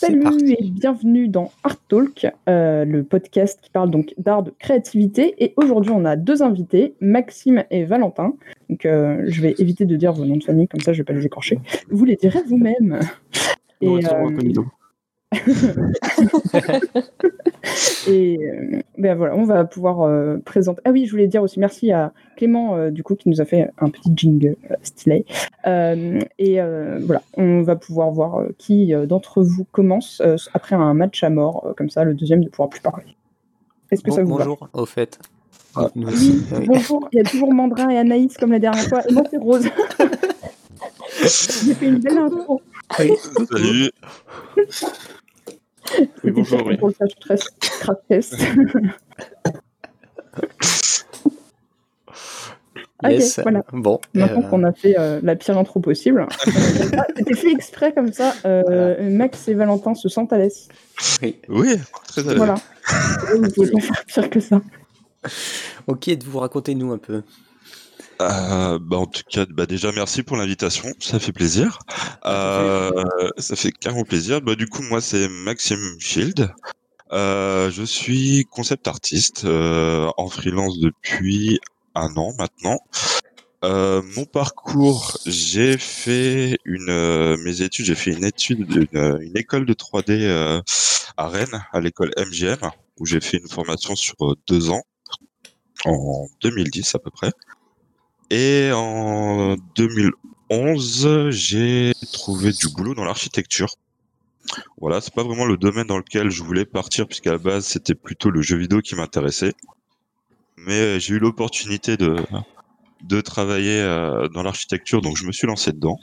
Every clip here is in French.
Salut et bienvenue dans Art Talk, euh, le podcast qui parle donc d'art, de créativité. Et aujourd'hui, on a deux invités, Maxime et Valentin. Donc, euh, je vais éviter de dire vos noms de famille, comme ça, je vais pas les écorcher. Vous les direz vous-même. Et, euh, et euh, ben voilà, on va pouvoir euh, présenter. Ah oui, je voulais dire aussi merci à Clément euh, du coup qui nous a fait un petit jingle stylé. et voilà, on va pouvoir voir qui d'entre vous commence après un match à mort comme ça, le deuxième ne pourra plus parler. Est-ce que ça vous bonjour, au fait. Ah, oui, bonjour, il y a toujours Mandrin et Anaïs comme la dernière fois, et moi c'est Rose. J'ai fait une belle intro. Salut. Oui, bonjour. Oui. Pour le crash test. Yes. Ok, voilà. Bon. Maintenant euh... qu'on a fait euh, la pire intro possible, c'était fait exprès comme ça. Euh, voilà. Max et Valentin se sentent à l'aise. Oui. oui, très à l'aise. Voilà. Vous pouvez pas faire pire que ça. Ok, vous racontez-nous un peu. Euh, bah en tout cas, bah déjà merci pour l'invitation, ça fait plaisir. Euh, ça fait clairement plaisir. Bah du coup, moi c'est Maxime Shield. Euh, je suis concept artiste euh, en freelance depuis un an maintenant. Euh, mon parcours, j'ai fait une mes études, j'ai fait une étude une, une école de 3D à Rennes, à l'école MGM, où j'ai fait une formation sur deux ans en 2010 à peu près. Et en 2011, j'ai trouvé du boulot dans l'architecture. Voilà, c'est pas vraiment le domaine dans lequel je voulais partir, puisqu'à la base, c'était plutôt le jeu vidéo qui m'intéressait. Mais j'ai eu l'opportunité de, de travailler dans l'architecture, donc je me suis lancé dedans.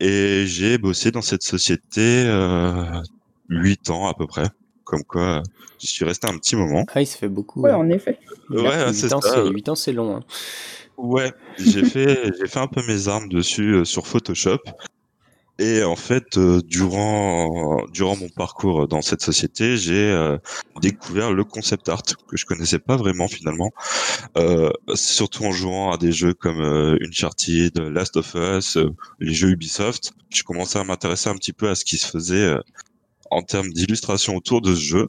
Et j'ai bossé dans cette société euh, 8 ans à peu près. Comme quoi, je suis resté un petit moment. Ah, il se fait beaucoup. Ouais, en effet. Ouais, c'est ça. 8 ans, c'est long. Hein. Ouais, j'ai fait j'ai fait un peu mes armes dessus euh, sur Photoshop. Et en fait, euh, durant durant mon parcours dans cette société, j'ai euh, découvert le concept art que je connaissais pas vraiment finalement, surtout en jouant à des jeux comme Uncharted, Last of Us, les jeux Ubisoft. Je commençais à m'intéresser un petit peu à ce qui se faisait en termes d'illustration autour de ce jeu.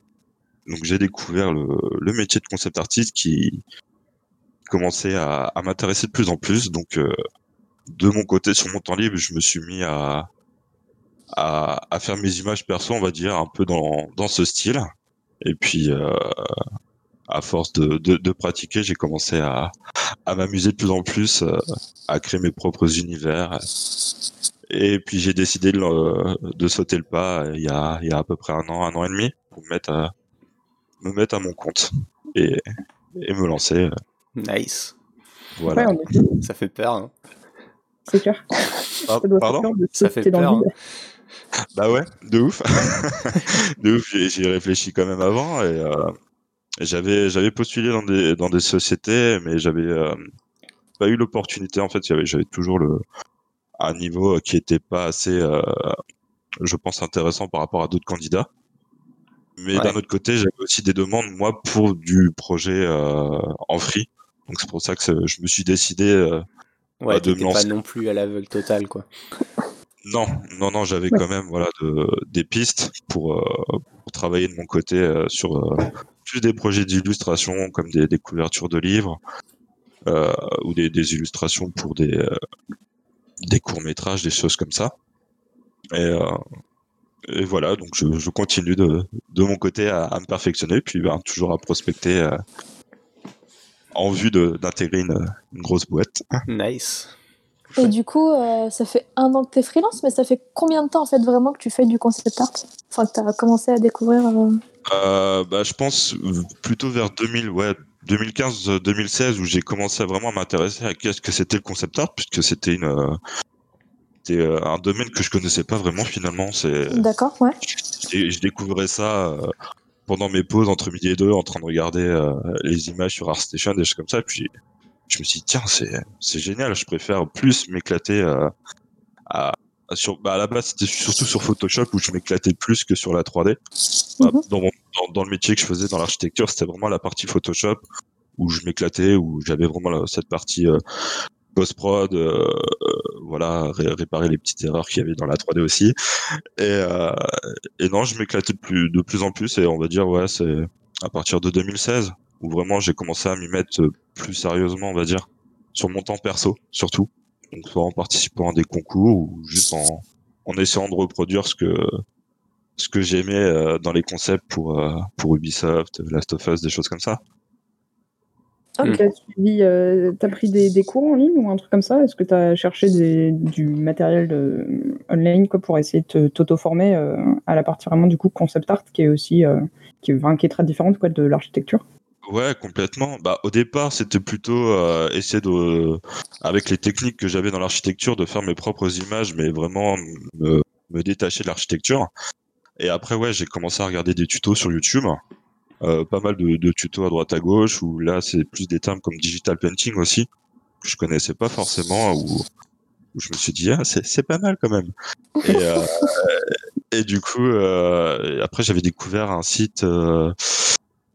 Donc j'ai découvert le, le métier de concept artiste qui commençait à, m'intéresser de plus en plus. Donc, euh, de mon côté, sur mon temps libre, je me suis mis à, à, faire mes images perso, on va dire, un peu dans, dans ce style. Et puis, euh, à force de pratiquer, j'ai commencé à, à m'amuser de plus en plus, euh, à créer mes propres univers. Et puis, j'ai décidé de, de, sauter le pas il y, a, il y a à peu près un an, un an et demi, pour me mettre à, me mettre à mon compte et, et me lancer. Nice. Voilà. Ouais, ça fait peur. Hein. C'est clair. Ah, ça doit pardon faire de Ça fait peur. Bah ouais, de ouf. de ouf, j'y ai réfléchi quand même avant et euh, j'avais j'avais postulé dans des dans des sociétés mais j'avais euh, pas eu l'opportunité en fait, j'avais toujours le un niveau qui était pas assez euh, je pense intéressant par rapport à d'autres candidats. Mais Ouais. d'un autre côté, j'avais aussi des demandes moi pour du projet euh, en free. Donc c'est pour ça que je me suis décidé euh, Ouais, Bah, de me pas non plus à l'aveugle total, quoi. Non, non, non, j'avais quand même voilà de, des pistes pour, euh, pour travailler de mon côté euh, sur plus des projets d'illustration comme des, des couvertures de livres ou des, des illustrations pour des des courts métrages, des choses comme ça. Et, et voilà, donc je, je continue de, de mon côté à, à me perfectionner, puis ben, toujours à prospecter en vue d'intégrer une, une grosse boîte. Nice. Et du coup, euh, ça fait un an que tu es freelance, mais ça fait combien de temps en fait vraiment que tu fais du concept art? Enfin, que tu as commencé à découvrir. euh, Euh, bah, je pense plutôt vers 2000, ouais, 2015-2016 où j'ai commencé à vraiment m'intéresser à qu'est-ce que c'était le concept art puisque c'était une un domaine que je connaissais pas vraiment finalement. C'est D'accord, ouais. et je découvrais ça euh, pendant mes pauses entre midi et deux en train de regarder euh, les images sur ArtStation des choses comme ça. Puis je me suis dit tiens c'est c'est génial. Je préfère plus m'éclater euh, à sur bah à la base c'était surtout sur Photoshop où je m'éclatais plus que sur la 3D. Bah, Mhm. dans, mon- dans, dans le métier que je faisais dans l'architecture, c'était vraiment la partie Photoshop où je m'éclatais, où j'avais vraiment cette partie euh, post-prod, voilà, ré- réparer les petites erreurs qu'il y avait dans la 3D aussi. Et, euh, et non, je m'éclatais de plus, de plus en plus. Et on va dire, ouais, c'est à partir de 2016 où vraiment j'ai commencé à m'y mettre plus sérieusement, on va dire, sur mon temps perso, surtout. Donc, soit en participant à des concours ou juste en, en essayant de reproduire ce que, ce que j'aimais euh, dans les concepts pour, euh, pour Ubisoft, Last of Us, des choses comme ça. Tu as suivi, euh, t'as pris des, des cours en ligne ou un truc comme ça? Est-ce que tu as cherché des- du matériel de, online quoi, pour essayer de t'auto-former euh, à la partie vraiment du coup concept art qui est aussi euh, qui, est- enfin, qui est très différente quoi, de l'architecture? Ouais, complètement. Bah, au départ, c'était plutôt euh, essayer de, avec les techniques que j'avais dans l'architecture, de faire mes propres images, mais vraiment me, me détacher de l'architecture. Et après, ouais, j'ai commencé à regarder des tutos sur YouTube, euh, pas mal de, de tutos à droite à gauche, où là, c'est plus des termes comme digital painting aussi, que je connaissais pas forcément, où, où je me suis dit, ah, c'est pas mal quand même. Et, euh, et du coup, euh, après, j'avais découvert un site. euh,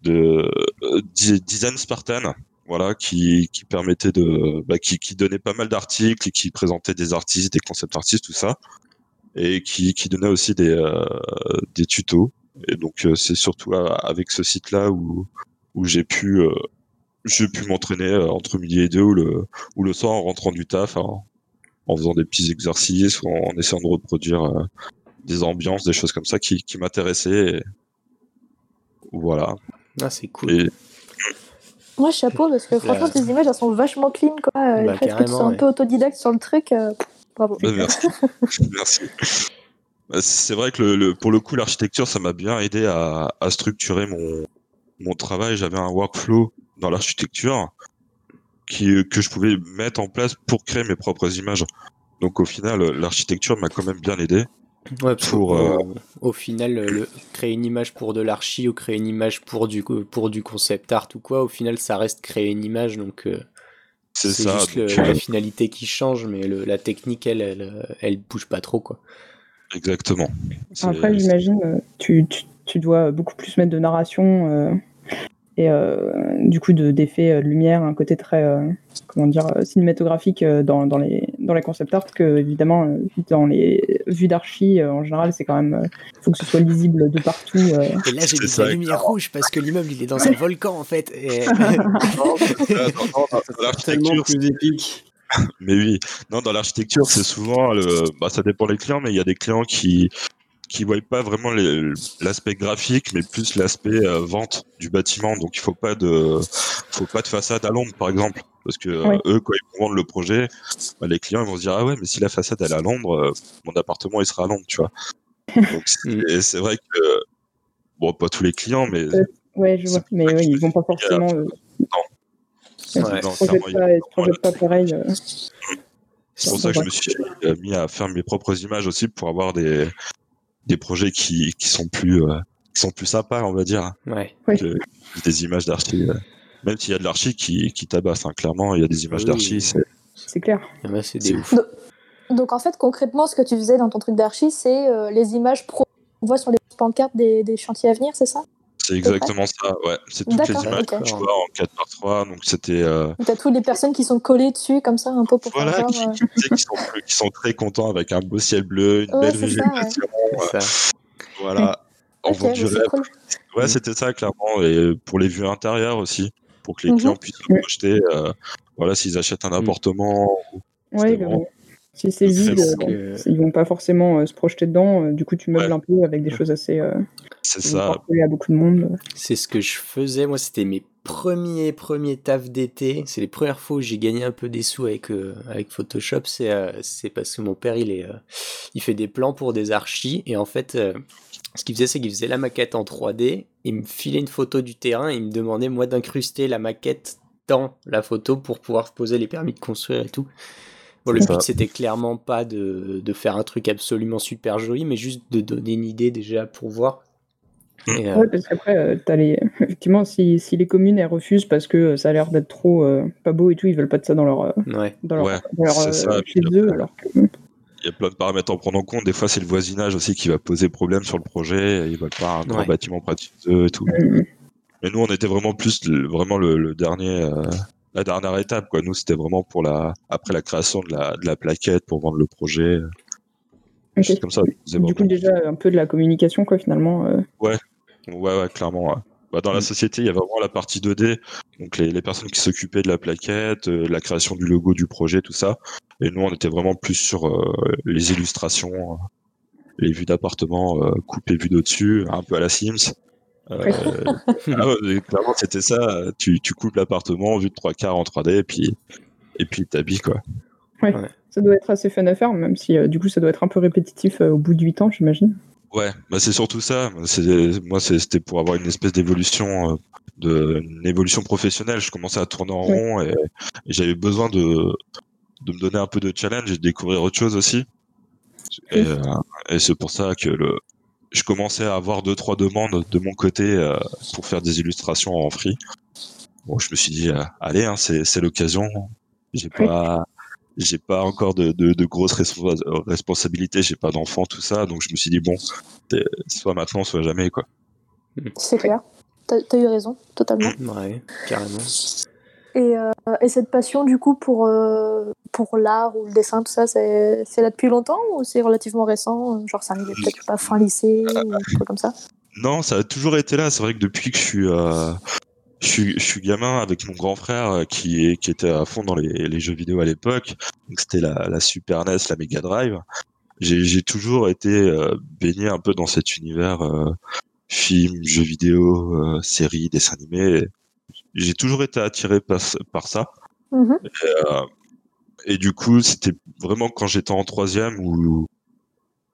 de euh, design Spartan, voilà, qui, qui permettait de, bah, qui, qui donnait pas mal d'articles et qui présentait des artistes, des concept artistes, tout ça, et qui, qui donnait aussi des, euh, des tutos. Et donc euh, c'est surtout avec ce site-là où, où j'ai pu, euh, j'ai pu m'entraîner euh, entre midi et deux ou le, ou le soir en rentrant du taf, en, en faisant des petits exercices, ou en, en essayant de reproduire euh, des ambiances, des choses comme ça qui, qui m'intéressaient. et Voilà. Ah, c'est cool. Et Moi, chapeau, parce que franchement, tes images, elles sont vachement clean, quoi. Bah, le fait que tu sois un ouais. peu autodidacte sur le truc, euh, bravo. Bah, merci. merci. Bah, C'est vrai que le, le- pour le coup, l'architecture, ça m'a bien aidé à, à structurer mon, mon travail. J'avais un workflow dans l'architecture qui, que je pouvais mettre en place pour créer mes propres images. Donc au final, l'architecture m'a quand même bien aidé. Ouais, pour, euh, au final, le, créer une image pour de l'archi ou créer une image pour du, pour du concept art ou quoi, au final, ça reste créer une image. Donc, euh, C'est juste le- donc, la euh, finalité qui change, mais le- la technique, elle, elle, elle bouge pas trop, quoi. Exactement. Après, j'imagine, euh, tu, tu, tu dois beaucoup plus mettre de narration euh, et euh, du coup de- d'effets de lumière, un côté très euh, comment dire cinématographique dans, dans les dans les concept art que évidemment dans les vues d'archi en général c'est quand même faut que ce soit lisible de partout. euh. Et là, j'ai mis la lumière rouge parce que l'immeuble, il est dans un volcan, en fait. Et... Non, non, non, dans Tellement l'architecture, plus épique. Mais oui, non, dans l'architecture, c'est souvent, le, bah, ça dépend des clients, mais il y a des clients qui qui voient pas vraiment l'aspect graphique, mais plus l'aspect euh, vente du bâtiment. Donc il faut pas de, faut pas de façade à l'ombre, par exemple, parce que euh, eux, quand ils vont vendre le projet, bah, les clients ils vont se dire ah ouais, mais si la façade elle est à l'ombre, euh, mon appartement il sera à l'ombre, tu vois. Donc c'est vrai que bon, pas tous les clients, mais Ouais, je vois, mais ouais, ils vont pas forcément. Ouais. se pas, pas pareil. euh. C'est pour ça que je me suis euh, mis à faire mes propres images aussi pour avoir des, des projets qui, qui sont plus euh, qui sont plus sympas, on va dire, Ouais. Que des images d'archi. Même s'il y a de l'archi qui, qui tabasse, hein, clairement, il y a des images Oui. d'archi. c'est- C'est clair. Ah bah, c'est des C'est- ouf. Donc, en fait, concrètement, ce que tu faisais dans ton truc d'archi, c'est euh, les images pro qu'on voit sur les pancartes des, des chantiers à venir, c'est ça? C'est exactement ça, ouais. C'est toutes les images que tu vois en 4x3, donc c'était... euh, T'as toutes les personnes qui sont collées dessus, comme ça, un peu pour voilà, faire qui, genre, euh, qui- tu sais, qui sont, qui sont très contents avec un beau ciel bleu, une Ouais, belle ouais. végétation, C'est ça. voilà. En Ok, vend mais du rêve. cool. Ouais, c'était ça, clairement. Et pour les vues intérieures aussi, pour que les Mhm. clients puissent se projeter. euh, voilà, s'ils achètent un Mhm. appartement. Ouais, bah, vraiment- Si c'est vide, euh, ils vont pas forcément euh, se projeter dedans. euh, du coup, tu meubles Ouais. un peu avec des choses assez. C'est ça. pas coller à beaucoup de monde. C'est ce que je faisais. Moi, c'était mes premiers premiers tafs d'été. C'est les premières fois où j'ai gagné un peu des sous avec euh, avec Photoshop. C'est euh, c'est parce que mon père il est euh, il fait des plans pour des archis et en fait euh, ce qu'il faisait c'est qu'il faisait la maquette en 3D. Il me filait une photo du terrain. Et il me demandait moi d'incruster la maquette dans la photo pour pouvoir poser les permis de construire et tout. Bon, le but c'était clairement pas de, de faire un truc absolument super joli, mais juste de donner une idée déjà pour voir. Et, euh, Ouais, parce qu'après, euh, t'as les... effectivement, si, si les communes elles refusent parce que euh, ça a l'air d'être trop euh, pas beau et tout, ils veulent pas de ça dans leur, euh, ouais. dans leur, Ouais, dans leur, c'est euh, ça, chez eux. Alors que, Il y a plein de paramètres à prendre en compte. Des fois, c'est le voisinage aussi qui va poser problème sur le projet. Ils veulent pas un grand Ouais. bâtiment près de chez eux et tout. euh, Mais nous, on était vraiment plus le, vraiment le, le dernier, euh, la dernière étape. Quoi. Nous, c'était vraiment pour la, après la création de la, de la plaquette pour vendre le projet. Ok. Choses comme ça. Du coup, déjà un peu de la communication, quoi, finalement. euh. Ouais, ouais, clairement. ouais. Bah, dans la Mm. société, il y avait vraiment la partie 2D, donc les, les personnes qui s'occupaient de la plaquette, euh, la création du logo du projet, tout ça. Et nous, on était vraiment plus sur euh, les illustrations, euh, les vues d'appartement euh, coupées vues d'au-dessus, un peu à la Sims. Euh, Ouais. ah ouais, clairement, c'était ça. Tu, tu coupes l'appartement, vue de trois quarts en 3D, et puis et puis t'habilles quoi. Ça doit être assez fun à faire, même si euh, du coup, ça doit être un peu répétitif euh, au bout de 8 ans, j'imagine. Ouais, bah c'est surtout ça. Moi, c'était pour avoir une espèce d'évolution, euh, de une évolution professionnelle. Je commençais à tourner en rond et, et j'avais besoin de de me donner un peu de challenge et de découvrir autre chose aussi. Et, euh, et c'est pour ça que le je commençais à avoir deux trois demandes de mon côté euh, pour faire des illustrations en free. Bon, je me suis dit allez, hein, c'est l'occasion. J'ai pas j'ai pas encore de, de, de grosses responsa- responsabilités, j'ai pas d'enfant, tout ça, donc je me suis dit bon, c'est soit maintenant, soit jamais quoi. C'est clair. T'as as eu raison, totalement. Ouais, carrément. Et, euh, et cette passion, du coup, pour, euh, pour l'art ou le dessin, tout ça, c'est c'est là depuis longtemps ou c'est relativement récent Genre, ça arrivait peut-être pas fin lycée ou un truc comme ça? Non, ça a toujours été là. C'est vrai que depuis que je suis, euh, je suis, je suis gamin avec mon grand frère euh, qui, est, qui était à fond dans les, les jeux vidéo à l'époque, c'était la, la Super NES, la Mega Drive. J'ai toujours été euh, baigné un peu dans cet univers euh, film, jeux vidéo, euh, séries, dessins animés. J'ai toujours été attiré par, par ça. Mhm. Et du coup, c'était vraiment quand j'étais en troisième où,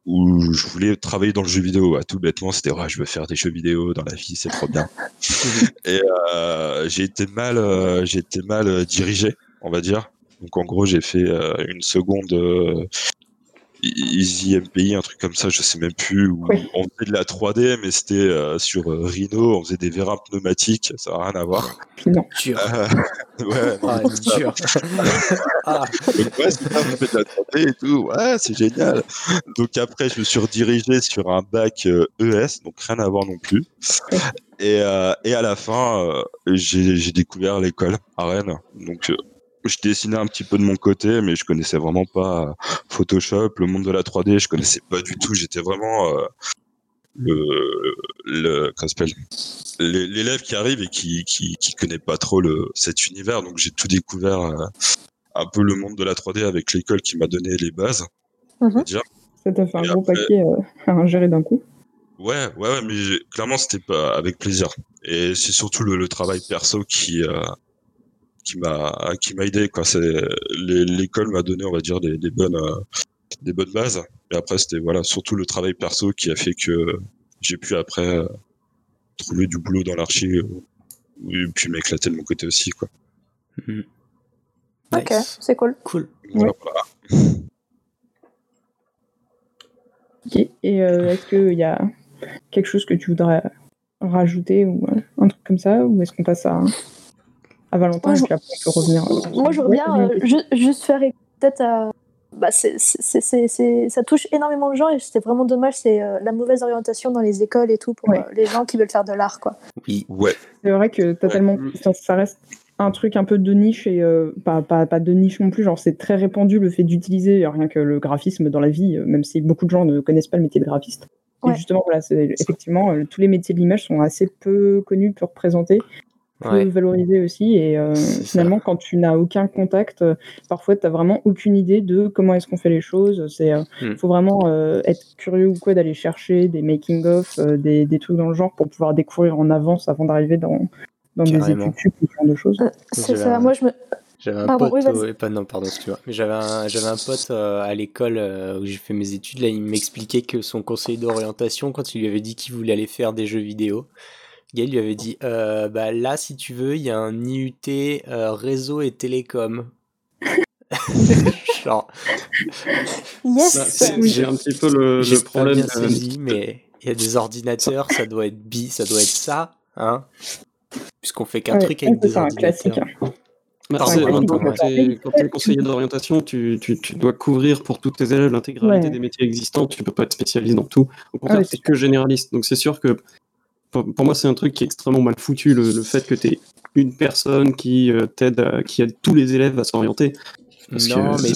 où je voulais travailler dans le jeu vidéo. À tout bêtement, c'était ouais, je veux faire des jeux vidéo dans la vie, c'est trop bien. Et euh, j'ai été mal, euh, j'ai été mal euh, dirigé, on va dire. Donc en gros, j'ai fait euh, une seconde Easy MPI, un truc comme ça, je sais même plus. Où Oui. On faisait de la 3D, mais c'était euh, sur euh, Rhino, on faisait des vérins pneumatiques, ça n'a rien à voir. Non. Dur. Euh, ouais, Ah, dur. ah, donc, ouais, c'est ça, vous faites de la 3D et tout. Ouais, c'est génial. Donc après, je me suis redirigé sur un bac euh, ES, donc rien à voir non plus. Et, euh, et à la fin, euh, j'ai j'ai découvert l'école à Rennes. Donc euh, je dessinais un petit peu de mon côté, mais je connaissais vraiment pas euh, Photoshop, le monde de la 3D, je connaissais pas du tout. J'étais vraiment euh, le, le l'élève qui arrive et qui, qui qui connaît pas trop le cet univers. Donc j'ai tout découvert euh, un peu le monde de la 3D avec l'école qui m'a donné les bases. dire. Ça t'a fait un Et gros après- paquet euh, à ingérer d'un coup. Ouais, ouais, ouais, mais clairement c'était pas avec plaisir. Et c'est surtout le, le travail perso qui euh, qui m'a qui m'a aidé quoi. C'est l'é- l'école m'a donné, on va dire, des, des bonnes euh, des bonnes bases. Et après c'était voilà surtout le travail perso qui a fait que j'ai pu après euh, trouver du boulot dans l'archi et puis m'éclater de mon côté aussi quoi. Mhm. Ok, Nice. c'est cool. Cool. Voilà, voilà. Ok. Et euh, est-ce qu'il y a quelque chose que tu voudrais rajouter ou un truc comme ça Ou est-ce qu'on passe à, à Valentin Moi, et je- puis après on peut revenir euh, Moi, je Ouais, vas-y. euh, ju- juste faire écouter peut-être à. Bah, c'est- c'est- ça touche énormément de gens et c'est vraiment dommage, c'est euh, la mauvaise orientation dans les écoles et tout pour Ouais. euh, les gens qui veulent faire de l'art. quoi. Oui. Ouais, C'est vrai que Ouais. tellement. Mm. Ça, ça reste un truc un peu de niche et euh, pas, pas, pas de niche non plus. Genre, c'est très répandu le fait d'utiliser rien que le graphisme dans la vie, euh, même si beaucoup de gens ne connaissent pas le métier de graphiste. Et justement, voilà, effectivement, euh, tous les métiers de l'image sont assez peu connus, peu représentés, peu Ouais. valorisés aussi. Et euh, C'est ça. finalement, quand tu n'as aucun contact, euh, parfois, tu n'as vraiment aucune idée de comment est-ce qu'on fait les choses. Il Mm. faut vraiment euh, être curieux ou quoi d'aller chercher des making-of, euh, des, des trucs dans le genre pour pouvoir découvrir en avance avant d'arriver dans, dans des études sup ou ce genre de choses. Euh, C'est J'avais ça. un- Moi, je me. J'avais un Pardon, pote, oui, euh, non, pardon, j'avais un, un pote euh, à l'école euh, où j'ai fait mes études. Là, il m'expliquait que son conseiller d'orientation, quand il lui avait dit qu'il voulait aller faire des jeux vidéo, il lui avait dit euh, Bah là, si tu veux, il y a un IUT euh, réseau et télécom. Genre, Yes Bah, Oui. c'est un petit peu le, j'ai pas problème. bien saisi, mais il y a des ordinateurs, ça doit être bi, ça doit être ça, hein Puisqu'on fait qu'un Ouais, truc avec des ordinateurs. hein. Bah, que t'es- quand tu es conseiller d'orientation, tu, tu, tu dois couvrir pour tous tes élèves l'intégralité Ouais. des métiers existants. Tu peux pas être spécialiste dans tout. Au contraire, ouais, tu c'est que généraliste. Donc c'est sûr que pour, moi, c'est un truc qui est extrêmement mal foutu, le, fait que tu une personne qui euh, qui aide tous les élèves à s'orienter. Parce Non, que mais-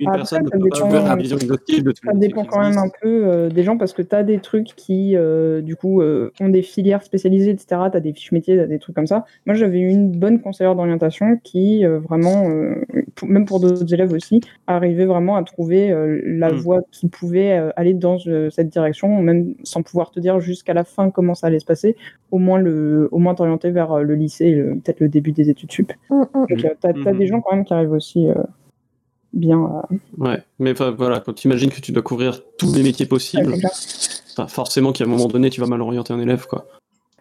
une Après, personne ne ça peut pas dépend, avoir une vision exhaustive de tous Ça dépend quand même un peu euh, des gens parce que tu as des trucs qui, euh, du coup, euh, ont des filières spécialisées, etc. Tu as des fiches métiers, tu des trucs comme ça. Moi, j'avais eu une bonne conseillère d'orientation qui, euh, vraiment, euh, pour- même pour d'autres élèves aussi, arrivait vraiment à trouver euh, la Mm. voie qui pouvait euh, aller dans euh, cette direction, même sans pouvoir te dire jusqu'à la fin comment ça allait se passer, au moins le, au moins t'orienter vers euh, le lycée peut-être le début des études sup. Mm, mm. Donc, euh, t'as, t'as Mhm. des gens quand même qui arrivent aussi euh, bien à... Ouais, mais enfin, voilà, quand tu imagines que tu dois couvrir tous les métiers possibles, Ouais, forcément qu'à un moment donné, tu vas mal orienter un élève, quoi.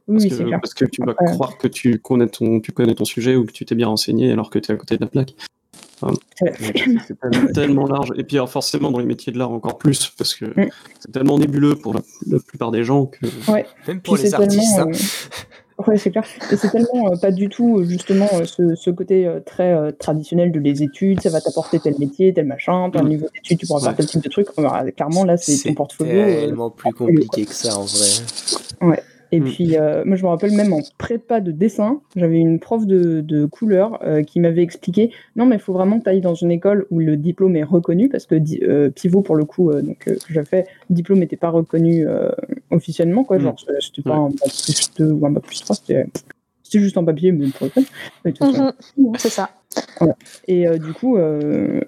Oui, Parce, oui, que, clair. parce que tu vas croire que tu connais, ton, tu connais ton sujet ou que tu t'es bien renseigné alors que tu es à côté de la plaque. C'est- C'est tellement, tellement large. Et puis alors, forcément, dans les métiers de l'art, encore plus, parce que Mm. c'est tellement nébuleux pour la, la plupart des gens que. Même pour Puis les c'est artistes. tellement, hein. Ouais, c'est clair. Et c'est tellement euh, pas du tout, euh, justement, euh, ce, ce côté euh, très traditionnel de les études, ça va t'apporter tel métier, tel machin, tel Mm. niveau d'études, tu pourras Ouais. faire tel type de truc. Clairement, là, c'est ton portfolio. euh, tellement plus compliqué que ça en vrai. Et Mm. puis, euh, moi, je me rappelle même en prépa de dessin, j'avais une prof de, de couleur euh, qui m'avait expliqué non, mais il faut vraiment que tu ailles dans une école où le diplôme est reconnu, parce que euh, Pivot, pour le coup, euh, donc, euh, que j'ai fait, le diplôme n'était pas reconnu euh, officiellement, quoi. Mm. Genre, c'était- pas un bac plus 2 ou un bac plus 3, c'était c'était juste un papier, mais pour le façon, Mhm. C'est ça. et euh, du coup, euh,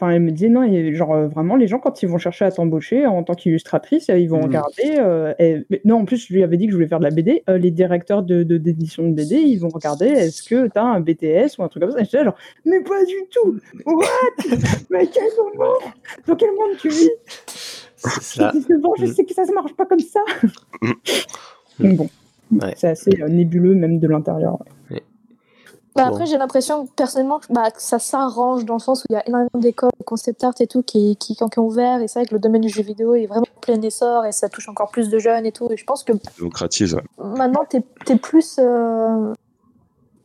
enfin, elle me disait non, et genre euh, vraiment, les gens quand ils vont chercher à t'embaucher en tant qu'illustratrice, euh, ils vont Mhm. regarder. euh, et- non, en plus, je lui avais dit que je voulais faire de la BD. euh, les directeurs de d'édition de, BD, ils vont regarder est-ce que tu as un BTS ou un truc comme ça? Et j'étais là, genre, mais pas du tout. What? Mais quel moment Dans quel monde tu vis? C'est ça. J'ai 19 ans, je Mhm. sais que ça se marche pas comme ça. Donc bon, Ouais. c'est assez nébuleux même de l'intérieur. Bah. Après, j'ai l'impression personnellement que, bah, que ça s'arrange dans le sens où il y a énormément d'écoles, de concept art et tout qui, qui, qui ont ouvert. Et c'est vrai que le domaine du jeu vidéo est vraiment en plein essor et ça touche encore plus de jeunes et tout. Et je pense que Démocratise. ouais. maintenant, t'es es plus. euh,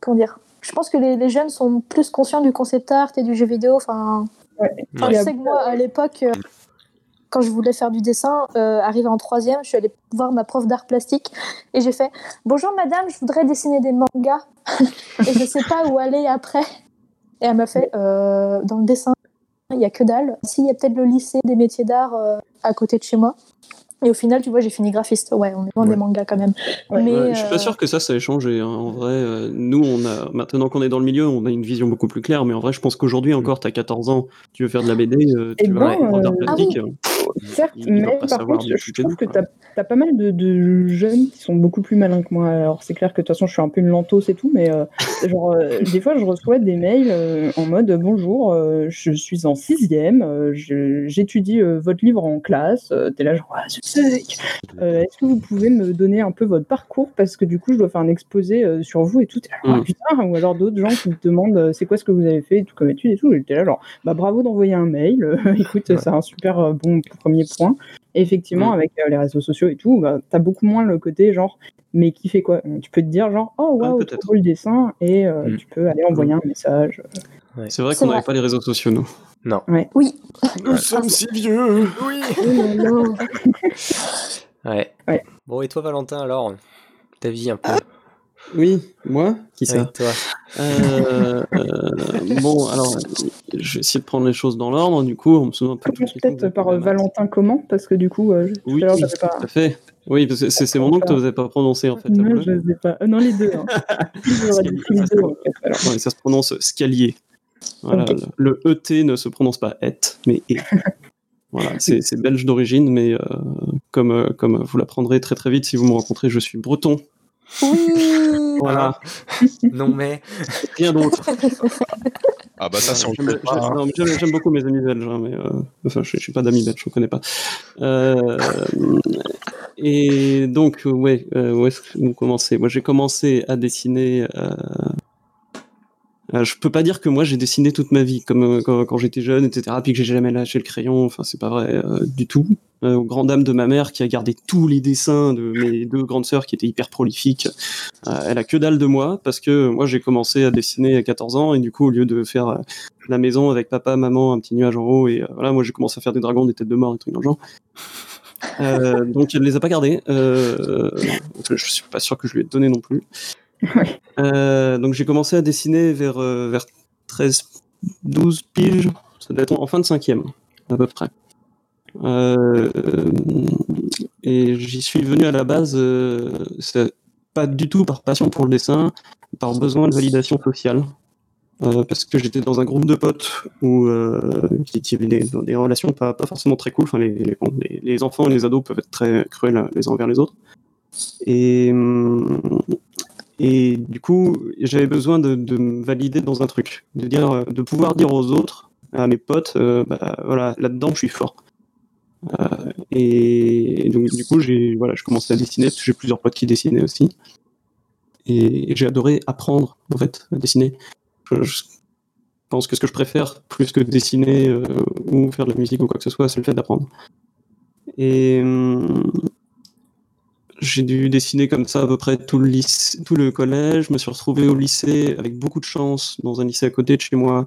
Comment dire Je pense que les, les jeunes sont plus conscients du concept art et du jeu vidéo. Enfin, Ouais. Y je sais que moi, à l'époque, euh, quand je voulais faire du dessin, euh, arrivé en troisième, je suis allée voir ma prof d'art plastique et j'ai fait Bonjour madame, je voudrais dessiner des mangas et je sais pas où aller après. Et elle m'a fait euh, Dans le dessin, il y a que dalle. Si, il y a peut-être le lycée des métiers d'art euh, à côté de chez moi. Et au final, tu vois, j'ai fini graphiste. Ouais, on est loin Ouais. des mangas quand même. Ouais. Mais, Ouais, je suis euh, pas sûr que ça, ça ait changé. hein. En vrai, euh, nous, on a maintenant qu'on est dans le milieu, on a une vision beaucoup plus claire. Mais en vrai, je pense qu'aujourd'hui encore, tu as 14 ans, tu veux faire de la BD, euh, tu vas euh, plastique. ah euh, Certes, il- mais par contre, je trouve que tu as, pas mal de, de jeunes qui sont beaucoup plus malins que moi. Alors, c'est clair que de toute façon, je suis un peu une lentos et tout, mais euh, genre, euh, des fois, je reçois des mails euh, en mode Bonjour, je suis en sixième, j'étudie votre livre en classe. T'es là, genre, ah, Est-ce que vous pouvez me donner un peu votre parcours? Parce que du coup, je dois faire un exposé sur vous et tout. Là, genre, Mm. Ah, putain, ou alors d'autres gens qui te demandent C'est quoi ce que vous avez fait et tout comme étude et tout. J'étais là, genre, bah bravo d'envoyer un mail. Écoute, c'est un super bon premier point. Et effectivement, Mm. avec euh, les réseaux sociaux et tout, bah, t'as beaucoup moins le côté genre, mais qui fait quoi? Tu peux te dire genre, oh Ah, waouh, peut-être. trop beau le dessin, et euh, Mm. tu peux aller envoyer un message. C'est vrai qu'on n'avait pas les réseaux sociaux, nous. Non. Oui, Nous sommes si vieux Oui. Ouais. Ouais. Bon, et toi, Valentin, alors? Ta vie un peu. Oui, moi Qui ça toi. Euh, euh, Bon, alors, je vais essayer de prendre les choses dans l'ordre. Du coup, on me souvient un peu de Commence tout peut-être par euh, Valentin Comment, parce que du coup, euh, tout Oui, à l'heure, j'avais pas. tout à fait. Oui, parce que c'est mon nom que tu n'osais pas prononcer, en fait. Non, je ne sais pas. Euh, non, les deux. Hein. J'aurais dit les deux, en fait, alors. Ouais, ça se prononce scalier. Voilà, le, le ET ne se prononce pas et, mais et. voilà, c'est c'est belge d'origine, mais euh, comme, euh, comme vous l'apprendrez très très vite si vous me rencontrez, je suis breton. Oui. Voilà, Non, mais. rien d'autre. Ah bah ça, si on J'aime pas. hein. j'aime- j'aime- j'aime beaucoup mes amis belges, hein, mais euh, enfin, je, je suis pas d'amis belges, je ne connais pas. Euh, et donc, ouais, euh, où est-ce que vous commencez Moi, j'ai commencé à dessiner. Euh, je peux pas dire que moi j'ai dessiné toute ma vie, comme euh, quand, j'étais jeune, etc. Puis que j'ai jamais lâché le crayon. Enfin, c'est pas vrai euh, du tout. Aux grandes dames de ma mère qui a gardé tous les dessins de mes deux grandes sœurs qui étaient hyper prolifiques. Elle a que dalle de moi parce que moi j'ai commencé à dessiner à 14 ans et du coup au lieu de faire la maison avec papa, maman, un petit nuage en haut et voilà, moi j'ai commencé à faire des dragons, des têtes de mort, des trucs dans le genre. Donc elle les a pas gardés. Je suis pas sûr que je lui ai donné non plus. Euh, donc j'ai commencé à dessiner vers, euh, vers 13, 12 piges, ça doit être en fin de cinquième, à peu près. Euh, et j'y suis venu à la base, pas du tout par passion pour le dessin, par besoin de validation sociale. Parce que j'étais dans un groupe de potes où qui, avaient des, relations pas, pas forcément très cool. Enfin, les, les- les enfants et les ados peuvent être très cruels les uns envers les autres. Et, hum, et du coup, j'avais besoin de, de me valider dans un truc, de dire, de pouvoir dire aux autres, à mes potes, euh, bah, voilà, là-dedans, je suis fort. Euh, et donc, du coup, j'ai voilà, je commençais à dessiner parce que j'ai plusieurs potes qui dessinaient aussi. Et, j'ai adoré apprendre en fait à dessiner. Je, je pense que ce que je préfère, plus que dessiner euh, ou faire de la musique ou quoi que ce soit, c'est le fait d'apprendre. Et hum, j'ai dû dessiner comme ça à peu près tout le, lycée, tout le collège. Je me suis retrouvé au lycée avec beaucoup de chance dans un lycée à côté de chez moi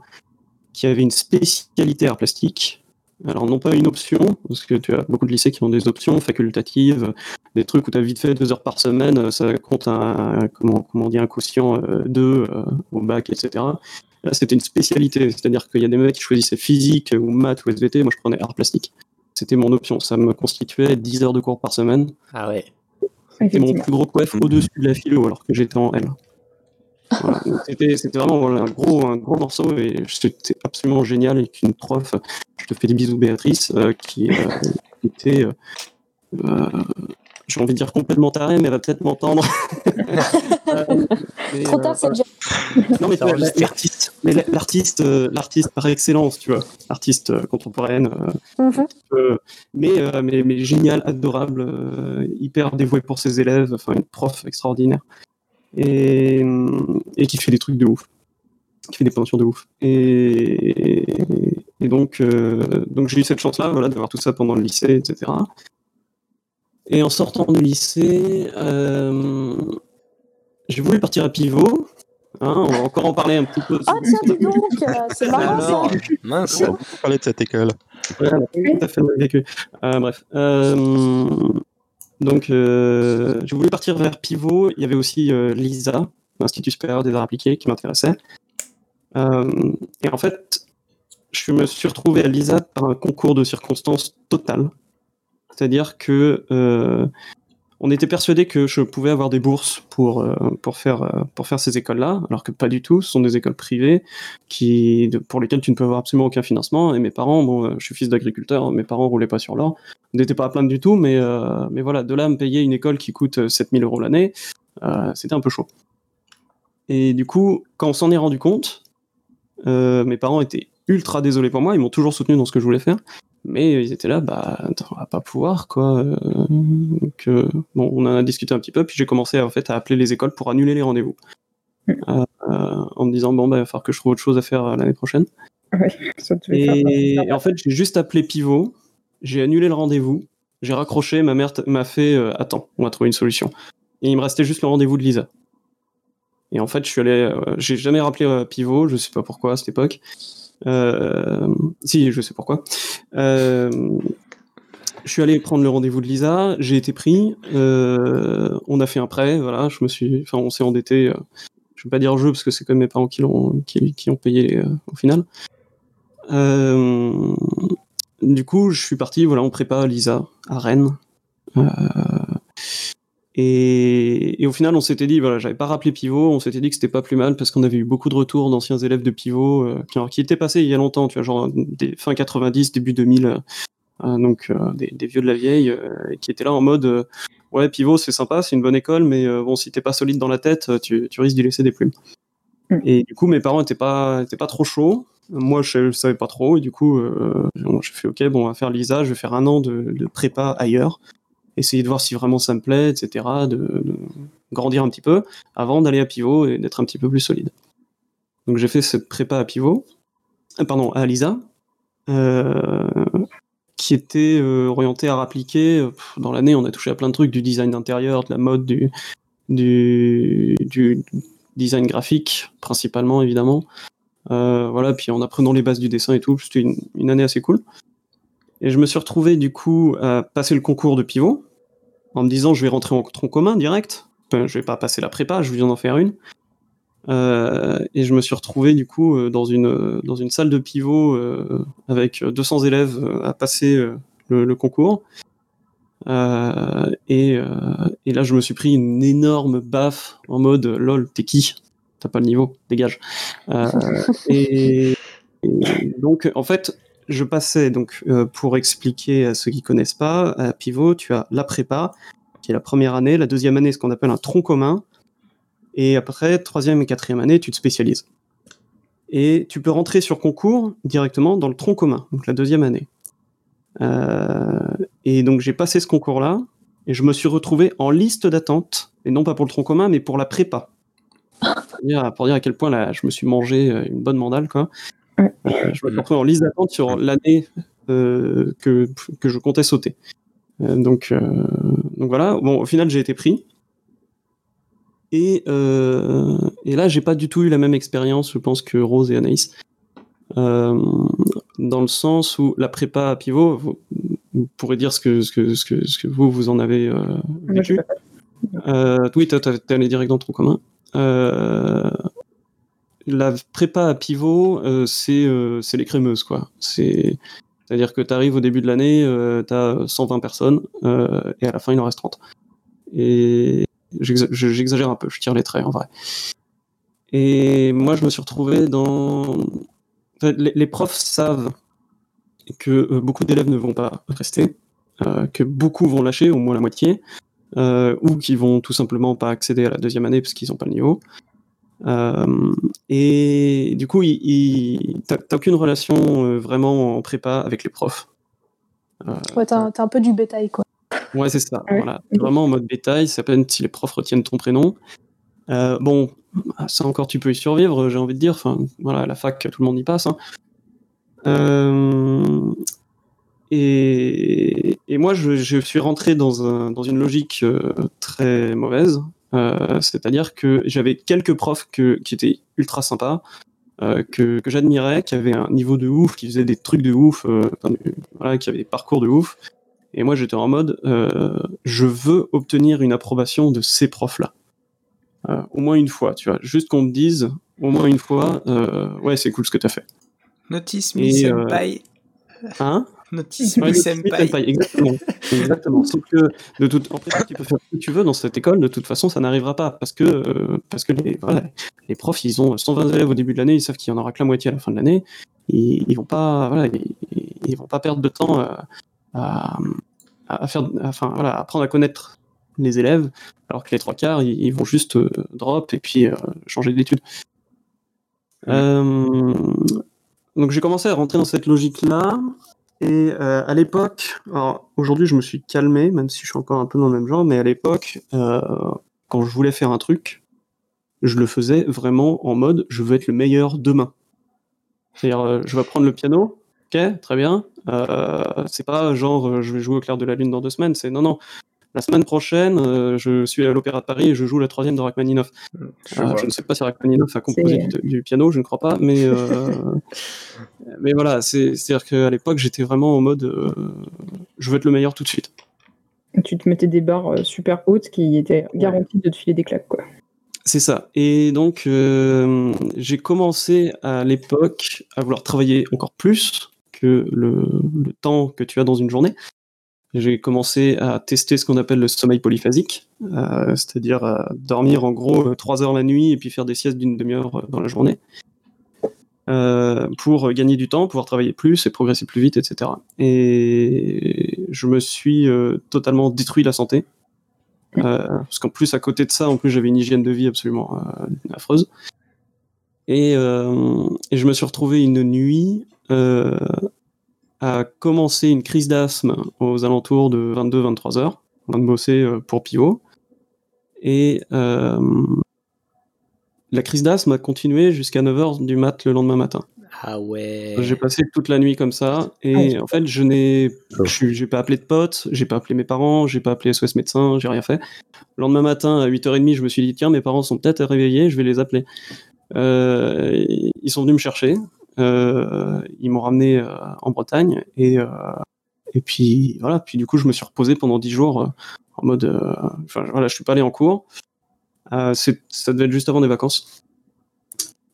qui avait une spécialité art plastique. Alors non pas une option, parce que tu as beaucoup de lycées qui ont des options facultatives, des trucs où tu as vite fait deux heures par semaine, ça compte un, comment, comment on dit, un quotient euh, 2 euh, au bac, etc. Là, c'était une spécialité, c'est-à-dire qu'il y a des mecs qui choisissaient physique ou maths ou SVT, moi je prenais art plastique. C'était mon option, ça me constituait 10 heures de cours par semaine. Ah ouais. C'était mon plus gros coef au-dessus de la philo alors que j'étais en L. Voilà. C'était vraiment voilà, un, gros, un gros morceau et c'était absolument génial avec une prof, je te fais des bisous Béatrice, euh, qui, euh, qui était, euh, euh, j'ai envie de dire complètement tarée, mais elle va peut-être m'entendre. Euh, Trop euh, tard, c'est voilà. déjà. Non, mais l'artiste, mais l'artiste, euh, l'artiste par excellence, tu vois, l'artiste euh, contemporaine, euh, Mhm. euh, mais, euh, mais, mais génial, adorable, euh, hyper dévoué pour ses élèves, enfin une prof extraordinaire, et, et qui fait des trucs de ouf, qui fait des peintures de ouf. Et, et donc, euh, donc j'ai eu cette chance-là, voilà, d'avoir tout ça pendant le lycée, etc. Et en sortant du lycée, euh, j'ai voulu partir à Pivot. Hein, on va encore en parler un petit peu. Ah tiens, dis donc, euh, c'est marrant ça. Mince. On va beaucoup parler de cette école. A tout à fait vécu. Euh, bref. Euh, donc, euh, je voulais partir vers Pivot. Il y avait aussi euh, l'ISA, l'Institut supérieur des arts appliqués, qui m'intéressait. Euh, et en fait, je me suis retrouvé à l'ISA par un concours de circonstances total. C'est-à-dire que euh, on était persuadé que je pouvais avoir des bourses pour, euh, pour, faire, euh, pour faire ces écoles-là, alors que pas du tout. Ce sont des écoles privées qui, pour lesquelles tu ne peux avoir absolument aucun financement. Et mes parents, bon, je suis fils d'agriculteur, mes parents roulaient pas sur l'or. On n'était pas à plaindre du tout, mais, mais voilà, de là à me payer une école qui coûte euh, 7000 euros l'année, c'était un peu chaud. Et du coup, quand on s'en est rendu compte, mes parents étaient ultra désolés pour moi, ils m'ont toujours soutenu dans ce que je voulais faire, mais ils étaient là, bah, on va pas pouvoir, quoi. euh, donc, euh, bon, on en a discuté un petit peu, puis j'ai commencé en fait à appeler les écoles pour annuler les rendez-vous. Mm. Euh, euh, en me disant, bon, bah, il va falloir que je trouve autre chose à faire euh, l'année prochaine. Ça devait faire- Et, et en fait, j'ai juste appelé Pivot, j'ai annulé le rendez-vous, j'ai raccroché, ma mère m'a fait Attends, on va trouver une solution. Et il me restait juste le rendez-vous de Lisa. Et en fait, je suis allé, j'ai jamais rappelé Pivot, je sais pas pourquoi à cette époque. Euh, si, je sais pourquoi. Euh, je suis allé prendre le rendez-vous de Lisa, j'ai été pris, euh, on a fait un prêt, voilà, je me suis, enfin, on s'est endetté. je vais pas dire jeu parce que c'est quand même mes parents qui l'ont, qui, ont payé au final. Du coup, je suis parti, voilà, on prépare Lisa à Rennes. Et, et au final, on s'était dit, voilà, j'avais pas rappelé Pivot, on s'était dit que c'était pas plus mal parce qu'on avait eu beaucoup de retours d'anciens élèves de Pivot euh, qui, qui étaient passés il y a longtemps, tu vois, genre des fin 90, début 2000, euh, euh, donc euh, des, des vieux de la vieille, qui étaient là en mode, ouais, Pivot, c'est sympa, c'est une bonne école, mais bon, si t'es pas solide dans la tête, tu, tu risques d'y laisser des plumes. Mm. Et du coup, mes parents étaient pas, étaient pas trop chauds. Moi, je, je savais pas trop, et du coup, j'ai fait, ok, bon, on va faire Lisa, je vais faire un an de, de prépa ailleurs, essayer de voir si vraiment ça me plaît, etc., de, grandir un petit peu, avant d'aller à Pivot et d'être un petit peu plus solide. Donc j'ai fait cette prépa à Pivot, euh, pardon, à Lisa, euh, qui était euh, orientée à appliquer. Dans l'année, on a touché à plein de trucs, du design d'intérieur, de la mode, du, du, design graphique, principalement, évidemment. Voilà, puis en apprenant les bases du dessin et tout, c'était une année assez cool. Et je me suis retrouvé, du coup, à passer le concours de pivot, en me disant, je vais rentrer en tronc commun direct. je vais pas passer la prépa, je viens d'en faire une. Euh, et je me suis retrouvé du coup euh, dans une dans une salle de pivot euh, avec 200 élèves euh, à passer le, le concours. Euh, et, et là, je me suis pris une énorme baffe en mode lol, t'es qui? T'as pas le niveau, dégage. Et, et donc, en fait, je passais donc euh, pour expliquer à ceux qui connaissent pas, à pivot, tu as la prépa, qui est la première année, la deuxième année, ce qu'on appelle un tronc commun, et après, troisième et quatrième année, tu te spécialises. Et tu peux rentrer sur concours directement dans le tronc commun, donc la deuxième année. Euh, et donc j'ai passé ce concours-là, et je me suis retrouvé en liste d'attente, et non pas pour le tronc commun, mais pour la prépa. Pour dire, à quel point je me suis mangé euh, une bonne mandale, quoi. Ouais. Euh, je me suis retrouvé en liste d'attente sur l'année euh, que, que je comptais sauter. Euh, donc, euh, donc voilà, bon, au final j'ai été pris. Et, euh, et là, j'ai pas du tout eu la même expérience, je pense, que Rose et Anaïs. Euh, dans le sens où la prépa à pivot, vous, vous pourrez dire ce que, ce que, ce que, ce que vous, vous en avez euh, vécu. Euh, oui, t'es allé direct dans ton commun. La prépa à pivot, euh, c'est euh, c'est les crémeuses, quoi. C'est- C'est-à-dire que tu arrives au début de l'année, euh, tu as 120 personnes, euh, et à la fin, il en reste 30. Et j'exa- je- j'exagère un peu, je tire les traits, en vrai. Et moi, je me suis retrouvé dans... les, profs savent que beaucoup d'élèves ne vont pas rester, que beaucoup vont lâcher, au moins la moitié, ou qui vont tout simplement pas accéder à la deuxième année parce qu'ils n'ont pas le niveau. Euh, et du coup, il, il, t'as aucune relation euh, vraiment en prépa avec les profs. Euh, Ouais, t'es un, peu du bétail, quoi. Ouais, c'est ça. Ouais. Voilà. Vraiment en mode bétail, c'est à peine si les profs retiennent ton prénom. Euh, bon, ça encore, tu peux y survivre, j'ai envie de dire. Enfin, voilà, à la fac, tout le monde y passe. hein. Et, et moi, je, je suis rentré dans, un, dans une logique très mauvaise. Euh, C'est-à-dire que j'avais quelques profs que, qui étaient ultra sympas, euh, que, que j'admirais, qui avaient un niveau de ouf, qui faisaient des trucs de ouf, euh, enfin, voilà, qui avaient des parcours de ouf. Et moi, j'étais en mode, je veux obtenir une approbation de ces profs-là. Au moins une fois, tu vois. Juste qu'on me dise, au moins une fois, ouais, c'est cool ce que t'as fait. Notice Et, me senpai. Hein? Notice Ouais, me le senpai. senpai, exactement. exactement. Sauf que, de toute, en fait, tu peux faire ce que tu veux dans cette école, de toute façon, ça n'arrivera pas. Parce que, euh, parce que les, voilà, les profs, ils ont 120 élèves au début de l'année, ils savent qu'il y en aura que la moitié à la fin de l'année. Ils, ils vont pas, voilà, ils, ils vont pas perdre de temps euh, à, à faire, enfin, voilà, apprendre à connaître les élèves, alors que les trois quarts, ils, ils vont juste euh, drop et puis changer d'études. Donc j'ai commencé à rentrer dans cette logique-là. Et euh, à l'époque, aujourd'hui je me suis calmé, même si je suis encore un peu dans le même genre, mais à l'époque, euh, quand je voulais faire un truc, je le faisais vraiment en mode je veux être le meilleur demain. C'est-à-dire, euh, je vais prendre le piano, ok, très bien. C'est pas genre je vais jouer au clair de la lune dans deux semaines, c'est non, non. La semaine prochaine, euh, je suis à l'Opéra de Paris et je joue la troisième de Rachmaninoff. Je Euh, je ne sais pas si Rachmaninoff a composé du, du piano, je ne crois pas, mais, euh, mais voilà, c'est- c'est-à-dire qu'à l'époque, j'étais vraiment en mode euh, je veux être le meilleur tout de suite. Tu te mettais des barres super hautes qui étaient garanties de te filer des claques, quoi. C'est ça. Et donc, euh, j'ai commencé à l'époque à vouloir travailler encore plus que le, le temps que tu as dans une journée. J'ai commencé à tester ce qu'on appelle le sommeil polyphasique, euh, c'est-à-dire à dormir en gros euh, trois heures la nuit et puis faire des siestes d'une demi-heure euh, dans la journée, euh, pour gagner du temps, pouvoir travailler plus et progresser plus vite, etc. Et je me suis euh, totalement détruit la santé. Euh, parce qu'en plus, à côté de ça, en plus, j'avais une hygiène de vie absolument euh, affreuse. Euh, et je me suis retrouvé une nuit à commencer une crise d'asthme aux alentours de 22-23 heures, en train de bosser euh, pour Pivot. Et euh, la crise d'asthme a continué jusqu'à 9h du mat le lendemain matin. Ah ouais. J'ai passé toute la nuit comme ça, et Ah en fait, je n'ai, je suis- j'ai pas appelé de potes, j'ai pas appelé mes parents, j'ai pas appelé SOS médecin, j'ai rien fait. Le lendemain matin, à 8h30, je me suis dit, tiens, mes parents sont peut-être réveillés, je vais les appeler. Euh, ils sont venus me chercher, ils m'ont ramené euh, en Bretagne, et, euh, et puis voilà, puis du coup, je me suis reposé pendant 10 jours euh, en mode, euh, enfin voilà, je suis pas allé en cours, Euh, ça devait être juste avant des vacances.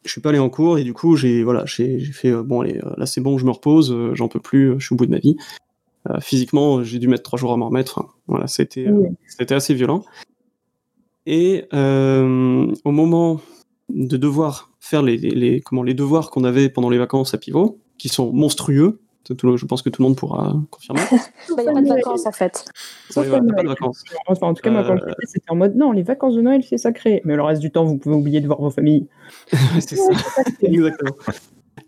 Je suis pas allé en cours et du coup j'ai voilà j'ai fait euh, bon allez euh, là c'est bon je me repose euh, j'en peux plus euh, je suis au bout de ma vie. Euh, physiquement euh, j'ai dû mettre trois jours à m'en remettre. Voilà c'était euh, c'était assez violent. Et euh, au moment de devoir faire les, les, les- comment, les devoirs qu'on avait pendant les vacances à Pivot, qui sont monstrueux, je pense que tout le monde pourra confirmer. Il n'y a pas de vacances en fait. Voilà, t'as pas de vacances. Enfin, en tout cas, moi, quand Euh, c'était en mode non, les vacances de Noël, c'est sacré. Mais le reste du temps, vous pouvez oublier de voir vos familles. c'est ça, exactement.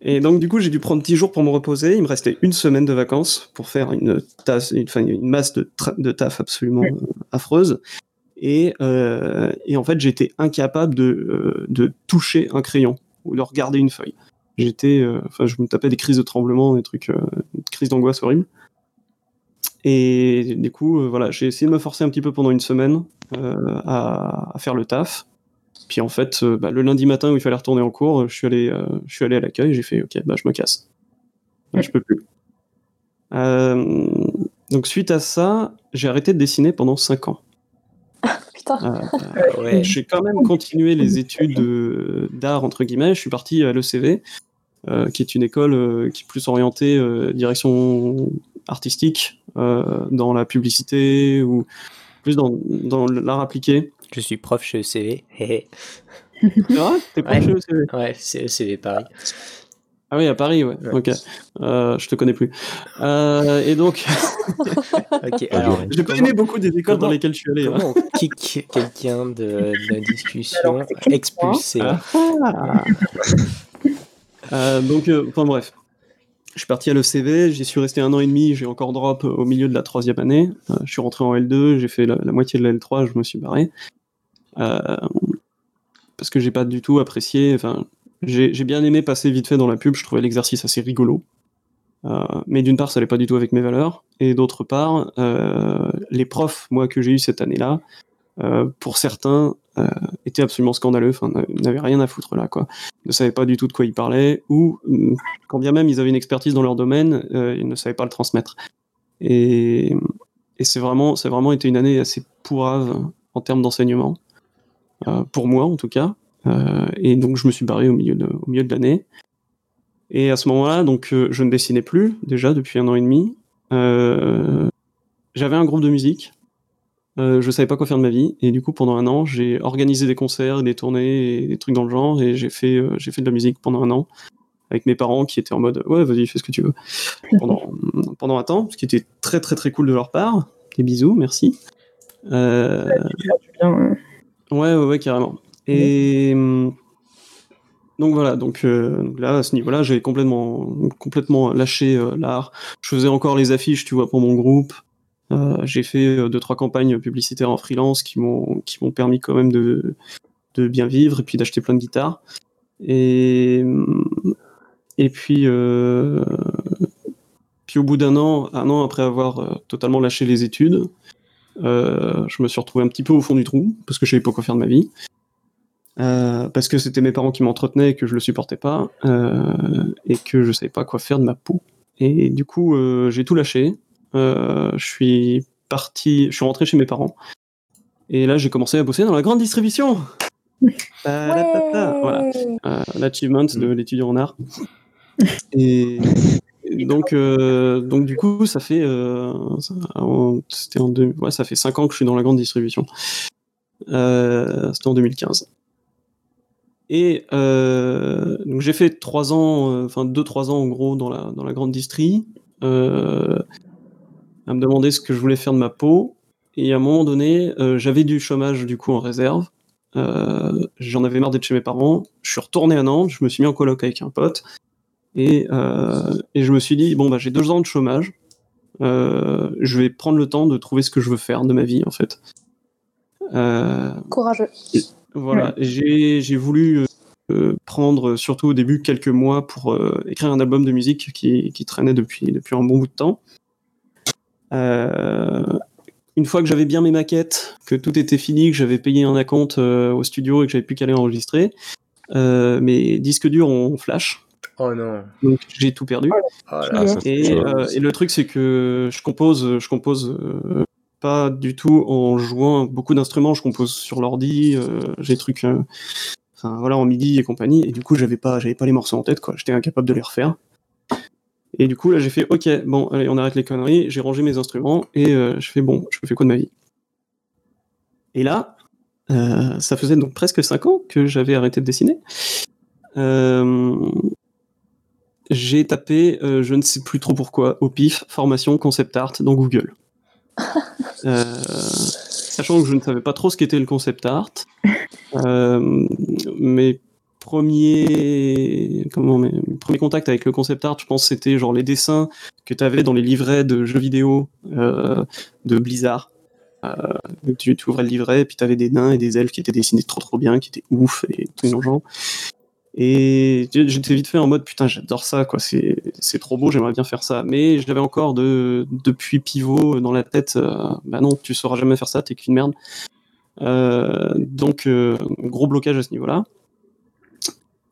Et donc, du coup, j'ai dû prendre 10 jours pour me reposer. Il me restait une semaine de vacances pour faire une, tasse, une, enfin, une masse de, de taf absolument Ouais. euh, affreuse. Et, euh, et en fait, j'étais incapable de, euh, de toucher un crayon ou de regarder une feuille. J'étais, euh, enfin, je me tapais des crises de tremblement, des trucs, des crises d'angoisse horribles. Et du coup, voilà, j'ai essayé de me forcer un petit peu pendant une semaine à, faire le taf. Puis en fait, bah, le lundi matin où il fallait retourner en cours, je suis allé, je suis allé à l'accueil, j'ai fait OK, bah je me casse. Là, je peux plus. Donc suite à ça, j'ai arrêté de dessiner pendant 5 ans. Putain. Euh, Ouais. j'ai quand même continué les études euh, d'art entre guillemets. Je suis parti à l'ECV, euh, qui est une école euh, qui est plus orientée euh, direction artistique, euh, dans la publicité ou plus dans, dans l'art appliqué. Je suis prof chez ECV. C'est vrai? T'es prof Ouais. chez l'ECV ouais, c'est ECV Paris. Ah oui, à Paris, ouais. Ouais. Ok. Euh, je te connais plus. Euh, et donc, Ok, alors. j'ai pas aimé beaucoup des écoles dans lesquelles je suis allé. hein. On kick quelqu'un de, la discussion Alors, expulsé Ah. Euh, donc, euh, enfin bref. Je suis parti à l'ECV, j'y suis resté un an et demi, j'ai encore drop au milieu de la troisième année. Euh, je suis rentré en L2, j'ai fait la, la moitié de la L3, je me suis barré. Euh, parce que j'ai pas du tout apprécié. Enfin, j'ai bien aimé passer vite fait dans la pub, je trouvais l'exercice assez rigolo. Euh, mais d'une part, ça allait pas du tout avec mes valeurs, et d'autre part, euh, les profs, moi, que j'ai eu cette année-là, euh, pour certains, étaient absolument scandaleux, enfin, n'avaient rien à foutre là, quoi. Ils ne savaient pas du tout de quoi ils parlaient, ou hum, quand bien même ils avaient une expertise dans leur domaine, ils ne savaient pas le transmettre. Et, c'est vraiment, c'est vraiment été une année assez pourrave en termes d'enseignement, pour moi en tout cas. Euh, et donc je me suis barré au milieu de, au milieu de l'année. Et à ce moment-là, donc euh, je ne dessinais plus déjà depuis un an et demi. Euh, J'avais un groupe de musique. Euh, je savais pas quoi faire de ma vie et du coup pendant un an j'ai organisé des concerts, des tournées et des trucs dans le genre et j'ai fait euh, j'ai fait de la musique pendant un an avec mes parents qui étaient en mode ouais vas-y fais ce que tu veux pendant pendant un temps ce qui était très très très cool de leur part des bisous merci euh. Ouais, ouais, ouais, carrément. Et hum, donc voilà, euh, donc là, à ce niveau-là, j'ai complètement, complètement lâché euh, l'art. Je faisais encore les affiches, tu vois, pour mon groupe. Euh, j'ai fait euh, deux, trois campagnes publicitaires en freelance qui m'ont, qui m'ont permis quand même de, de bien vivre et puis d'acheter plein de guitares. Et, et puis, euh, puis au bout d'un an, un an après avoir euh, totalement lâché les études, euh, je me suis retrouvé un petit peu au fond du trou parce que je savais pas quoi faire de ma vie. Euh, parce que c'était mes parents qui m'entretenaient et que je le supportais pas euh, et que je savais pas quoi faire de ma peau. Et du coup, euh, j'ai tout lâché. Euh, je suis parti, je suis rentré chez mes parents. Et là, j'ai commencé à bosser dans la grande distribution. Ta-da-ta-ta. Voilà euh, l'achievement de l'étudiant en art. Et, donc, euh, donc du coup, ça fait, euh, c'était en deux, ouais, ça fait cinq ans que je suis dans la grande distribution. Euh, c'était en 2015. Et euh, donc j'ai fait trois ans, euh, enfin deux trois ans en gros dans la dans la grande distrie, euh, à me demander ce que je voulais faire de ma peau. Et à un moment donné, euh, j'avais du chômage du coup en réserve. J'en avais marre d'être chez mes parents. Je suis retourné à Nantes, je me suis mis en coloc avec un pote. Et, et je me suis dit, bon, bah, j'ai deux ans de chômage. Je vais prendre le temps de trouver ce que je veux faire de ma vie, en fait. Courageux. Voilà, j'ai j'ai voulu euh, euh, prendre, surtout au début, quelques mois pour euh, écrire un album de musique qui, qui traînait depuis, depuis un bon bout de temps. Euh, une fois que j'avais bien mes maquettes, que tout était fini, que j'avais payé un acompte euh, au studio et que j'avais plus qu'à aller enregistrer, euh, mes disques durs ont flash, Oh non. donc j'ai tout perdu. Oh là. Ah, Et, euh, et le truc, c'est que je compose, je compose euh, pas du tout en jouant beaucoup d'instruments. Je compose sur l'ordi, euh, j'ai des trucs, euh, enfin voilà, en midi et compagnie. Et du coup, j'avais pas, j'avais pas les morceaux en tête, quoi. J'étais incapable de les refaire. Et du coup, là, j'ai fait, ok, bon, allez, on arrête les conneries. J'ai rangé mes instruments et euh, je fais, bon, je fais quoi de ma vie? Et là, ça faisait donc presque 5 ans que j'avais arrêté de dessiner. J'ai tapé, je ne sais plus trop pourquoi, au pif, formation concept art dans Google. Euh, sachant que je ne savais pas trop ce qu'était le concept art, euh, mes premiers, comment, mes premiers contacts avec le concept art, je pense, c'était genre les dessins que tu avais dans les livrets de jeux vidéo euh, de Blizzard. Euh, tu, tu ouvrais le livret, et puis tu avais des nains et des elfes qui étaient dessinés trop trop bien, qui étaient ouf et tout mélangeant. Et j'étais vite fait en mode putain, j'adore ça, quoi. C'est trop beau, j'aimerais bien faire ça. Mais je l'avais encore de, depuis pivot dans la tête. euh, bah non, tu sauras jamais faire ça, t'es qu'une merde. Euh, donc, euh, gros blocage à ce niveau-là.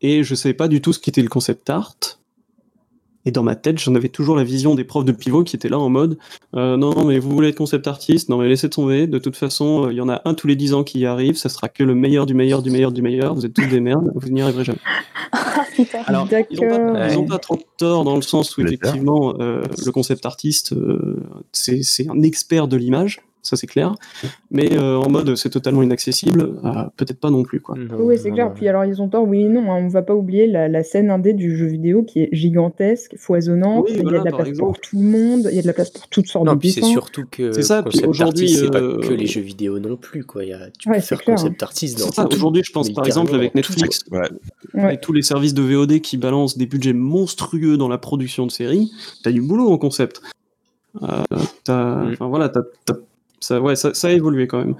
Et je savais pas du tout ce qu'était le concept art. Et dans ma tête, j'en avais toujours la vision des profs de pivot qui étaient là en mode euh, non, non, mais vous voulez être concept artiste? Non, mais laissez tomber. De toute façon, euh, il y en a un tous les 10 ans qui y arrive. Ça sera que le meilleur du meilleur du meilleur du meilleur. Vous êtes tous des merdes. Vous n'y arriverez jamais. Alors, ils n'ont pas, Ouais. pas trop tort dans le sens où effectivement euh, le concept artiste euh, c'est un expert de l'image, ça c'est clair, mais euh, en mode c'est totalement inaccessible, euh, peut-être pas non plus quoi. Non, Oui, c'est clair. Puis alors, ils ont tort, oui et non. hein. On ne va pas oublier la, la scène indé du jeu vidéo qui est gigantesque, foisonnante. Oui, il y a de la place exemple. pour tout le monde. Il y a de la place pour toutes sortes Non, de puis c'est surtout que C'est ça, aujourd'hui, c'est pas euh, que les jeux vidéo non plus, quoi. Il y a, tu Ouais, peux faire clair. concept artist dans C'est ça, tout. Aujourd'hui, je pense par exemple avec Netflix Ouais. Et tous les services de VOD qui balancent des budgets monstrueux dans la production de séries, t'as du boulot en concept. Euh, t'as- Mm. enfin voilà, t'as- t'as- ça, ouais, ça, ça a évolué quand même.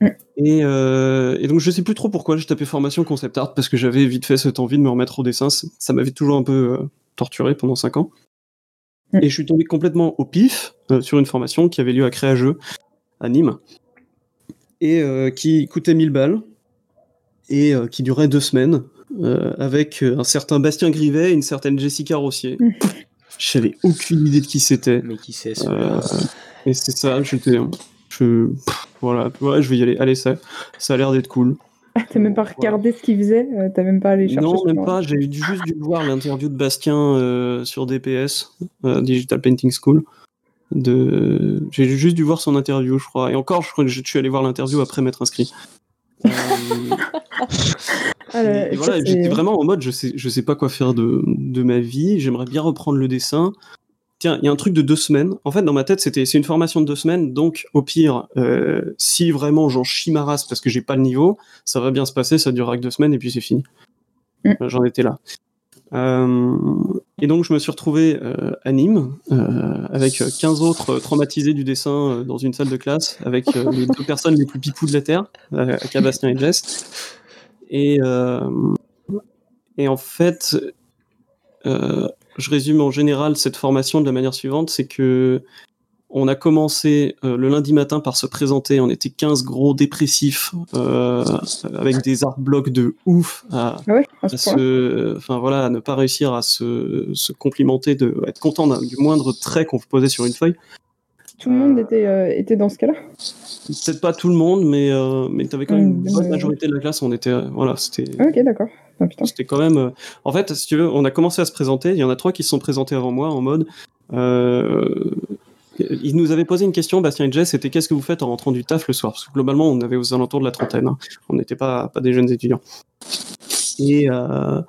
Mm. Et, euh, et donc je sais plus trop pourquoi j'ai tapé formation concept art parce que j'avais vite fait cette envie de me remettre au dessin. Ça m'avait toujours un peu euh, torturé pendant 5 ans. Mm. Et je suis tombé complètement au pif euh, sur une formation qui avait lieu à Créageux à Nîmes et qui coûtait 1000 balles et qui durait deux semaines avec un certain Bastien Grivet et une certaine Jessica Rossier. Mm. J'avais aucune idée de qui c'était. Mais qui sait, Euh, et c'est ça, j'étais. Je, pff, voilà, ouais, je vais y aller. Allez, ça, ça a l'air d'être cool. Ah, T'as même pas regardé ce qu'ils faisaient euh, T'as même pas allé chercher Non, même pas. J'ai juste dû voir l'interview de Bastien euh, sur DPS, euh, Digital Painting School. De... J'ai juste dû voir son interview, je crois. Et encore, je crois que je suis allé voir l'interview après m'être inscrit. Euh, Ah, et voilà, j'étais vraiment en mode, je sais, je sais pas quoi faire de, de ma vie. J'aimerais bien reprendre le dessin. Tiens, il y a un truc de deux semaines. En fait, dans ma tête, c'était c'est une formation de deux semaines. Donc, au pire, euh, si vraiment j'en chie ma race parce que j'ai pas le niveau, ça va bien se passer. Ça durera que deux semaines et puis c'est fini. Mm. J'en étais là. Euh, et donc, je me suis retrouvé euh, à Nîmes euh, avec 15 autres traumatisés du dessin euh, dans une salle de classe avec euh, les deux personnes les plus pipous de la Terre, euh, avec Bastien et Jess. Et, euh, en fait, euh, je résume en général cette formation de la manière suivante, c'est que on a commencé euh, le lundi matin par se présenter, on était 15 gros dépressifs euh, avec des art blocs de ouf à, Ah à se, enfin voilà, à ne pas réussir à se, se complimenter, de à être content du moindre trait qu'on posait sur une feuille. Tout le monde était, euh, était dans ce cas-là? Peut-être pas tout le monde, mais mais t'avais quand même une bonne ouais. majorité de la classe. On était, voilà, c'était. Ok, d'accord. Ah. C'était quand même. En fait, si tu veux, on a commencé à se présenter. Il y en a trois qui se sont présentés avant moi en mode. euh, Ils nous avaient posé une question, Bastien et Jess, c'était qu'est-ce que vous faites en rentrant du taf le soir? Parce que globalement, on avait aux alentours de la trentaine. hein. On n'était pas, pas des jeunes étudiants. Et, euh,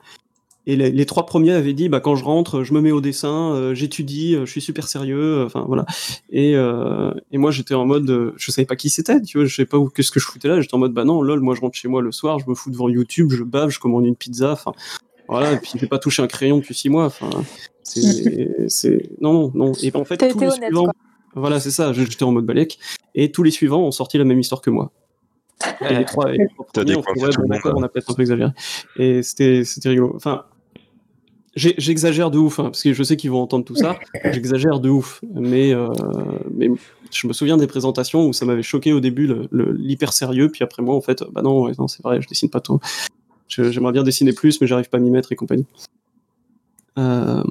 et les, trois premiers avaient dit bah, quand je rentre, je me mets au dessin, euh, j'étudie, euh, je suis super sérieux. voilà. Et, et moi, j'étais en mode. je savais pas qui c'était, tu vois, je savais pas où, qu'est-ce que je foutais là. J'étais en mode bah non, lol, moi je rentre chez moi le soir, je me fous devant YouTube, je bave, je commande une pizza. Enfin voilà, et puis j'ai pas touché un crayon depuis six mois. C'est, c'est, non, non, non. Et en fait, tous les honnête, suivants, quoi. voilà, c'est ça. J'étais en mode balèque, et tous les suivants ont sorti la même histoire que moi. Et les trois, et les trois premiers, on fait, ouais, tout bon, on a peut-être un peu exagéré. Et c'était, c'était rigolo. Enfin, j'exagère de ouf, hein, parce que je sais qu'ils vont entendre tout ça. J'exagère de ouf, mais, euh, mais je me souviens des présentations où ça m'avait choqué au début l'hyper sérieux, puis après moi, en fait, bah non, ouais, non, c'est vrai, je dessine pas trop. Je- J'aimerais bien dessiner plus, mais j'arrive pas à m'y mettre et compagnie. Euh,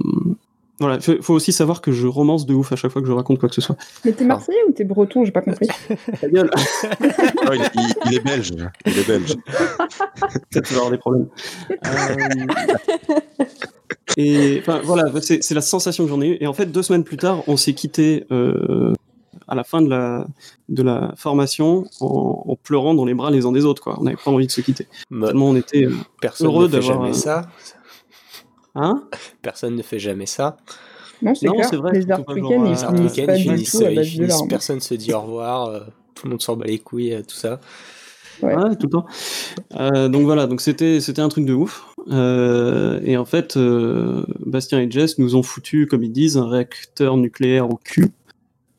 Voilà, faut, faut aussi savoir que je romance de ouf à chaque fois que je raconte quoi que ce soit. Mais t'es Marseillais ou t'es Breton J'ai pas compris. Ta gueule, Ah, il, il- il est belge. Il est belge. peut-être tu vas avoir des problèmes. Euh, Et enfin voilà, c'est la sensation que j'en ai eue. Et en fait, deux semaines plus tard, on s'est quitté euh, à la fin de la de la formation en, en pleurant dans les bras les uns des autres. Quoi. On n'avait pas envie de se quitter. Bah, Tellement on était. euh, personne heureux d'avoir ça. Hein Personne ne fait jamais ça. Non, c'est vrai, les surtout art pas week-ends, genre, ils art finissent pas ils du finissent, tout à ils base de finissent, larmes. personne se dit au revoir, euh, tout le monde s'en bat les couilles, euh, tout ça. Ouais. Ouais, tout le temps. Euh, donc voilà, donc c'était c'était un truc de ouf. Euh, et en fait, euh, Bastien et Jess nous ont foutu, comme ils disent, un réacteur nucléaire au cul.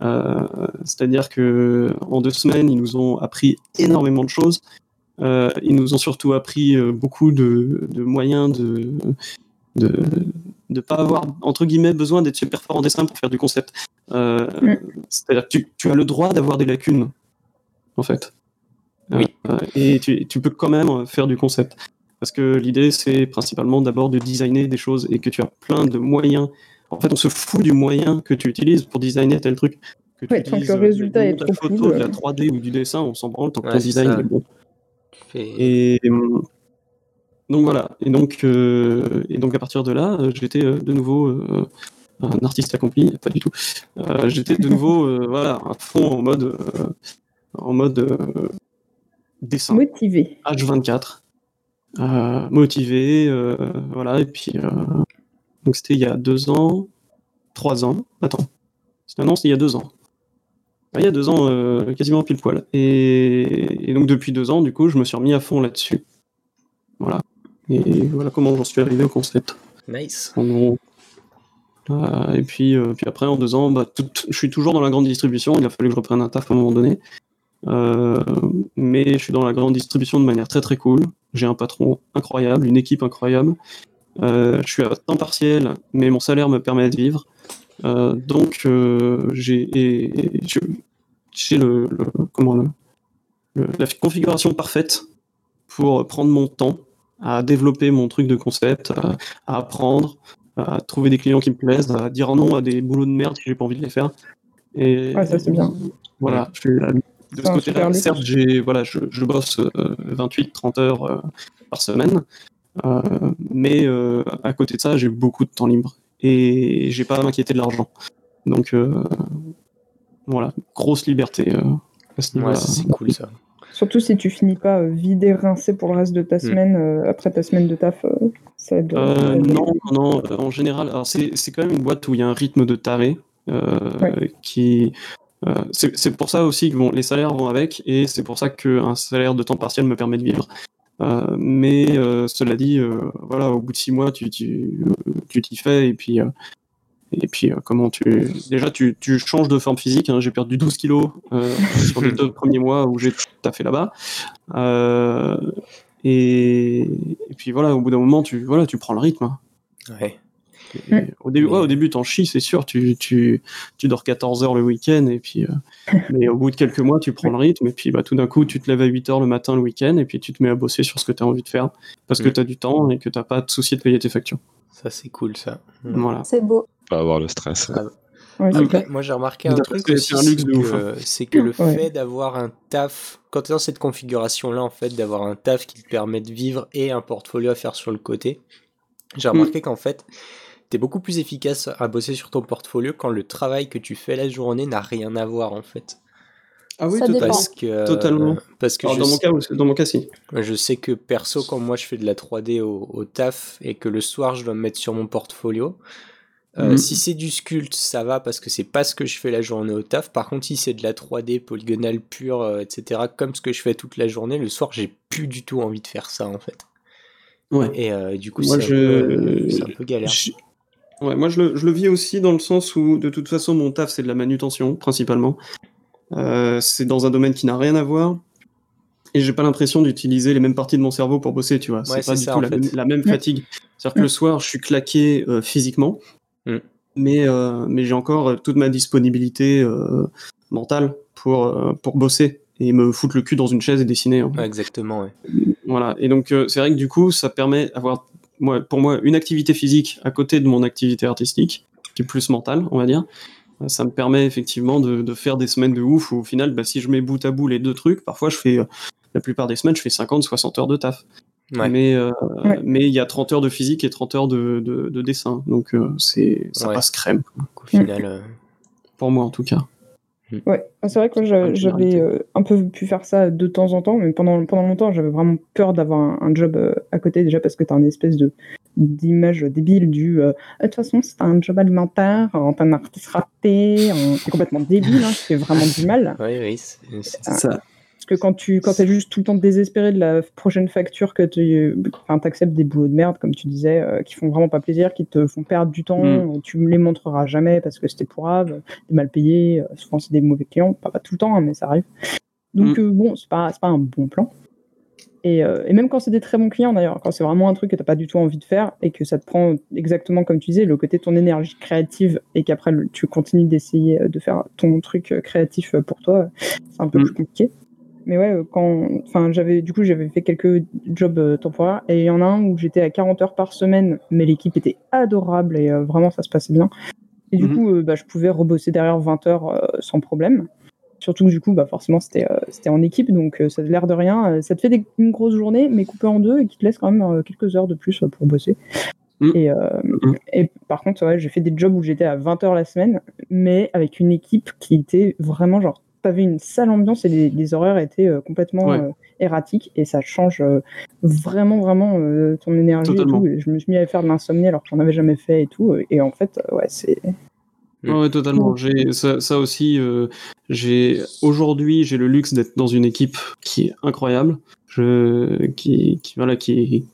Euh, C'est-à-dire que en deux semaines, ils nous ont appris énormément de choses. Euh, ils nous ont surtout appris euh, beaucoup de, de moyens de de de pas avoir entre guillemets besoin d'être super fort en dessin pour faire du concept. Euh, Mm. C'est-à-dire que tu, tu as le droit d'avoir des lacunes, en fait. Oui. Euh, et tu, tu peux quand même faire du concept. Parce que l'idée, c'est principalement d'abord de designer des choses et que tu as plein de moyens. En fait, on se fout du moyen que tu utilises pour designer tel truc. Que tu tant que le euh, résultat est trop photo, cool, de la euh. 3D ou du dessin, on s'en branle tant que Ouais, ton design ça. est bon. Fais- Et euh, donc voilà. Et donc, euh, et donc à partir de là, euh, j'étais euh, de nouveau euh, un artiste accompli, pas du tout. Euh, j'étais de nouveau voilà à fond en mode en mode dessin Motivé. H24, euh, motivé, voilà. Et puis donc c'était il y a deux ans, trois ans. Attends, c'était non, c'était il y a deux ans. Ah, il y a deux ans, quasiment pile poil. Et, et donc depuis deux ans, du coup, je me suis remis à fond là-dessus. Voilà. Et voilà comment j'en suis arrivé au concept. Nice. En gros. Euh, et puis, euh, puis après, en deux ans, bah, tout- je suis toujours dans la grande distribution. Il a fallu que je reprenne un taf à un moment donné. Euh, mais je suis dans la grande distribution de manière très très cool. J'ai un patron incroyable, une équipe incroyable. Euh, je suis à temps partiel, mais mon salaire me permet de vivre. Donc, j'ai le, le- comment le, le- la configuration parfaite pour prendre mon temps à développer mon truc de concept, à, à apprendre, à trouver des clients qui me plaisent, à dire non à des boulots de merde si j'ai pas envie de les faire. Et Ouais, ça, c'est bien. Voilà, je suis à- de ce côté-là, certes, j'ai voilà, je, je bosse 28-30 heures euh, par semaine, euh, mais euh, à côté de ça, j'ai beaucoup de temps libre et j'ai pas à m'inquiéter de l'argent. Donc euh, voilà, grosse liberté. euh, à ce niveau-là. c'est cool ça. Surtout si tu finis pas euh, vidé, rincé pour le reste de ta semaine, euh, après ta semaine de taf, euh, ça aide. Non, non, en général, alors c'est c'est quand même une boîte où il y a un rythme de taré Ouais. qui. euh, c'est c'est pour ça aussi que bon, les salaires vont avec et c'est pour ça qu'un salaire de temps partiel me permet de vivre. Euh, mais euh, cela dit, voilà, au bout de six mois, tu tu tu t'y fais et puis et puis euh, comment tu déjà tu, tu changes de forme physique. hein, J'ai perdu 12 kilos euh, sur les deux premiers mois où j'ai taffé là-bas. Euh, et, et puis voilà, au bout d'un moment, tu voilà, tu prends le rythme. hein. Ouais. Et. Au début, Mais- ouais, au début, t'en chies, c'est sûr. Tu, tu, tu dors 14 heures le week-end, et puis, euh, mais au bout de quelques mois, tu prends le rythme, et puis bah, tout d'un coup, tu te lèves à 8 heures le matin le week-end, et puis tu te mets à bosser sur ce que tu as envie de faire, parce que Mm. tu as du temps et que tu pas de souci de payer tes factures. Ça, c'est cool ça. Mm. Voilà. C'est beau. Pas avoir le stress. Ah, Ouais, Après. Moi, j'ai remarqué un truc c'est aussi, luxe c'est que, le Ouais. fait d'avoir un taf, quand tu es dans cette configuration-là, en fait, d'avoir un taf qui te permet de vivre et un portfolio à faire sur le côté, j'ai Mm. remarqué qu'en fait, tu es beaucoup plus efficace à bosser sur ton portfolio quand le travail que tu fais la journée n'a rien à voir, en fait. Ah oui, Ça totalement. dépend. Parce que, Totalement. Parce que Alors, dans, mon sais- cas, aussi- dans mon cas, si. je sais que perso, quand moi je fais de la 3D au, au taf et que le soir je dois me mettre sur mon portfolio, euh, Mhm. si c'est du sculpte, ça va parce que c'est pas ce que je fais la journée au taf. Par contre, si c'est de la 3D polygonale pure, euh, etc., comme ce que je fais toute la journée, le soir j'ai plus du tout envie de faire ça en fait. Ouais. Et euh, du coup, c'est un, je- peu- c'est un peu galère. Je- Ouais, moi, je le, je le vis aussi dans le sens où, de toute façon, mon taf, c'est de la manutention, principalement. C'est dans un domaine qui n'a rien à voir. Et j'ai pas l'impression d'utiliser les mêmes parties de mon cerveau pour bosser, tu vois. Ouais, c'est pas du ça, tout la, même, la même fatigue. C'est-à-dire que le soir, je suis claqué physiquement, Mm. mais, euh, mais j'ai encore euh, toute ma disponibilité euh, mentale pour, pour bosser et me foutre le cul dans une chaise et dessiner. hein. Ouais, exactement, ouais. Voilà. Et donc, c'est vrai que du coup, ça permet d'avoir, moi, pour moi, une activité physique à côté de mon activité artistique. qui est plus mental, on va dire. Ça me permet effectivement de, de faire des semaines de ouf où au final, bah, si je mets bout à bout les deux trucs, parfois je fais, la plupart des semaines, je fais 50, 60 heures de taf. Ouais. Mais euh, Ouais. mais il y a 30 heures de physique et 30 heures de, de, de dessin. Donc euh, c'est ça Ouais. passe crème, Au final, euh, pour moi en tout cas. Ouais, Ah, c'est vrai que j'avais euh, un peu pu faire ça de temps en temps, mais pendant, pendant longtemps, j'avais vraiment peur d'avoir un, un job euh, à côté, déjà parce que tu as une espèce de d'image débile du euh, de toute façon, c'est un job alimentaire, en un artiste raté, c'est complètement débile, hein, c'est vraiment du mal. oui, oui, c'est- Ah. Ça, Parce que quand tu quand es juste tout le temps désespéré de la prochaine facture que tu enfin, acceptes des boulots de merde, comme tu disais, euh, qui font vraiment pas plaisir, qui te font perdre du temps, Mm. euh, tu me les montreras jamais parce que c'était pourrave, t'es mal payé, euh, souvent c'est des mauvais clients, pas, pas tout le temps, hein, mais ça arrive. Donc euh, bon, c'est pas, pas un bon plan. Et, euh, et même quand c'est des très bons clients d'ailleurs, quand c'est vraiment un truc que t'as pas du tout envie de faire et que ça te prend exactement comme tu disais, le côté de ton énergie créative et qu'après tu continues d'essayer de faire ton truc créatif pour toi, c'est un peu Mm. plus compliqué. Mais ouais, euh, quand, enfin, j'avais, du coup, j'avais fait quelques jobs euh, temporaires et il y en a un où j'étais à 40 heures par semaine, mais l'équipe était adorable et euh, vraiment ça se passait bien. Et du Mhm. coup, euh, bah, je pouvais rebosser derrière 20 heures sans problème. Surtout que du coup, bah, forcément, c'était c'était en équipe, donc ça a l'air de rien. ça te fait des- une grosse journée, mais coupée en deux et qui te laisse quand même quelques heures de plus pour bosser. Mhm. Et, Mhm. et par contre, ouais, j'ai fait des jobs où j'étais à 20 heures la semaine, mais avec une équipe qui était vraiment genre, t'avais une sale ambiance et les, les horaires étaient euh, complètement Ouais. euh, erratiques et ça change euh, vraiment, vraiment ton énergie Totalement. et tout. Et je me suis mis à faire de l'insomnie alors que j'en avais jamais fait et tout. Et en fait, ouais, c'est. Ouais, ouais, totalement. J'ai ça, ça aussi. euh, j'ai aujourd'hui, j'ai le luxe d'être dans une équipe qui est incroyable, je, qui, qui voilà, qui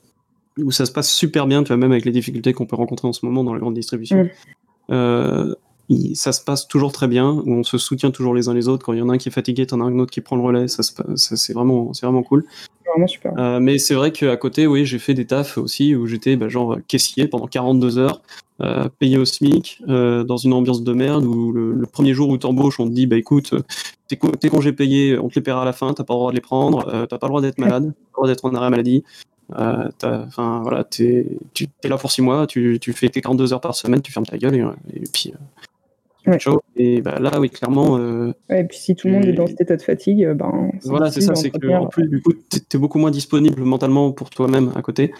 où ça se passe super bien. Tu vois, même avec les difficultés qu'on peut rencontrer en ce moment dans la grande distribution, Mm. euh, il- ça se passe toujours très bien. On se soutient toujours les uns les autres. Quand il y en a un qui est fatigué, t'en as un autre qui prend le relais. Ça, c'est vraiment, c'est vraiment cool. vraiment super. Euh, mais c'est vrai qu'à côté, oui, j'ai fait des tafs aussi où j'étais bah, genre caissier pendant 42 heures, euh, payé au SMIC, euh, dans une ambiance de merde où le, le premier jour où t'embauches, on te dit bah écoute, tes, co- tes congés payés, on te les paiera à la fin, t'as pas le droit de les prendre, t'as pas le droit d'être malade, t'as pas le droit d'être en arrêt maladie. Enfin voilà, t'es tu es là pour 6 mois, tu, tu fais tes 42 heures par semaine, tu fermes ta gueule et, et puis Ouais. Et bah, là, oui, clairement, euh, Ouais, et puis si tout le monde est dans cet état de fatigue, euh, ben. voilà, c'est ça, c'est que en plus, du coup, t'es t'es beaucoup moins disponible mentalement pour toi-même à côté.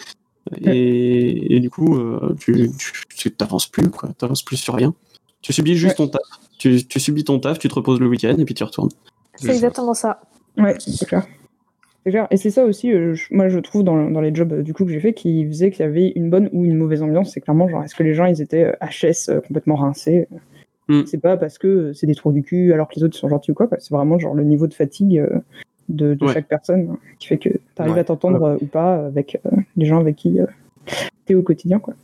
Et, et du coup, euh, tu, tu, tu t'avances plus, quoi. T'avances plus sur rien. Tu subis juste ton taf. Tu, tu subis ton taf, tu te reposes le week-end et puis tu retournes. C'est exactement ça. Ouais, c'est clair. Et c'est ça aussi, euh, je- moi je trouve dans, dans les jobs euh, du coup que j'ai fait qui faisait qu'il y avait une bonne ou une mauvaise ambiance. C'est clairement genre, est-ce que les gens ils étaient euh, HS complètement rincés? Mm. C'est pas parce que c'est des trous du cul alors que les autres sont gentils ou quoi. quoi. C'est vraiment genre le niveau de fatigue euh, de, de Ouais. chaque personne hein, qui fait que tu arrives Ouais. à t'entendre euh, ou pas avec euh, les gens avec qui tu t'es au quotidien. Quoi.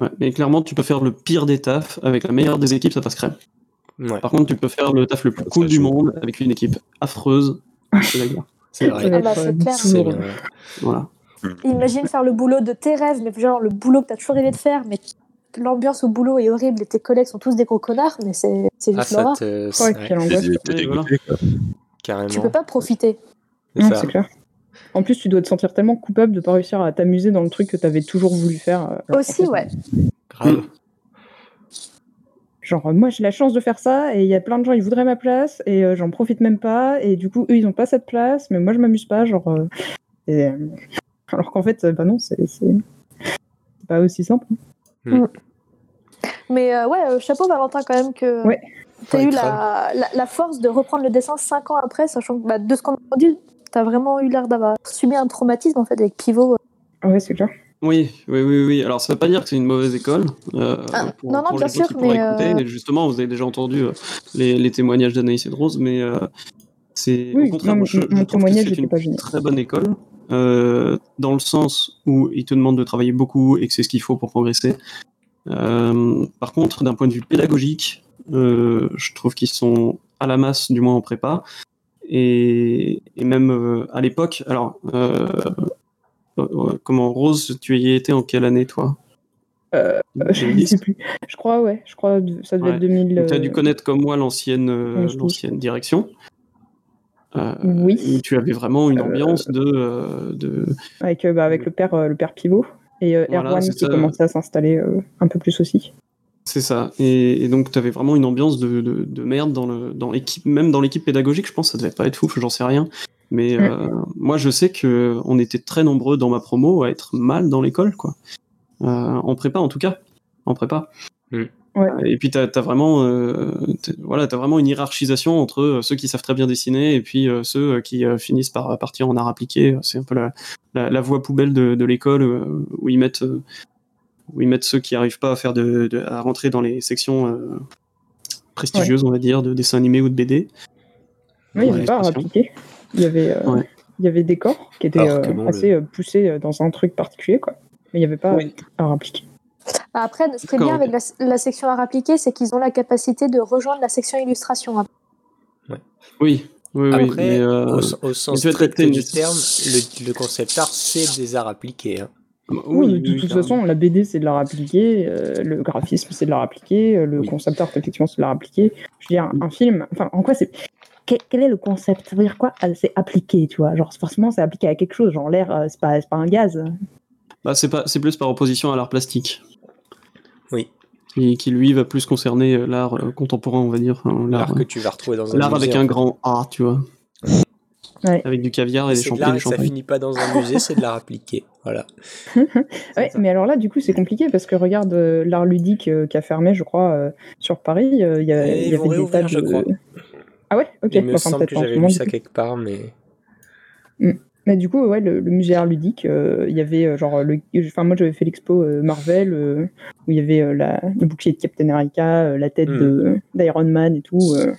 Ouais. Mais clairement, tu peux faire le pire des tafs avec la meilleure des équipes, ça passe crème. Ouais, Par contre, tu peux faire le taf le plus cool du monde avec une équipe affreuse. C'est la guerre. c'est Ça vrai. va Ah bah, c'est clair. C'est. Voilà. Imagine faire le boulot de tes rêves, mais genre le boulot que t'as toujours rêvé de faire, mais l'ambiance au boulot est horrible et tes collègues sont tous des gros connards, mais c'est c'est Ah, juste ça l'horreur. Ouais, voilà. carrément. Tu peux pas profiter. C'est Non, ça. c'est clair. En plus, tu dois te sentir tellement coupable de pas réussir à t'amuser dans le truc que t'avais toujours voulu faire. euh, alors Aussi, fait, ouais. Grave. Genre, euh, moi j'ai la chance de faire ça et il y a plein de gens ils voudraient ma place et euh, j'en profite même pas et du coup eux ils ont pas cette place mais moi je m'amuse pas. Genre, euh, et, euh, alors qu'en fait, bah non, c'est pas aussi simple. Mais euh, ouais, euh, chapeau Valentin quand même que Ouais. t'as Ouais, eu la, la, la force de reprendre le dessin cinq ans après, sachant que bah, de ce qu'on a entendu, t'as vraiment eu l'air d'avoir subi un traumatisme en fait avec Pivot. Ah ouais, c'est clair. Oui, oui, oui, oui. Alors, ça veut pas dire que c'est une mauvaise école. euh, Ah, pour, non, non, pour bien sûr, mais, euh, justement, vous avez déjà entendu euh, les, les témoignages d'Anaïs et de Rose, mais euh, c'est Oui, au contraire, non, je, mon je témoignage c'est une pas très bonne école, euh, dans le sens où ils te demandent de travailler beaucoup et que c'est ce qu'il faut pour progresser. Euh, par contre, d'un point de vue pédagogique, euh, je trouve qu'ils sont à la masse, du moins en prépa. Et, et même euh, à l'époque, alors, comment, Rose, tu y étais en quelle année, toi? Euh, je 2010? sais plus. Je crois, ouais. Je crois que ça devait Ouais. être 2000. Tu as dû connaître comme moi l'ancienne euh, 11, 12. l'ancienne direction. Euh, Oui. où tu avais vraiment une ambiance de, de avec, bah, avec le père, le père Pivot et euh, Voilà, Erwan c'est qui ça. commençait à s'installer euh, un peu plus aussi. C'est ça. Et, et donc, tu avais vraiment une ambiance de, de, de merde dans le dans l'équipe, même dans l'équipe pédagogique. Je pense que ça devait pas être fou, j'en sais rien. Mais euh, moi, je sais que on était très nombreux dans ma promo à être mal dans l'école, quoi. Euh, en prépa, en tout cas. En prépa. Mm. Ouais. Et puis, t'as as vraiment, euh, voilà, t'as vraiment une hiérarchisation entre euh, ceux qui savent très bien dessiner et puis euh, ceux qui euh, finissent par partir en art appliqué. C'est un peu la, la, la voie poubelle de, de l'école euh, où ils mettent euh, où ils mettent ceux qui arrivent pas à faire de, de- à rentrer dans les sections euh, prestigieuses, on va dire, de dessins animés ou de BD. Oui, il n'y avait pas à l'expression. appliquer. Il y avait, euh, Ouais. il y avait des corps qui étaient euh, bon, assez euh, poussés dans un truc particulier, quoi. Mais il n'y avait pas Oui. à appliquer. Après, ce qui est bien avec la, la section art appliqué, c'est qu'ils ont la capacité de rejoindre la section illustration. hein. Oui, oui, oui. Après, mais, euh, au, au sens strict traiter du une- terme, le, le concept art, c'est des arts appliqués. hein. Oui, de toute façon, la BD, c'est de l'art appliqué, euh, le graphisme, c'est de l'art appliqué, euh, le Oui. concept art, effectivement, c'est de l'art appliqué. Je veux dire, un film, enfin, en quoi c'est. Quel, quel est le concept? Ça veut dire quoi? Ah, C'est appliqué, tu vois. Genre, forcément, c'est appliqué à quelque chose. Genre, l'air, euh, c'est pas, un gaz. Bah, c'est plus par opposition à l'art plastique. Oui. Qui, qui, lui va plus concerner euh, l'art euh, contemporain, on va dire. Enfin, L'art que tu vas retrouver dans un l'art avec un grand A, tu vois. Ouais. Avec du caviar et des champignons ça finit pas dans un musée, c'est de l'art appliqué. Voilà. Ouais, mais alors là, du coup, c'est compliqué parce que regarde euh, l'art ludique euh, qui a fermé, je crois, euh, sur Paris. euh, Il y, a, y avait des tas réouvrir, je crois. Ah ouais Ok. Il me Enfin, semble que j'avais vu ça quelque part, mais Mais du coup, ouais, le, le musée art ludique, euh, il y avait euh, genre le, enfin moi j'avais fait l'expo euh, Marvel euh, où il y avait euh, la, le bouclier de Captain America, euh, la tête Mm. de d'Iron Man et tout. euh,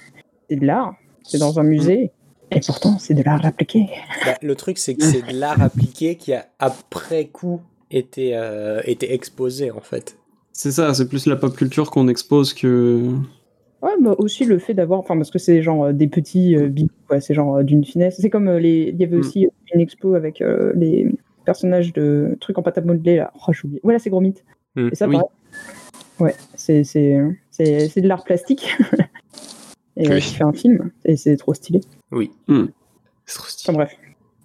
c'est de l'art, c'est dans un musée et pourtant c'est de l'art appliqué. Bah, le truc, c'est que c'est de l'art appliqué qui a, après coup, été, euh, été exposé, en fait. C'est ça, c'est plus la pop culture qu'on expose que. Ouais, bah aussi le fait d'avoir, enfin parce que c'est genre euh, des petits euh, c'est genre euh, d'une finesse. C'est comme euh, les, il y avait Mm. aussi une expo avec euh, les personnages de trucs en pâte à modeler là. Oh, j'ai oublié. Voilà, c'est Gromit. Mm. Et ça, Oui. pareil. Ouais, c'est c'est c'est c'est de l'art plastique. et Oui. tu fais un film et c'est trop stylé. Oui. Hmm. C'est trop Enfin stylé. bref.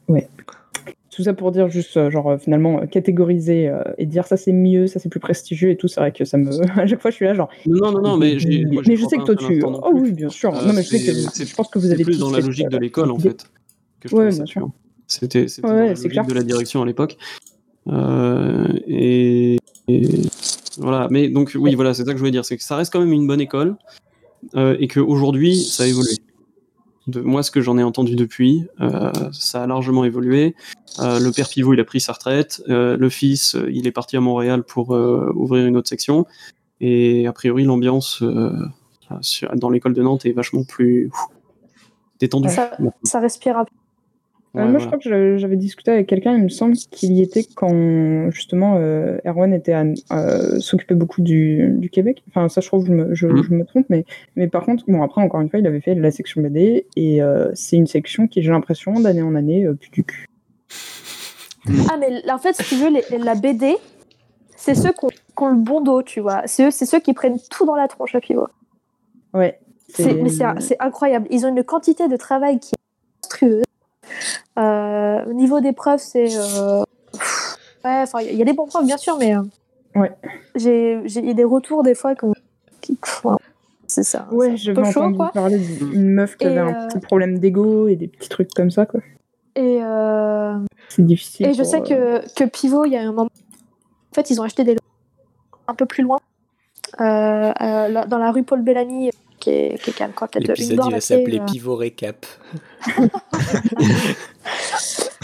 Ouais. Tout ça pour dire juste, euh, genre, euh, finalement, euh, catégoriser euh, et dire ça c'est mieux, ça c'est plus prestigieux et tout, c'est vrai que ça me. à chaque fois, je suis là, genre. Non, non, non, mais moi, j'y mais je sais que toi tu. Oh plus. oui, bien sûr. Euh, non, mais je sais que. Je pense que vous avez plus dans la logique de l'école, en fait. Que Ouais, bien sûr. C'était Ouais, dans la c'est logique clair. de la direction à l'époque. Euh, et, et voilà. Mais donc, oui, voilà, c'est ça que je voulais dire. C'est que ça reste quand même une bonne école et qu'aujourd'hui, ça a évolué. De moi, ce que j'en ai entendu depuis, euh, ça a largement évolué. Euh, le père Pivot, il a pris sa retraite. Euh, le fils, il est parti à Montréal pour ouvrir une autre section. Et a priori, l'ambiance dans l'école de Nantes est vachement plus détendue. Ça, ça respire un peu. Euh, Ouais, moi, je crois que j'avais- discuté avec quelqu'un, il me semble qu'il y était quand justement euh, Erwan était euh, s'occupait beaucoup du, du Québec. Enfin, ça, je trouve que je me, je, Mhm. je me trompe, mais, mais par contre, bon, après, encore une fois, il avait fait la section BD et euh, c'est une section qui, j'ai l'impression, d'année en année, euh, plus du cul. Ah, mais en fait, si tu veux, les- la BD, c'est ceux qui ont, qui ont le bon dos, tu vois. C'est eux, c'est ceux qui prennent tout dans la tronche à pivot. Ouais. C'est, mais c'est, c'est incroyable. Ils ont une quantité de travail qui est monstrueuse. Euh, au niveau des profs, c'est. euh, ouais, enfin, il y a des bons profs, bien sûr, mais. euh, Ouais. J'ai, j'ai il y a des retours des fois ouais, c'est ça. Ouais, j'avais peu chaud, quoi. parler d'une meuf qui Et, avait un petit problème d'ego et des petits trucs comme ça, quoi. Et, C'est difficile. et je sais que, que Pivot, il y a un moment. En fait, ils ont acheté des un peu plus loin, euh, euh, dans la rue Paul Bellamy, qui est, qui est quand même quoi, peut-être une borne il va assez, s'appeler euh, Pivot Récap.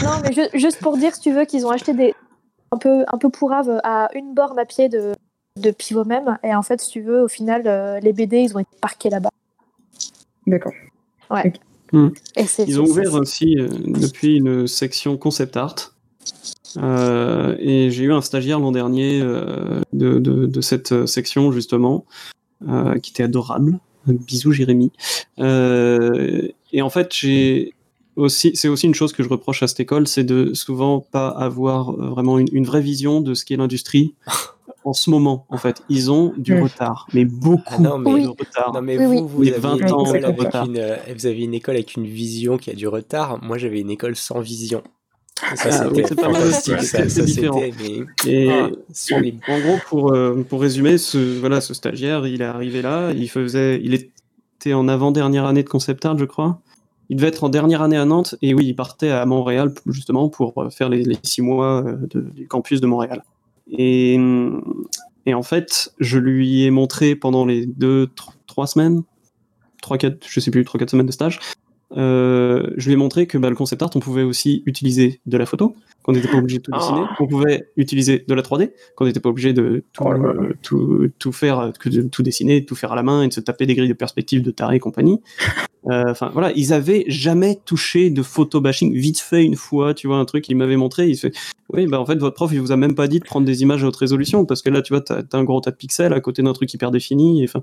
Non, mais ju- juste pour dire, si tu veux, qu'ils ont acheté des un peu un peu pourrave à une borne à pied de de pivot même, et en fait, si tu veux, au final, euh, les BD, ils ont été parqués là-bas. D'accord. Et c'est Ils ont ouvert aussi euh, depuis une section concept art. Euh, et j'ai eu un stagiaire l'an dernier euh, de, de, de cette euh, section justement, euh, qui était adorable. Bisous Jérémy. Euh, et en fait, j'ai aussi, c'est aussi une chose que je reproche à cette école, c'est de souvent pas avoir euh, vraiment une, une vraie vision de ce qu'est l'industrie en ce moment. En fait, ils ont du retard, mais beaucoup Ah non, mais- de Oui. retard. Non, mais Oui, vous, vous, Mais avez 20 une ans de retard. une, euh, vous avez une école avec une vision qui a du retard. Moi, j'avais une école sans vision. Ah, oui, c'est pas mal aussi, c'est différent. Et ah, en gros, pour, euh, pour résumer, ce, voilà, ce stagiaire, il est arrivé là, il faisait, il était en avant-dernière année de concept art, je crois. Il devait être en dernière année à Nantes, et oui, il partait à Montréal, justement, pour euh, faire les, les six mois euh, de- du campus de Montréal. Et, et en fait, je lui ai montré pendant les deux, tr- trois semaines, trois, quatre, je sais plus, trois, quatre semaines de stage, je lui ai montré que bah, le concept art, on pouvait aussi utiliser de la photo, qu'on n'était pas obligé de tout dessiner, qu'on pouvait utiliser de la 3D, qu'on n'était pas obligé de tout, Oh euh, tout, tout faire, euh, que de tout dessiner, de tout faire à la main et de se taper des grilles de perspective de taré et compagnie. Euh, Enfin voilà, ils avaient jamais touché de photo bashing, vite fait une fois, tu vois, un truc, il m'avait montré, il fait, oui, bah en fait, votre prof, il vous a même pas dit de prendre des images à haute résolution, parce que là, tu vois, t'as as un gros tas de pixels à côté d'un truc hyper défini, et, enfin,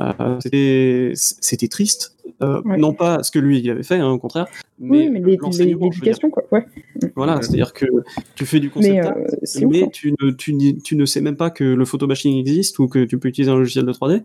euh, c'était c'était triste. Euh, Ouais. Non pas ce que lui, il avait fait, hein, au contraire, oui, mais l'éducation, quoi. Ouais. Voilà, c'est-à-dire que tu fais du concept Mais art, euh, ouf. mais hein. tu ne, tu, n'y- tu ne sais même pas que le photobashing existe ou que tu peux utiliser un logiciel de 3D.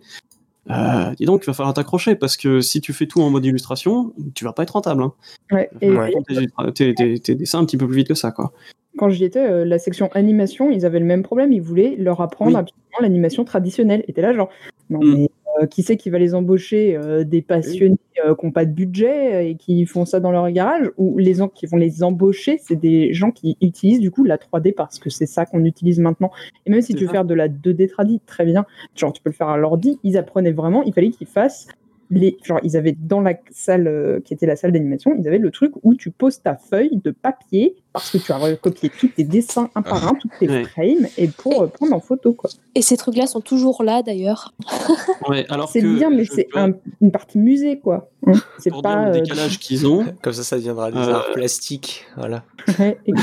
Euh, dis donc, il va falloir t'accrocher parce que si tu fais tout en mode illustration, tu vas pas être rentable. Hein. Ouais. Et Ouais. Tes, tes- tes- tes dessins un petit peu plus vite que ça, quoi. quand j'y étais, euh, la section animation, ils avaient le même problème. Ils voulaient leur apprendre Oui. absolument l'animation traditionnelle. Et t'es là, genre, non, Mm. mais euh, qui c'est qui va les embaucher euh, Des passionnés euh, qui n'ont pas de budget euh, et qui font ça dans leur garage? Ou les gens qui vont les embaucher, c'est des gens qui utilisent du coup la 3D parce que c'est ça qu'on utilise maintenant. Et même si tu veux ça. faire de la 2D tradi, très bien. Genre, tu peux le faire à l'ordi. Ils apprenaient vraiment, il fallait qu'ils fassent. Les, genre, ils avaient dans la salle euh, qui était la salle d'animation, ils avaient le truc où tu poses ta feuille de papier parce que tu as recopié tous tes dessins un par un, tous tes Ouais. frames, et pour euh, prendre en photo. quoi. Et ces trucs-là sont toujours là d'ailleurs. Ouais, alors C'est bien, mais c'est peux- un- une partie musée, quoi. Hein, c'est pour pas. dire le euh, décalage qu'ils ont. Comme ça, ça deviendra des Euh, arts plastiques. Voilà. ouais.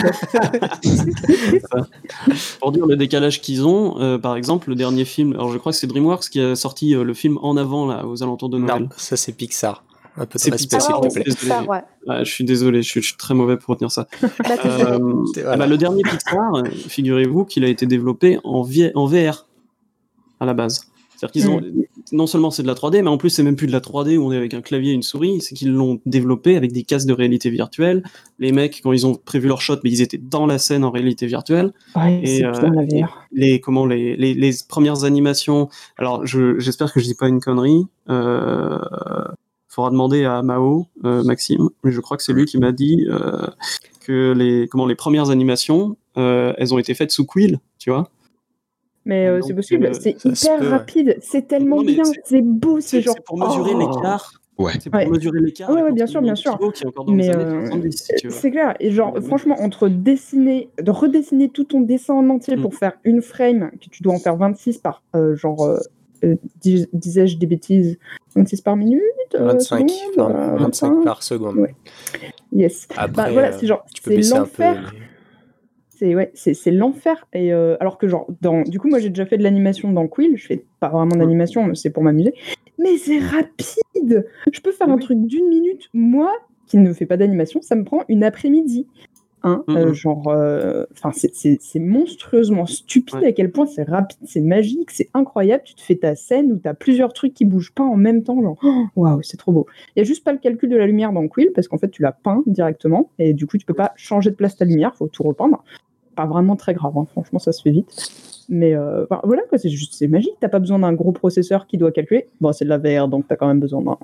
Pour dire le décalage qu'ils ont, euh, par exemple, le dernier film, alors je crois que c'est DreamWorks qui a sorti euh, le film en avant là, aux alentours de Noël. Non, ça c'est Pixar. Un peu de C'est respect, s'il te plaît. ouais. Ah, je suis désolé, je suis, je suis très mauvais pour retenir ça. Euh, ah voilà. bah, le dernier Pixar, figurez-vous qu'il a été développé en, en VR à la base. C'est-à-dire qu'ils ont non seulement c'est de la 3D, mais en plus c'est même plus de la 3D où on est avec un clavier et une souris, c'est qu'ils l'ont développé avec des casques de réalité virtuelle. Les mecs quand ils ont prévu leur shot, mais ils étaient dans la scène en réalité virtuelle. Ouais, Et, c'est euh, bien la VR. les comment les, les, les premières animations. Alors je j'espère que je dis pas une connerie. Euh, faudra demander à Mao, euh, Maxime, mais je crois que c'est lui qui m'a dit euh, que les comment les premières animations, euh, elles ont été faites sous Quill, tu vois. Mais euh, c'est possible, euh, c'est hyper peut, ouais. rapide, c'est tellement Non, bien, c'est- beau, c'est genre. c'est pour mesurer oh. l'écart. Ouais. C'est pour Ouais. mesurer l'écart. Ouais, ouais, bien sûr, bien sûr. Qui est encore dans Mais, les années euh, 70, si tu veux. C'est clair. Et genre, Ouais, ouais. franchement, entre dessiner, de redessiner tout ton dessin en entier Mm. pour faire une frame, que tu dois en faire 26 par, euh, genre, euh, euh, dis- disais-je des bêtises, 26 par minute euh, 25, seconde, enfin, euh, 25 25. par seconde. Ouais. Yes. Après, Bah, voilà, euh, c'est genre, c'est l'enfer. C'est ouais, c'est c'est l'enfer. Et euh, alors que genre, dans, du coup, moi j'ai déjà fait de l'animation dans Quill. Je fais pas vraiment d'animation, mais c'est pour m'amuser. Mais c'est rapide. Je peux faire un truc d'une minute. Moi, qui ne fais pas d'animation, ça me prend une après-midi. Hein, Mhm. euh, genre, euh, enfin, c'est- monstrueusement stupide Ouais. à quel point c'est rapide, c'est magique, c'est incroyable. Tu te fais ta scène où tu as plusieurs trucs qui bougent pas en même temps. Genre, oh, waouh, c'est trop beau. Il y a juste pas le calcul de la lumière dans Quill parce qu'en fait, tu la peins directement et du coup, tu peux pas changer de place ta lumière, faut tout repeindre. Pas vraiment très grave, hein, franchement, ça se fait vite. Mais euh, enfin, voilà, quoi, c'est juste c'est magique. T'as pas besoin d'un gros processeur qui doit calculer. Bon, c'est de la VR, donc t'as quand même besoin d'un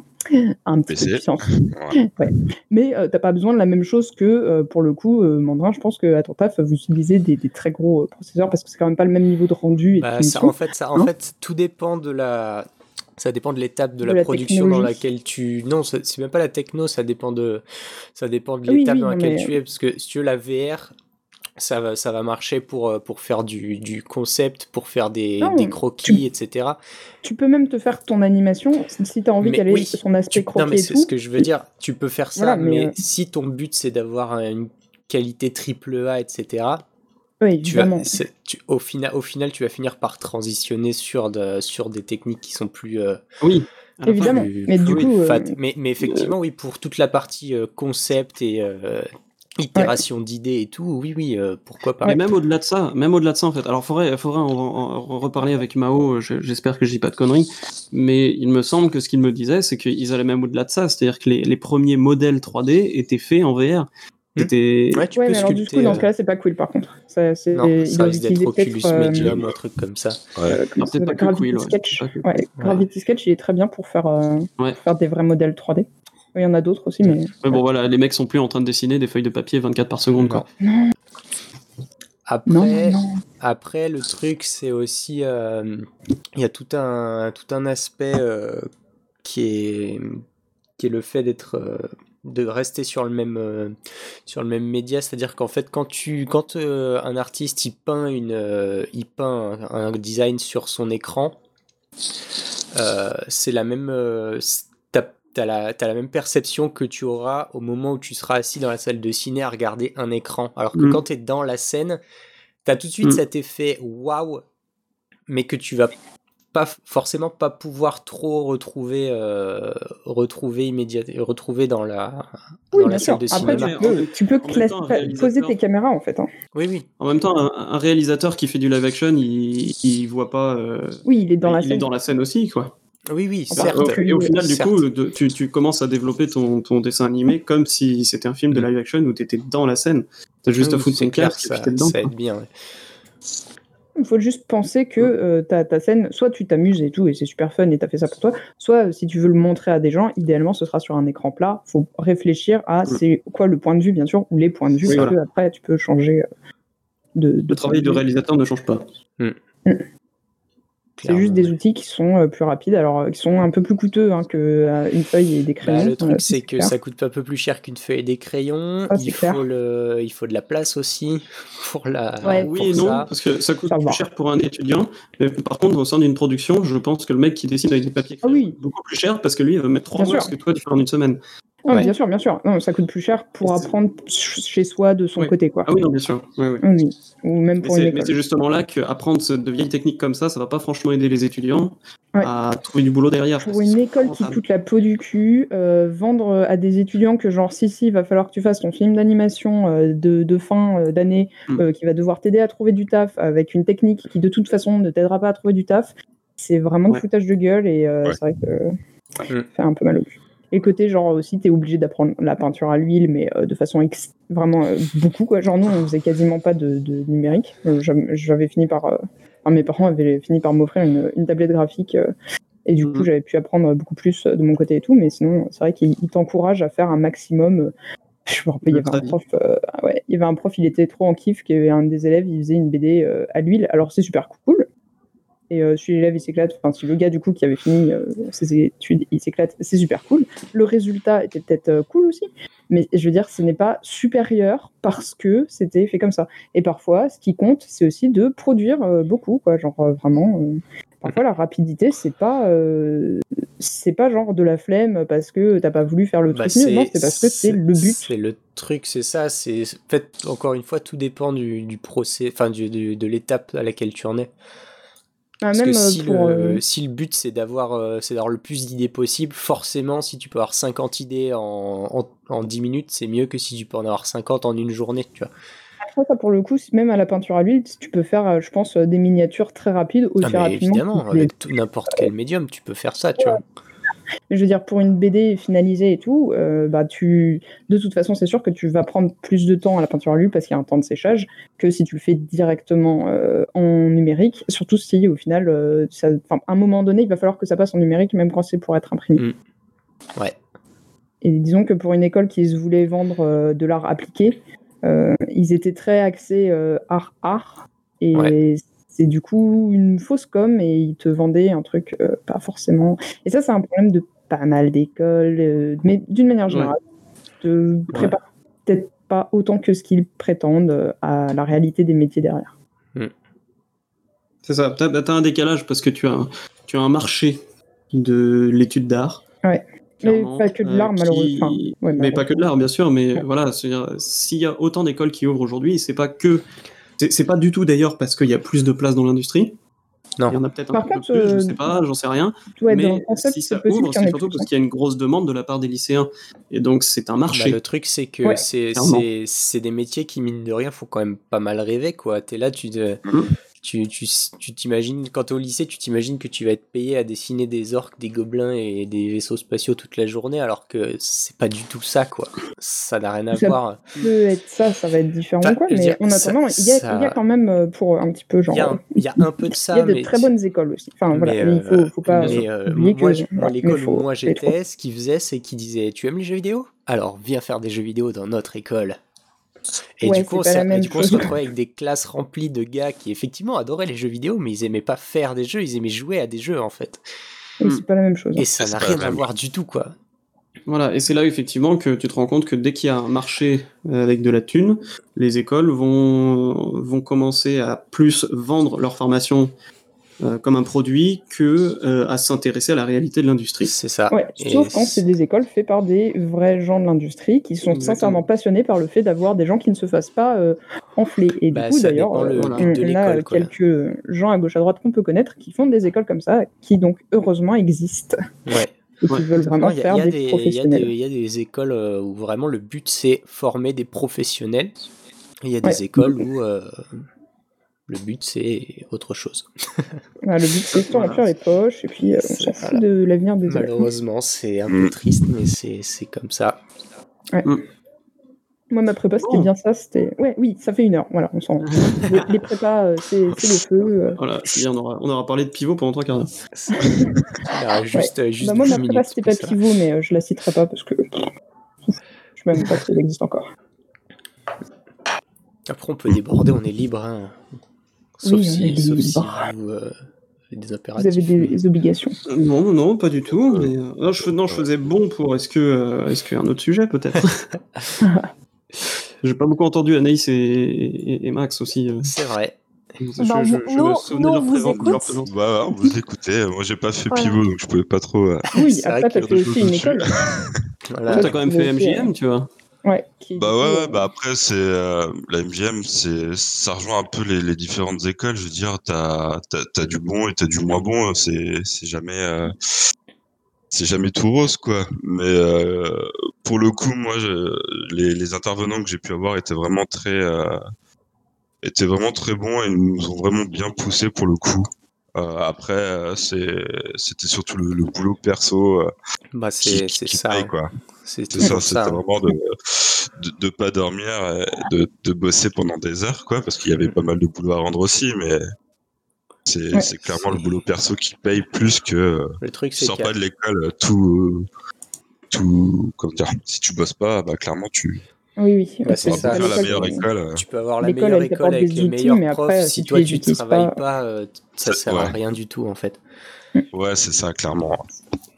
un petit peu de puissance. Ouais. Ouais. Mais euh, t'as pas besoin de la même chose que, euh, pour le coup, euh, Mandrin, je pense qu'à ton taf, vous utilisez des, des très gros euh, processeurs parce que c'est quand même pas le même niveau de rendu. Et de Bah, ça, en fait, ça, en Hein fait, tout dépend de la. Ça dépend de l'étape de, De la, la production dans laquelle tu. Non, c'est même pas la techno, ça dépend de. Ça dépend de l'étape oui, dans laquelle mais- tu es, parce que si tu veux la VR, ça va, ça va marcher pour euh, pour faire du, du concept, pour faire des, Non, des croquis, etc. Tu peux même te faire ton animation si- si t'as envie Mais qu'elle ait oui, son aspect Tu- croqué non, mais c'est ce que je veux dire. Tu peux faire ça, Voilà, mais, mais, euh, si ton but c'est d'avoir une qualité triple A, etc. Oui, Tu vas, tu- au, final, au final, tu vas finir par transitionner sur, de, sur des techniques qui sont plus, euh, Oui. Évidemment. plus- Mais du plus coup, euh. Mais, mais effectivement, oui, pour toute la partie euh, concept et itération d'idées et tout, oui, oui, euh, pourquoi pas. Mais même au-delà de ça, même au-delà de ça en fait. Alors faudrait, faudrait en, en- en reparler avec Mao. euh, je- J'espère que je dis pas de conneries, mais il me semble que ce qu'il me disait, c'est qu'ils allaient même au-delà de ça, c'est-à-dire que les, les premiers modèles 3D étaient faits en VR. C'était. Ouais, tu ouais, peux mais alors du coup, dans ce euh, cas-là, c'est pas cool par contre. Ça, c'est, non, ça risque d'être Oculus peut-être, euh, Medium, un truc comme ça. comment ça peut-être pas que Gravity Quill, ouais. Sketch. Pas Ouais, Gravity Sketch, il est très bien pour faire, euh, Ouais. pour faire des vrais modèles 3D. Il y en a d'autres aussi, mais. Bon, voilà, les mecs sont plus en train de dessiner des feuilles de papier 24 par seconde, quoi. Non, Après, non, non, non. Après, le truc, c'est aussi, euh, il y a tout un, tout un aspect euh, qui est, qui est le fait d'être, euh, de rester sur le même, euh, sur le même média. C'est-à-dire qu'en fait, quand tu, quand euh, un artiste il peint une, euh, il peint un, un design sur son écran, euh, c'est la même, t'as, t'as la, même perception que tu auras au moment où tu seras assis dans la salle de ciné à regarder un écran. Alors que Mm. quand tu es dans la scène, T'as tout de suite Mm. cet effet waouh, mais que tu vas pas forcément pas pouvoir trop retrouver, euh, retrouver immédiatement, retrouver dans la, Oui, dans la salle de Après, cinéma. tu peux, tu peux temps, poser tes caméras en fait. hein. Oui, oui. En même temps, un, un réalisateur qui fait du live action, il, il voit pas. euh, Oui, il est dans la il est scène. dans la scène aussi, quoi. Oui, oui, Enfin, certes. et au final, du certes. coup, de- tu, tu commences à développer ton, ton dessin animé comme si c'était un film de Mm. live action où tu étais dans la scène. T'as juste Oui, à foutre ton clair, et ça, puis t'es dedans. ça quoi. aide bien. ouais. Il faut juste penser que euh, ta, ta scène, soit tu t'amuses et tout, et c'est super fun et t'as fait ça pour toi, soit euh, si tu veux le montrer à des gens, idéalement ce sera sur un écran plat. faut réfléchir à Mm. c'est quoi le point de vue, bien sûr, ou les points de vue, Oui, parce voilà. que après tu peux changer euh, de, de Le travail de réalisateur ne change pas. C'est juste des outils qui sont euh, plus rapides, alors euh, qui sont un peu plus coûteux hein, que euh, une feuille et des crayons. Bah, le euh, truc, c'est que clair. ça coûte un peu plus cher qu'une feuille et des crayons. Ah, il, faut le, il faut de la place aussi pour la. Ouais. pour Oui et non, parce que ça coûte Ça va. plus cher pour un étudiant. Mais par contre, au sein d'une production, je pense que le mec qui dessine avec des papiers Ah oui. beaucoup plus cher parce que lui, il va mettre trois mois ce que toi, tu fais en une semaine. Non, Ouais. Bien sûr, bien sûr. Non, ça coûte plus cher pour apprendre ch- chez soi de son Ouais. côté, quoi. Ah oui, non, bien sûr. Ouais, ouais. Oui. Ou même pour mais école. c'est justement là qu'apprendre de vieilles techniques comme ça, ça va pas franchement aider les étudiants à trouver du boulot derrière. pour une école qui coûte la peau du cul, euh, vendre à des étudiants que genre si si, il va falloir que tu fasses ton film d'animation euh, de, de fin euh, d'année, Mm. euh, qui va devoir t'aider à trouver du taf avec une technique qui de toute façon ne t'aidera pas à trouver du taf, c'est vraiment de foutage de gueule et euh, c'est vrai que Mm. ça fait un peu mal au cul. Et côté genre aussi, t'es obligé d'apprendre la peinture à l'huile, mais euh, de façon ex- vraiment euh, beaucoup quoi. Genre nous, on faisait quasiment pas de, de numérique. Euh, j'avais- fini par, enfin, mes parents avaient fini par m'offrir une, une tablette graphique. et du coup, Mhm. j'avais pu apprendre beaucoup plus de mon côté et tout. Mais sinon, c'est vrai qu'il il t'encourage à faire un maximum. Je me rappelle, il y avait un prof, euh, ouais, il y avait un prof, il était trop en kiff, qu'il y avait un des élèves, il faisait une BD euh, à l'huile. Alors c'est super cool. Et euh, si l'élève il s'éclate, enfin si le gars du coup qui avait fini euh, ses études, il s'éclate, c'est super cool. Le résultat était peut-être euh, cool aussi, mais je veux dire, ce n'est pas supérieur parce que c'était fait comme ça. Et parfois, ce qui compte, c'est aussi de produire euh, beaucoup, quoi. Genre vraiment. parfois, la rapidité, c'est pas, c'est pas genre de la flemme parce que t'as pas voulu faire le Bah, truc mieux. Non, c'est parce que c'est le but. C'est le truc, c'est ça. C'est en fait encore une fois, tout dépend du, du procès, enfin de l'étape à laquelle tu en es. Ah, Parce même que euh, si, pour. le, euh, si le but c'est d'avoir euh, c'est d'avoir le plus d'idées possible, forcément, si tu peux avoir 50 idées en, en, en 10 minutes, c'est mieux que si tu peux en avoir 50 en une journée. Tu vois. Après, ça, pour le coup, même à la peinture à l'huile, tu peux faire, je pense, des miniatures très rapides, aussi Ah, mais rapidement. évidemment, avec n'importe quel médium, tu peux faire ça. Tu vois. Mais je veux dire, pour une BD finalisée et tout, euh, bah tu, de toute façon, c'est sûr que tu vas prendre plus de temps à la peinture à l'huile parce qu'il y a un temps de séchage que si tu le fais directement euh, en numérique. Surtout si, au final, euh, ça, enfin, à un moment donné, il va falloir que ça passe en numérique, même quand c'est pour être imprimé. Mm. Ouais. Et disons que pour une école qui se voulait vendre de l'art appliqué, ils étaient très axés art-art. Et Ouais. C'est du coup une fausse com et ils te vendaient un truc euh, pas forcément. Et ça, c'est un problème de pas mal d'écoles, euh, mais d'une manière générale, de préparer peut-être pas autant que ce qu'ils prétendent euh, à la réalité des métiers derrière. C'est ça. T'as as un décalage parce que tu as, un- tu as un marché de l'étude d'art. Ouais. Mais pas que de euh, l'art, qui- malheureusement. Enfin, ouais, mais pas que de l'art, bien sûr. Mais Ouais. voilà, c'est-à-dire, s'il y a autant d'écoles qui ouvrent aujourd'hui, c'est pas que. C'est pas du tout d'ailleurs parce qu'il y a plus de place dans l'industrie. Non. Il y en a peut-être un Par peu contre, plus, je euh, sais pas, j'en sais rien. Ouais, mais concept, si ça ouvre, c'est surtout parce qu'il y a une grosse demande de la part des lycéens. Et donc, c'est un marché. Bah, le truc, c'est que Ouais. c'est des métiers qui, mine de rien, font quand même pas mal rêver. quoi. T'es là, tu, te- Mhm. Tu tu tu t'imagines quand t'es au lycée, tu t'imagines que tu vas être payé à dessiner des orques, des gobelins et des vaisseaux spatiaux toute la journée, alors que c'est pas du tout ça, quoi. Ça n'a rien à Ça voir. peut être ça, ça va être différent Enfin, quoi, mais dire, en ça- attendant, il y, a, ça- il y a quand même euh, pour un petit peu genre. Il y, a un, il y a un peu de il y ça, a de mais très bonnes écoles aussi. Enfin voilà, mais, mais il euh, faut, faut pas mais, euh, oublier moi, que l'école où moi j'étais, ce qu'ils faisaient, c'est qu'ils disaient Tu aimes les jeux vidéo? Alors viens faire des jeux vidéo dans notre école. Et Ouais, du coup, et du coup, on se retrouvait avec des classes remplies de gars qui effectivement adoraient les jeux vidéo, mais ils aimaient pas faire des jeux, ils aimaient jouer à des jeux en fait. Mais c'est pas la même chose. Et ça n'a pas rien à voir du tout, quoi. Voilà, et c'est là effectivement que tu te rends compte que dès qu'il y a un marché euh, avec de la thune, les écoles vont, vont commencer à plus vendre leur formation euh, comme un produit que euh, à s'intéresser à la réalité de l'industrie. C'est ça. Ouais, Et sauf quand c'est des écoles faites par des vrais gens de l'industrie qui sont Exactement. sincèrement passionnés par le fait d'avoir des gens qui ne se fassent pas euh, enfler. Et Bah, du coup, d'ailleurs, on a quelques gens à gauche à droite qu'on peut connaître qui font des écoles comme ça, qui donc heureusement existent Ouais. et qui Ouais. veulent vraiment Non, Il y, il y il y a professionnels. des- il y a des écoles où vraiment le but c'est former des professionnels. Il y a des Ouais. écoles où euh, le but c'est autre chose. Le but c'est de se remplir les poches et puis euh, on s'en fout voilà. de l'avenir des. Malheureusement, c'est un peu Mm. triste, mais c'est c'est comme ça. Moi, ma prépa, c'était Bon. bien ça. C'était ouais, oui, ça fait une heure. Voilà, on s'en. les, les prépas, euh, c'est le feu. euh. Voilà, on aura, on aura parlé de pivot pendant trois quarts d'heure. Juste, juste Bah, moi, 10 ma prépa, c'était pas ça. pivot, mais euh, je la citerai pas parce que je sais même pas si elle existe encore. Après, on peut déborder, on est libre. hein. Sauf, Oui, on si, est sauf si libre. vous euh, avez des Vous avez des, des obligations. Non, non, non, pas du tout. mais, euh, non, je, fais- non, je faisais bon pour. Est-ce que, euh, est-ce qu'un autre sujet peut-être? J'ai pas beaucoup entendu Anaïs et, et- et Max aussi. euh. C'est vrai. Je, Bah, je- nous- je me nous, souvenais de on leur vous écoute. Bah, ouais, vous écoutez. Moi, j'ai pas fait pivot, donc je pouvais pas trop. euh, Oui, après, t'as qu'il fait aussi une école. Voilà. T'as quand même fait MJM, tu vois. Ouais. Qui, Bah ouais, coup, euh, bah après c'est euh, la MGM, c'est ça rejoint un peu les, les différentes écoles. Je veux dire, t'as t'as t'as du bon et t'as du moins bon. C'est c'est jamais euh, c'est jamais tout rose quoi. Mais euh, pour le coup, moi, je, les les intervenants que j'ai pu avoir étaient vraiment très euh, étaient vraiment très bons et nous ont vraiment bien poussé pour le coup. Euh, après, euh, c'était surtout le, le boulot perso euh, Bah, qui, c'est ça. paye, quoi. C'est ça, c'était hein. vraiment de, de, de pas dormir, et de, de bosser pendant des heures, quoi, parce qu'il y avait pas mal de boulot à rendre aussi, mais c'est Ouais. clairement le boulot perso qui paye plus que euh, Le truc, tu c'est sors que pas de l'école tout, tout, comment dire, si tu bosses pas, bah clairement tu Oui, oui. Bah, c'est ça. la meilleure école. tu peux avoir la L'école, meilleure école avec les outils, meilleurs mais après, profs. si toi les tu utilises travailles pas- pas, euh, ça C'est- sert à ouais. rien du tout en fait. Ouais, c'est ça, clairement.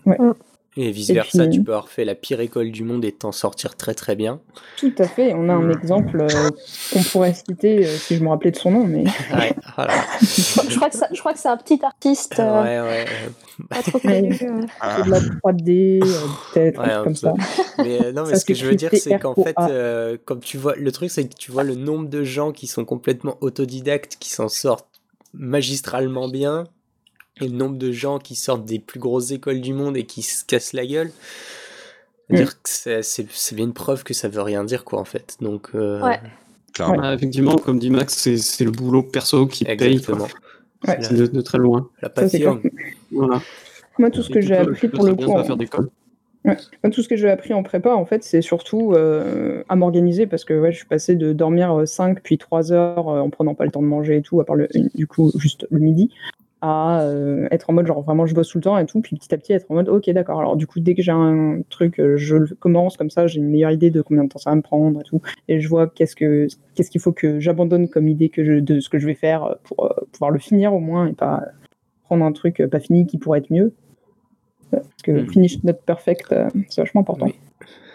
Vice versa, Et puis- tu peux avoir fait la pire école du monde et t'en sortir très très bien. Tout à fait. On a un exemple euh, qu'on pourrait citer euh, si je me rappelais de son nom, mais Ouais, voilà. Je crois que ça- je crois que c'est un petit artiste euh, Ouais, ouais. euh, pas trop connu. euh. Ah, c'est de la 3D, euh, peut-être, Ouais, comme peu. ça. Mais euh, non, mais Ça ce que je veux dire, c'est qu'en fait, euh, comme tu vois, le truc, c'est que tu vois le nombre de gens qui sont complètement autodidactes, qui s'en sortent magistralement bien, et le nombre de gens qui sortent des plus grosses écoles du monde et qui se cassent la gueule. Mm. Dire que c'est c'est- c'est bien une preuve que ça veut rien dire, quoi, en fait. Donc, euh, Ouais. clairement. Effectivement, comme dit Max, c'est c'est le boulot perso qui paye. exactement. Ouais. quoi. C'est de, de très loin. La Ça, passion. Voilà. Moi, tout ce que Et j'ai appris pour le coup, en- d'école. Moi, tout ce que j'ai appris en prépa, en fait, c'est surtout euh, à m'organiser parce que ouais, je suis passé de dormir 5 puis 3 heures euh, en prenant pas le temps de manger et tout, à part le, du coup juste le midi, à euh, être en mode genre vraiment je bosse tout le temps et tout, puis petit à petit être en mode ok d'accord, alors du coup dès que j'ai un truc, euh, je le commence comme ça, j'ai une meilleure idée de combien de temps ça va me prendre et tout, et je vois qu'est-ce que qu'est-ce qu'il faut que j'abandonne comme idée que je, de ce que je vais faire pour euh, pouvoir le finir au moins et pas prendre un truc pas fini qui pourrait être mieux. Parce que Mhm. finish not perfect, euh, c'est vachement important. Oui.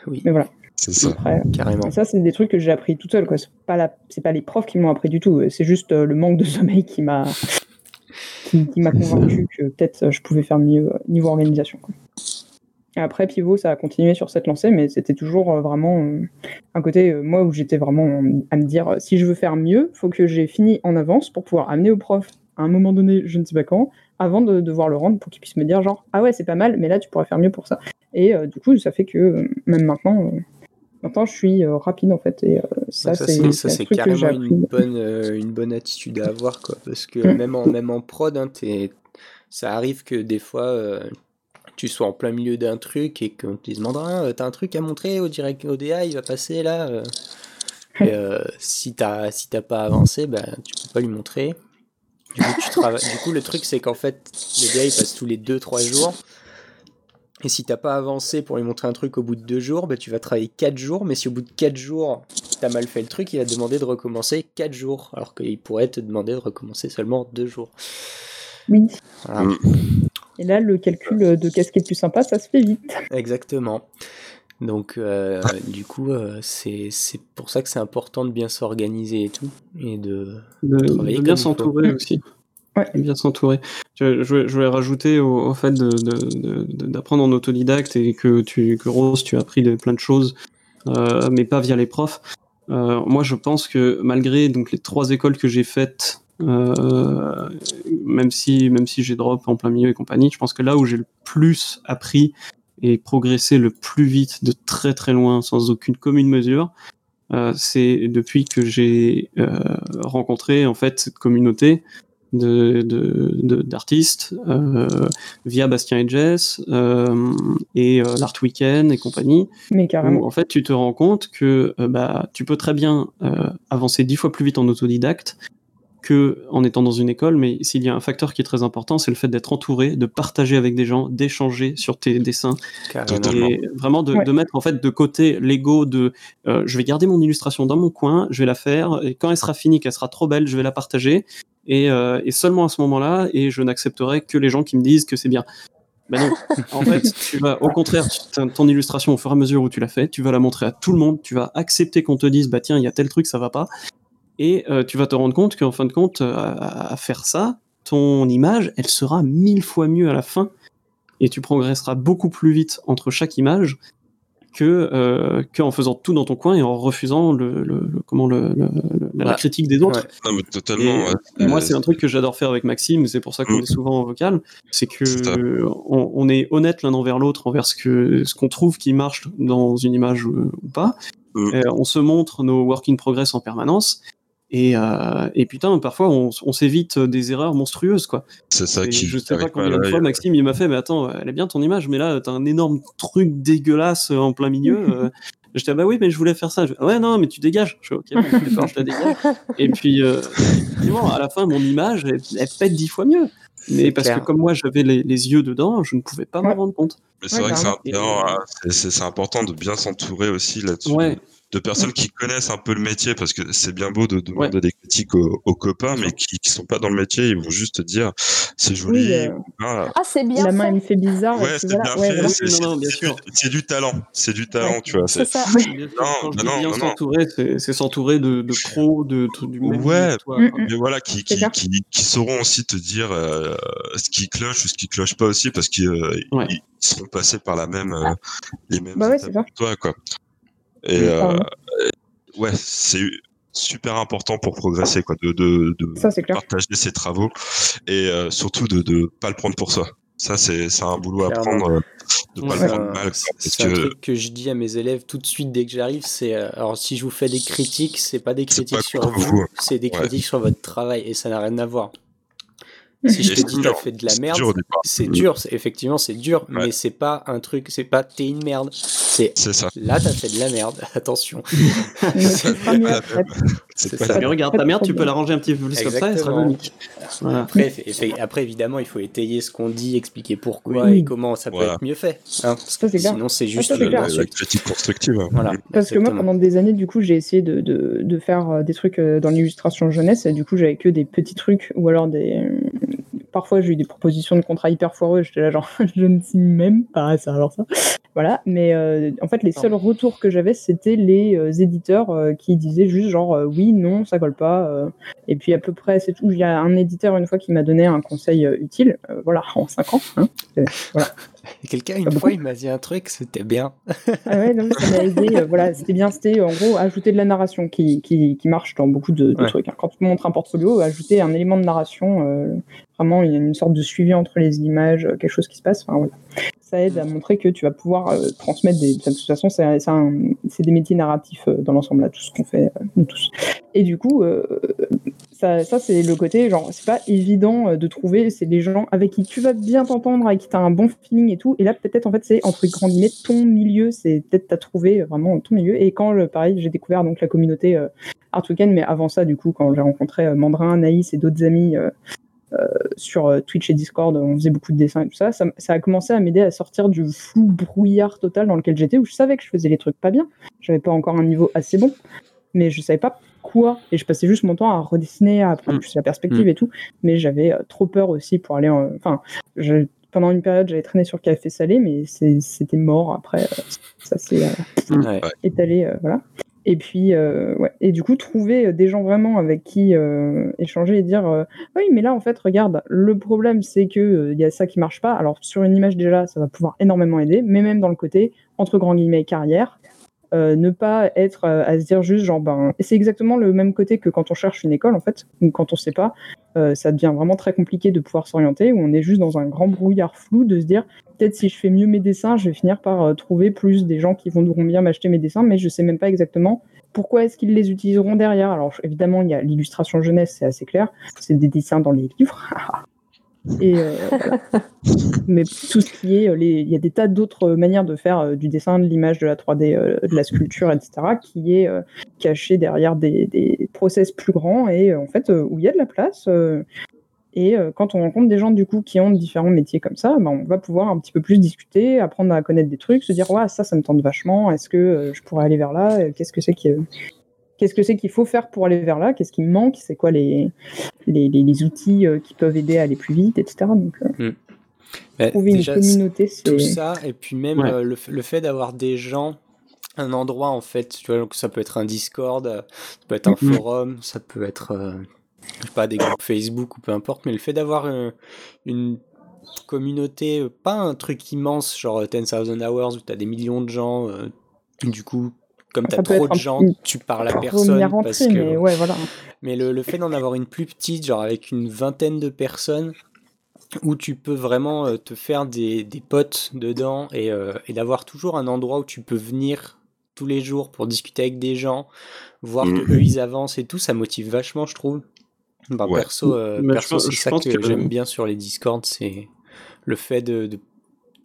Oui, Mais voilà. C'est ça. Après, carrément. et ça, c'est des trucs que j'ai appris toute seule. quoi. C'est pas, la... c'est pas les profs qui m'ont appris du tout. C'est juste euh, le manque de sommeil qui m'a qui, qui m'a convaincu que peut-être euh, je pouvais faire mieux euh, niveau organisation. quoi. Après, Pivot, ça a continué sur cette lancée, mais c'était toujours euh, vraiment un côté, moi, où j'étais vraiment à me dire, si je veux faire mieux, faut que j'ai fini en avance pour pouvoir amener au prof à un moment donné, je ne sais pas quand, avant de devoir le rendre pour qu'il puisse me dire genre, ah ouais, c'est pas mal, mais là, tu pourrais faire mieux pour ça. Et euh, du coup, ça fait que même maintenant, euh, Maintenant, je suis euh, rapide en fait. Et euh, ça, ça, c'est carrément une bonne, euh, une bonne attitude à avoir, quoi. Parce que Mm. même en, même en prod, hein, t'es- ça arrive que des fois, tu sois en plein milieu d'un truc et qu'on te demande Ah, t'as un truc à montrer au direct ODA, il va passer là. Et, euh, si t'as si t'as pas avancé, bah, tu peux pas lui montrer. Du coup, tu travailles- du coup le truc, c'est qu'en fait, l'ODA il passe tous les 2-3 jours. Et si t'as pas avancé pour lui montrer un truc au bout de deux jours, bah, tu vas travailler 4 jours. Mais si au bout de 4 jours, t'as mal fait le truc, il va te demander de recommencer 4 jours. Alors qu'il pourrait te demander de recommencer seulement 2 jours. Oui. Voilà. Mm. Et là, le calcul de qu'est-ce qui est le plus sympa, ça se fait vite. Exactement. Donc, euh, du coup, euh, c'est c'est pour ça que c'est important de bien s'organiser et tout. Et de. de, Travailler de bien s'entourer aussi. Ouais. Bien s'entourer. Je, je, voulais- rajouter au, au fait d'apprendre en autodidacte et que tu que Rose, tu as appris de, plein de choses, euh, mais pas via les profs. Euh, moi, je pense que malgré donc les trois écoles que j'ai faites, euh, même si même si j'ai drop en plein milieu et compagnie, je pense que là où j'ai le plus appris et progressé le plus vite, de très très loin, sans aucune commune mesure, euh, c'est depuis que j'ai euh, rencontré en fait cette communauté de de- de- d'artistes euh, via Bastien et Jess euh, et euh, l'Art Weekend et compagnie Mais où carrément. en fait tu te rends compte que euh, bah, tu peux très bien euh, avancer dix fois plus vite en autodidacte que en étant dans une école, mais s'il y a un facteur qui est très important, c'est le fait d'être entouré, de partager avec des gens, d'échanger sur tes dessins, Carrément. Et vraiment de, Ouais. de mettre en fait de côté l'ego de euh, je vais garder mon illustration dans mon coin, je vais la faire, et quand elle sera finie, qu'elle sera trop belle, je vais la partager, et, euh, et seulement à ce moment-là, et je n'accepterai que les gens qui me disent que c'est bien. Ben non, en fait, tu vas, au contraire, ton illustration, au fur et à mesure où tu l'as fait, tu vas la montrer à tout le monde, tu vas accepter qu'on te dise, bah tiens, il y a tel truc, ça va pas, et euh, tu vas te rendre compte qu'en fin de compte, euh, à, faire ça, ton image, elle sera mille fois mieux à la fin, et tu progresseras beaucoup plus vite entre chaque image que euh, qu'en faisant tout dans ton coin et en refusant le, le- le- comment le, le- le- la Ouais. critique des autres. Ouais. Non, mais totalement. Et ouais. Moi, c'est un truc que j'adore faire avec Maxime, c'est pour ça qu'on Mm. est souvent en vocal, c'est que on, on est honnête l'un envers l'autre envers ce que ce qu'on trouve qui marche dans une image ou, ou pas. Mm. Euh, on se montre nos work in progress en permanence. Et, euh, et putain, parfois on, on s'évite des erreurs monstrueuses, quoi. C'est ça Et qui. je sais pas combien de fois Maxime il m'a fait, mais attends, elle est bien ton image, mais là t'as un énorme truc dégueulasse en plein milieu. euh. J'étais ah bah oui, mais je voulais faire ça. Je fais, ouais non, mais tu dégages. Je ok, bon, je la dégage. Et puis euh, effectivement, à la fin, mon image elle, elle pète dix fois mieux. Mais parce clair. que comme moi j'avais les, les yeux dedans, je ne pouvais pas Ouais. m'en rendre compte. Mais c'est Ouais, vrai que c'est c'est important de bien s'entourer aussi là-dessus. Ouais. De personnes qui connaissent un peu le métier, parce que c'est bien beau de demander des critiques aux, aux copains, mais qui, qui sont pas dans le métier, ils vont juste te dire c'est joli. Oui, euh. Ah, c'est bien La main, elle me fait bizarre. Ouais, c'est voilà. bien Ouais, fait. voilà. c'est- Non, non, c'est- bien c'est sûr. du- C'est du talent, c'est du talent, Ouais. tu vois. C'est c'est- ça. Bien Non, bah non, bien non. s'entourer, c'est c'est s'entourer de, de pros, de, de- du même Ouais. toi, Mm, mm. Mais voilà, qui, qui, clair. qui, qui sauront aussi te dire euh, ce qui cloche ou ce qui cloche pas aussi, parce qu'ils euh, ils seront passés par la même, euh, les mêmes Bah ouais, étapes c'est ça. que toi, quoi. Et Mm, euh, Carrément. ouais, c'est super important pour progresser, quoi, de, de, de Ça, partager ses travaux et euh, surtout de ne pas le prendre pour soi. Ça, c'est un boulot à prendre, euh, de pas Ouais. le C'est prendre un- mal. c'est- un que truc que je dis à mes élèves tout de suite dès que j'arrive. C'est euh, alors si je vous fais des critiques, c'est pas des critiques pas sur vous, vous. c'est des Ouais. critiques sur votre travail et ça n'a rien à voir. Si je te dis dur. t'as fait de la c'est merde, dur c'est dur. c'est- Effectivement, c'est dur, Ouais. mais c'est pas un truc. C'est pas t'es une merde. C'est C'est ça. là t'as fait de la merde. Attention. Mais. C'est ça. regarde, ta merde, tu peux la ranger un petit peu plus comme ça, elle sera unique. Après, évidemment, il faut étayer ce qu'on dit, expliquer pourquoi Oui. et comment ça peut Voilà. être mieux fait. hein, parce Ça, que c'est clair. sinon, c'est juste une critique constructive. hein. Parce que moi, pendant des années, du coup, j'ai essayé de faire euh, des trucs euh, dans l'illustration jeunesse. Et du coup, j'avais que des petits trucs ou alors des. Parfois, j'ai eu des propositions de contrats hyper foireux. J'étais là, genre, je ne signe même pas ça, alors ça. Voilà. Mais euh, en fait, les seuls retours que j'avais, c'était les euh, éditeurs euh, qui disaient juste, genre, oui, non, ça colle pas. Et puis, à peu près, c'est tout. Il y a un éditeur, une fois, qui m'a donné un conseil utile. voilà, en 5 ans. hein. Voilà. Quelqu'un, une beaucoup. fois, il m'a dit un truc, c'était bien. Ah ouais, non, ça m'a aidé. euh, voilà, c'était bien. C'était en gros ajouter de la narration qui, qui, qui marche dans beaucoup de, de Ouais. trucs. hein. Quand tu montres un portfolio, ajouter un élément de narration, euh, vraiment, il y a une sorte de suivi entre les images, euh, quelque chose qui se passe. Enfin, voilà. Ça aide à montrer que tu vas pouvoir euh, transmettre des. De toute façon, c'est des métiers narratifs euh, dans l'ensemble, là, tout ce qu'on fait, nous tous. Et du coup, ça, c'est le côté, genre, c'est pas évident euh, de trouver, c'est des gens avec qui tu vas bien t'entendre, avec qui tu as un bon feeling et tout. Et là, peut-être, en fait, c'est entre grands guillemets ton milieu, c'est peut-être t'as trouvé euh, vraiment ton milieu. Et quand, euh, pareil, j'ai découvert donc la communauté euh, mais avant ça, du coup, quand j'ai rencontré Mandrin, Naïs et d'autres amis sur Twitch et Discord, on faisait beaucoup de dessins et tout ça, ça, ça a commencé à m'aider à sortir du flou brouillard total dans lequel j'étais, où je savais que je faisais les trucs pas bien. J'avais pas encore un niveau assez bon, mais je savais pas quoi. Et je passais juste mon temps à redessiner, à apprendre Mm. plus la perspective et tout. Mais j'avais euh, trop peur aussi pour aller en. Enfin, je- pendant une période, j'avais traîné sur Café Salé, mais c'était mort après. euh, ça s'est euh, Ouais. étalé, voilà. Et puis, euh, ouais. Et du coup, trouver des gens vraiment avec qui euh, échanger et dire euh, oui, mais là, en fait, regarde, le problème, c'est que il y a ça qui marche pas. Alors, sur une image, déjà, ça va pouvoir énormément aider, mais même dans le côté, entre grands guillemets, carrière, euh, ne pas être euh, à se dire juste genre ben c'est exactement le même côté que quand on cherche une école en fait ou quand on sait pas euh, ça devient vraiment très compliqué de pouvoir s'orienter où on est juste dans un grand brouillard flou de se dire peut-être si je fais mieux mes dessins je vais finir par trouver plus des gens qui vont bien m'acheter mes dessins mais je sais même pas exactement pourquoi est-ce qu'ils les utiliseront derrière. Alors évidemment il y a l'illustration jeunesse c'est assez clair c'est des dessins dans les livres et euh, voilà. mais tout ce qui est euh, il y a des tas d'autres manières de faire euh, du dessin de l'image de la 3D euh, de la sculpture etc qui est euh, caché derrière des, des process plus grands. Et euh, en fait euh, où il y a de la place euh, et euh, quand on rencontre des gens du coup qui ont différents métiers comme ça, ben, on va pouvoir un petit peu plus discuter, apprendre à connaître des trucs, se dire ouais ça ça me tente vachement, est-ce que euh, je pourrais aller vers là, Euh, qu'est-ce que c'est qui Qu'est-ce que c'est qu'il faut faire pour aller vers là? Qu'est-ce qui me manque? C'est quoi les, les, les- les outils euh, qui peuvent aider à aller plus vite, etc. Donc, euh, déjà, une communauté, c'est. tout ça et puis même Ouais. euh, le, le fait d'avoir des gens un endroit en fait tu vois donc ça peut être un Discord ça peut être un forum ça peut être euh, je sais pas des groupes Facebook ou peu importe mais le fait d'avoir une communauté pas un truc immense genre euh, 10,000 hours où t'as des millions de gens euh, du coup comme t'as Ça peut trop de gens tu parles à personne parce que mais ouais, voilà. mais le, le fait d'en avoir une plus petite, genre avec une vingtaine de personnes, où tu peux vraiment euh, te faire des, des potes dedans et, euh, et d'avoir toujours un endroit où tu peux venir tous les jours pour discuter avec des gens, voir que eux ils avancent et tout, ça motive vachement, je trouve. Bah, Ouais. Perso, euh, perso c'est ça que, que- j'aime bien sur les Discord, c'est le fait de, de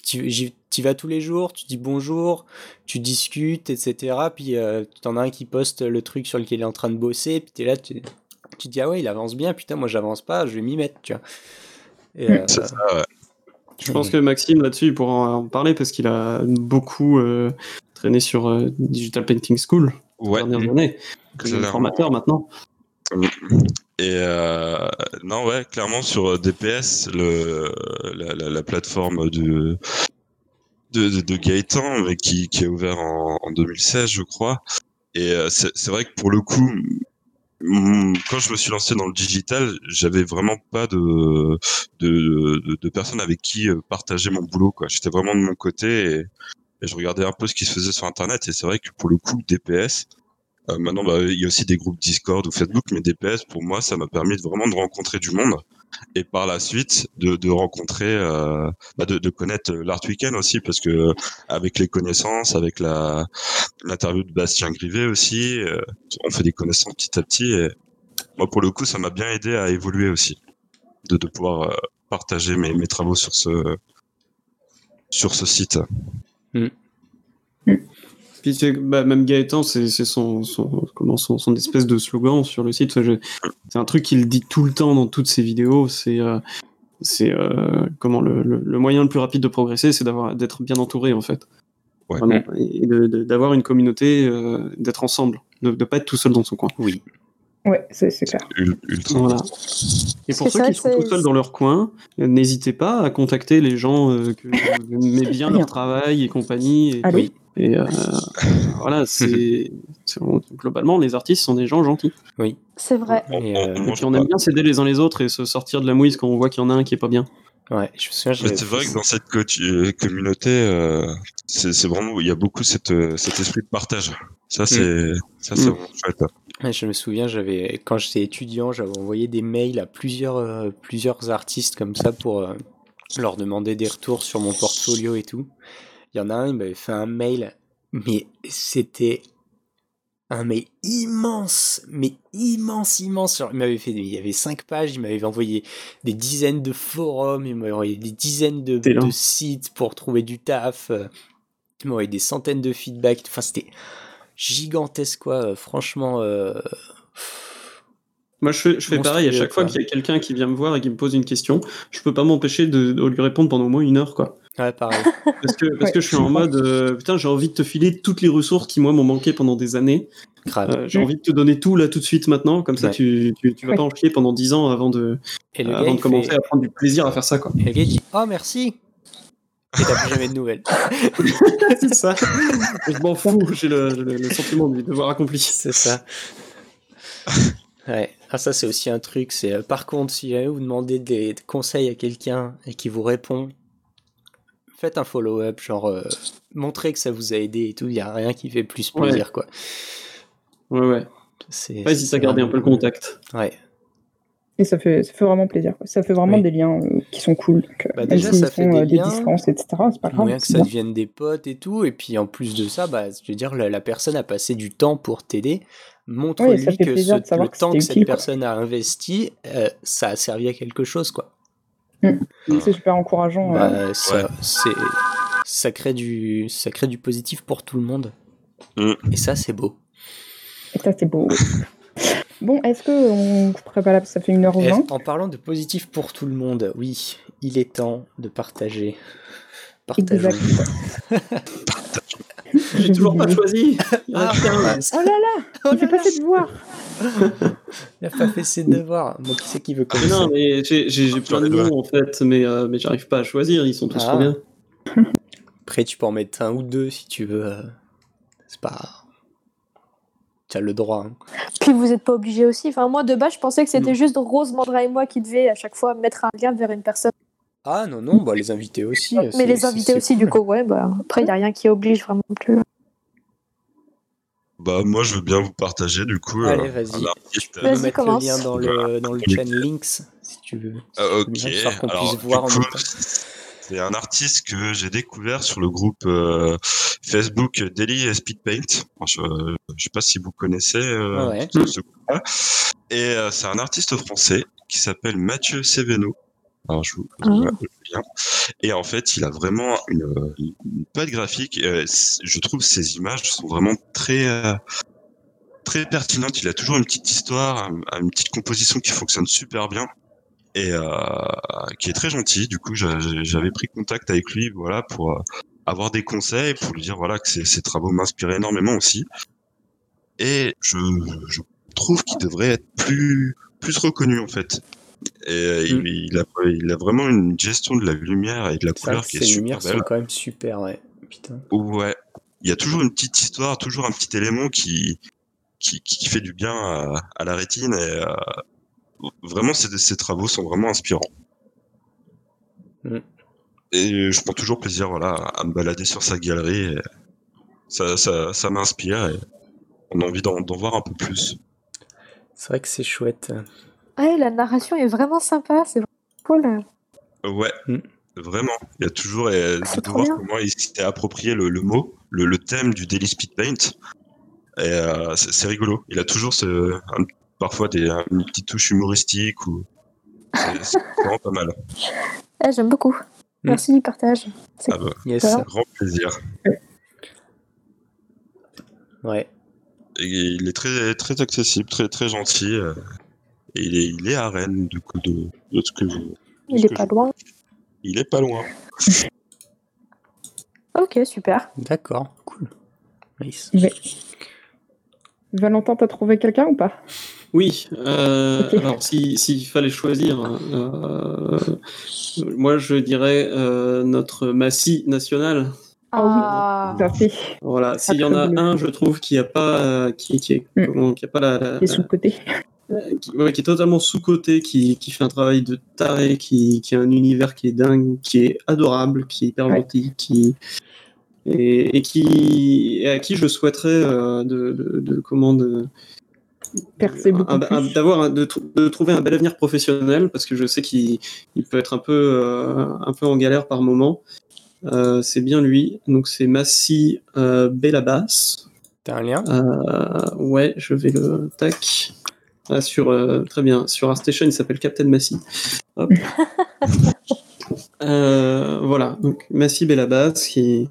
tu t'y vas tous les jours, tu dis bonjour, tu discutes, etc. Puis euh, t'en as un qui poste le truc sur lequel il est en train de bosser, puis t'es là, tu, tu te dis ah ouais, il avance bien, putain, moi j'avance pas, je vais m'y mettre, tu vois. Et, euh, C'est ça, ouais. Je pense que Maxime là-dessus il pourra en parler parce qu'il a beaucoup euh, traîné sur euh, Digital Painting School Ouais, dernières années. Il est clairement. formateur maintenant. Et euh, non, ouais, clairement sur DPS, le, la, la, la plateforme de, de, de, de Gaëtan, mais qui, qui est ouvert en, en 2016, je crois. Et euh, c'est c'est vrai que pour le coup, mm, quand je me suis lancé dans le digital, j'avais vraiment pas de, de, de, de personnes avec qui euh, partager mon boulot. quoi. J'étais vraiment de mon côté et, et je regardais un peu ce qui se faisait sur Internet. Et c'est vrai que pour le coup, DPS, euh, maintenant, bah, il y a aussi des groupes Discord ou Facebook, mais DPS, pour moi, ça m'a permis de vraiment de rencontrer du monde et par la suite de, de rencontrer, euh, bah, de, de connaître l'Art Weekend aussi, parce que avec les connaissances, avec la l'interview de Bastien Grivet aussi, euh, on fait des connaissances petit à petit. Et moi, pour le coup, ça m'a bien aidé à évoluer aussi, de, de pouvoir euh, partager mes, mes travaux sur ce sur ce site. Puis bah, même Gaëtan, c'est son, son, comment, son, son espèce de slogan sur le site. Enfin, C'est un truc qu'il dit tout le temps dans toutes ses vidéos. C'est euh, c'est euh, comment le, le, le moyen le plus rapide de progresser, c'est d'avoir d'être bien entouré en fait. Ouais. Vraiment. Et d'avoir une communauté, euh, d'être ensemble, de ne pas être tout seul dans son coin. oui. Ouais, c'est clair. Ul- Ultra. Voilà. Et pour ceux qui sont tout seuls dans leur coin, euh, n'hésitez pas à contacter les gens euh, que vous aimez bien Rien. leur travail et compagnie. Et, Allez. et euh, voilà, c'est globalement les artistes sont des gens gentils. C'est vrai. On- Et, on- euh, on Et mange puis on pas. aime bien s'aider les uns les autres et se sortir de la mouise quand on voit qu'il y en a un qui est pas bien. Ouais, je c'est vrai que dans cette co- communauté, euh, c'est vraiment, il y a beaucoup cette, cet esprit de partage. Ça, c'est, ça, c'est Mm. vraiment chouette. Je me souviens, j'avais quand j'étais étudiant, j'avais envoyé des mails à plusieurs euh, plusieurs artistes comme ça pour euh, leur demander des retours sur mon portfolio et tout. Il y en a un, il m'avait fait un mail, mais c'était un mail immense, mais immense, immense. Il m'avait fait, il y avait cinq pages, il m'avait envoyé des dizaines de forums, il m'avait envoyé des dizaines de sites pour trouver du taf. euh, Il m'avait envoyé des centaines de feedbacks. Enfin, c'était gigantesque, quoi. euh, Franchement, euh, Moi, je fais, je fais pareil. À chaque fois qu'il y a quelqu'un qui vient me voir et qui me pose une question, je peux pas m'empêcher de, de lui répondre pendant au moins une heure, quoi. ouais, pareil. Parce que, parce Ouais, que je suis en mode, euh, putain, j'ai envie de te filer toutes les ressources qui, moi, m'ont manqué pendant des années. Grave. Euh, j'ai envie de te donner tout là tout de suite maintenant, comme ça tu, tu, tu vas Ouais. pas en chier pendant 10 ans avant de, Et le euh, gars, avant de commencer fait- à prendre du plaisir à faire ça, quoi. et le gars, il dit Oh, merci Et t'as plus jamais de nouvelles. C'est ça. je m'en fous, j'ai le, le- le sentiment du devoir accompli. C'est ça. Ouais. Ah, ça, c'est aussi un truc. C'est euh, Par contre, si jamais vous demandez des conseils à quelqu'un et qu'il vous répond, faites un follow-up, genre euh, montrez que ça vous a aidé et tout. Il n'y a rien qui fait plus Ouais. plaisir, quoi. Ouais, ouais. Vas-y, ça garder un peu le contact. Ouais. Et ça fait, ça fait vraiment plaisir. quoi. Ça fait vraiment Oui. des liens euh, qui sont cool. Donc, euh, Bah, déjà, ça fait font, des euh, des liens. distances, etc. C'est pas grave. Moyen que ça bien. devienne des potes et tout. Et puis en plus de ça, bah, je veux dire, la, la personne a passé du temps pour t'aider. Montre-lui que ce- le que temps que cette utile, quoi. personne a investi, euh, ça a servi à quelque chose, quoi. C'est super encourageant. euh, Bah, ça, c'est, ça, crée du, ça crée du positif pour tout le monde. Mm. Et ça, c'est beau. Et ça, c'est beau. Bon, est-ce que on que ça fait 1h20 Et en parlant de positif pour tout le monde, oui, il est temps de partager. Partageons. J'ai toujours pas choisi. Ah, là. Oh là là Oh Il fait là pas là, ses devoirs il a pas fait ses devoirs. Bon, qui c'est qui veut commencer? Non, mais j'ai j'ai- j'ai plein de noms en fait, mais, euh, mais j'arrive pas à choisir, ils sont tous Ah. trop bien. Après, tu peux en mettre un ou deux si tu veux. euh, C'est pas. Tu as le droit. hein. Puis vous n'êtes pas obligé aussi. Enfin, moi, de base, je pensais que c'était juste Rose, Mandra et moi qui devaient à chaque fois mettre un lien vers une personne. Ah non, non, bah les invités aussi. Mais les invités aussi, cool. du coup, ouais. Bah, après, il n'y a rien qui oblige vraiment plus. Bah, moi, je veux bien vous partager, du coup, Allez, euh, vas-y. un artiste. Tu peux Vas-y, mettre commence. le lien dans le, dans le chat links si tu veux. Ah, ok, Histoire qu'on alors, puisse du voir en coup, même temps. C'est un artiste que j'ai découvert sur le groupe euh, Facebook Daily et Speed Paint. Enfin, je, je sais pas si vous connaissez euh, Ouais. ce, ce groupe-là. Et euh, c'est un artiste français qui s'appelle Mathieu Séveno. Alors, je vous Ah. mets le lien. Et en fait, il a vraiment une, une patte graphique. Euh, je trouve ses images sont vraiment très euh, très pertinentes. Il a toujours une petite histoire, un- une petite composition qui fonctionne super bien et euh, qui est très gentil. Du coup, j'a- j'avais pris contact avec lui, voilà, pour euh, avoir des conseils, pour lui dire voilà que ses, ses travaux m'inspiraient énormément aussi. Et je, je trouve qu'il devrait être plus plus reconnu en fait. Et euh, il, Mm. il a, il a vraiment une gestion de la lumière et de la couleur qui est ces super lumières belle. sont quand même super, ouais. Putain. Ouais. Il y a toujours une petite histoire, toujours un petit élément qui, qui, qui fait du bien à, à la rétine. Et euh, vraiment, ces, ces travaux sont vraiment inspirants. Mm. Et je prends toujours plaisir voilà, à me balader sur sa galerie. et ça ça, ça m'inspire et on a envie d'en voir un peu plus. C'est vrai que c'est chouette. Ouais, la narration est vraiment sympa. C'est vraiment cool. Ouais, Mm. vraiment. Il y a toujours C'est de voir bien. comment il s'était approprié le, le mot, le, le thème du Daily Speed Paint. Et euh, c'est c'est rigolo. Il a toujours ce, un- parfois des, une petite touche humoristique ou c'est vraiment pas mal. Eh, J'aime beaucoup. Merci du partage. C'est Ah bah, Yes. Grand plaisir. Ouais. Et il est très très accessible, très très gentil. euh, et il est, il est à Rennes du coup de, de ce que je, de Il est pas je- loin. Il est pas loin. Ok, super. D'accord. Cool. Nice. Valentin, t'as trouvé quelqu'un ou pas? Oui, euh, alors si- s'il fallait choisir, euh, moi je dirais euh, notre Massy national. Ah Tout à fait. Voilà, s'il y en a un, je trouve qui a pas, euh, qui, qui est, Mm. comment- qui a pas la, la- Et sous le côté. qui, ouais, qui est totalement sous-coté, qui, qui fait un travail de taré, qui, qui a un univers qui est dingue, qui est adorable, qui est hyper Ouais. gentil, qui et, et qui et à qui je souhaiterais euh, de, de, de comment de Percer beaucoup un- un- plus. d'avoir un- de, tr- de trouver un bel avenir professionnel parce que je sais qu'il il peut être un peu euh, un peu en galère par moment. Euh, c'est bien lui, donc c'est Massi euh, Bellabas. T'as un lien? Euh, ouais, je vais le tac. Ah, sur euh, très bien. Sur ArtStation, il s'appelle Captain. Hop. Euh, voilà. Donc Massy Bellabas, qui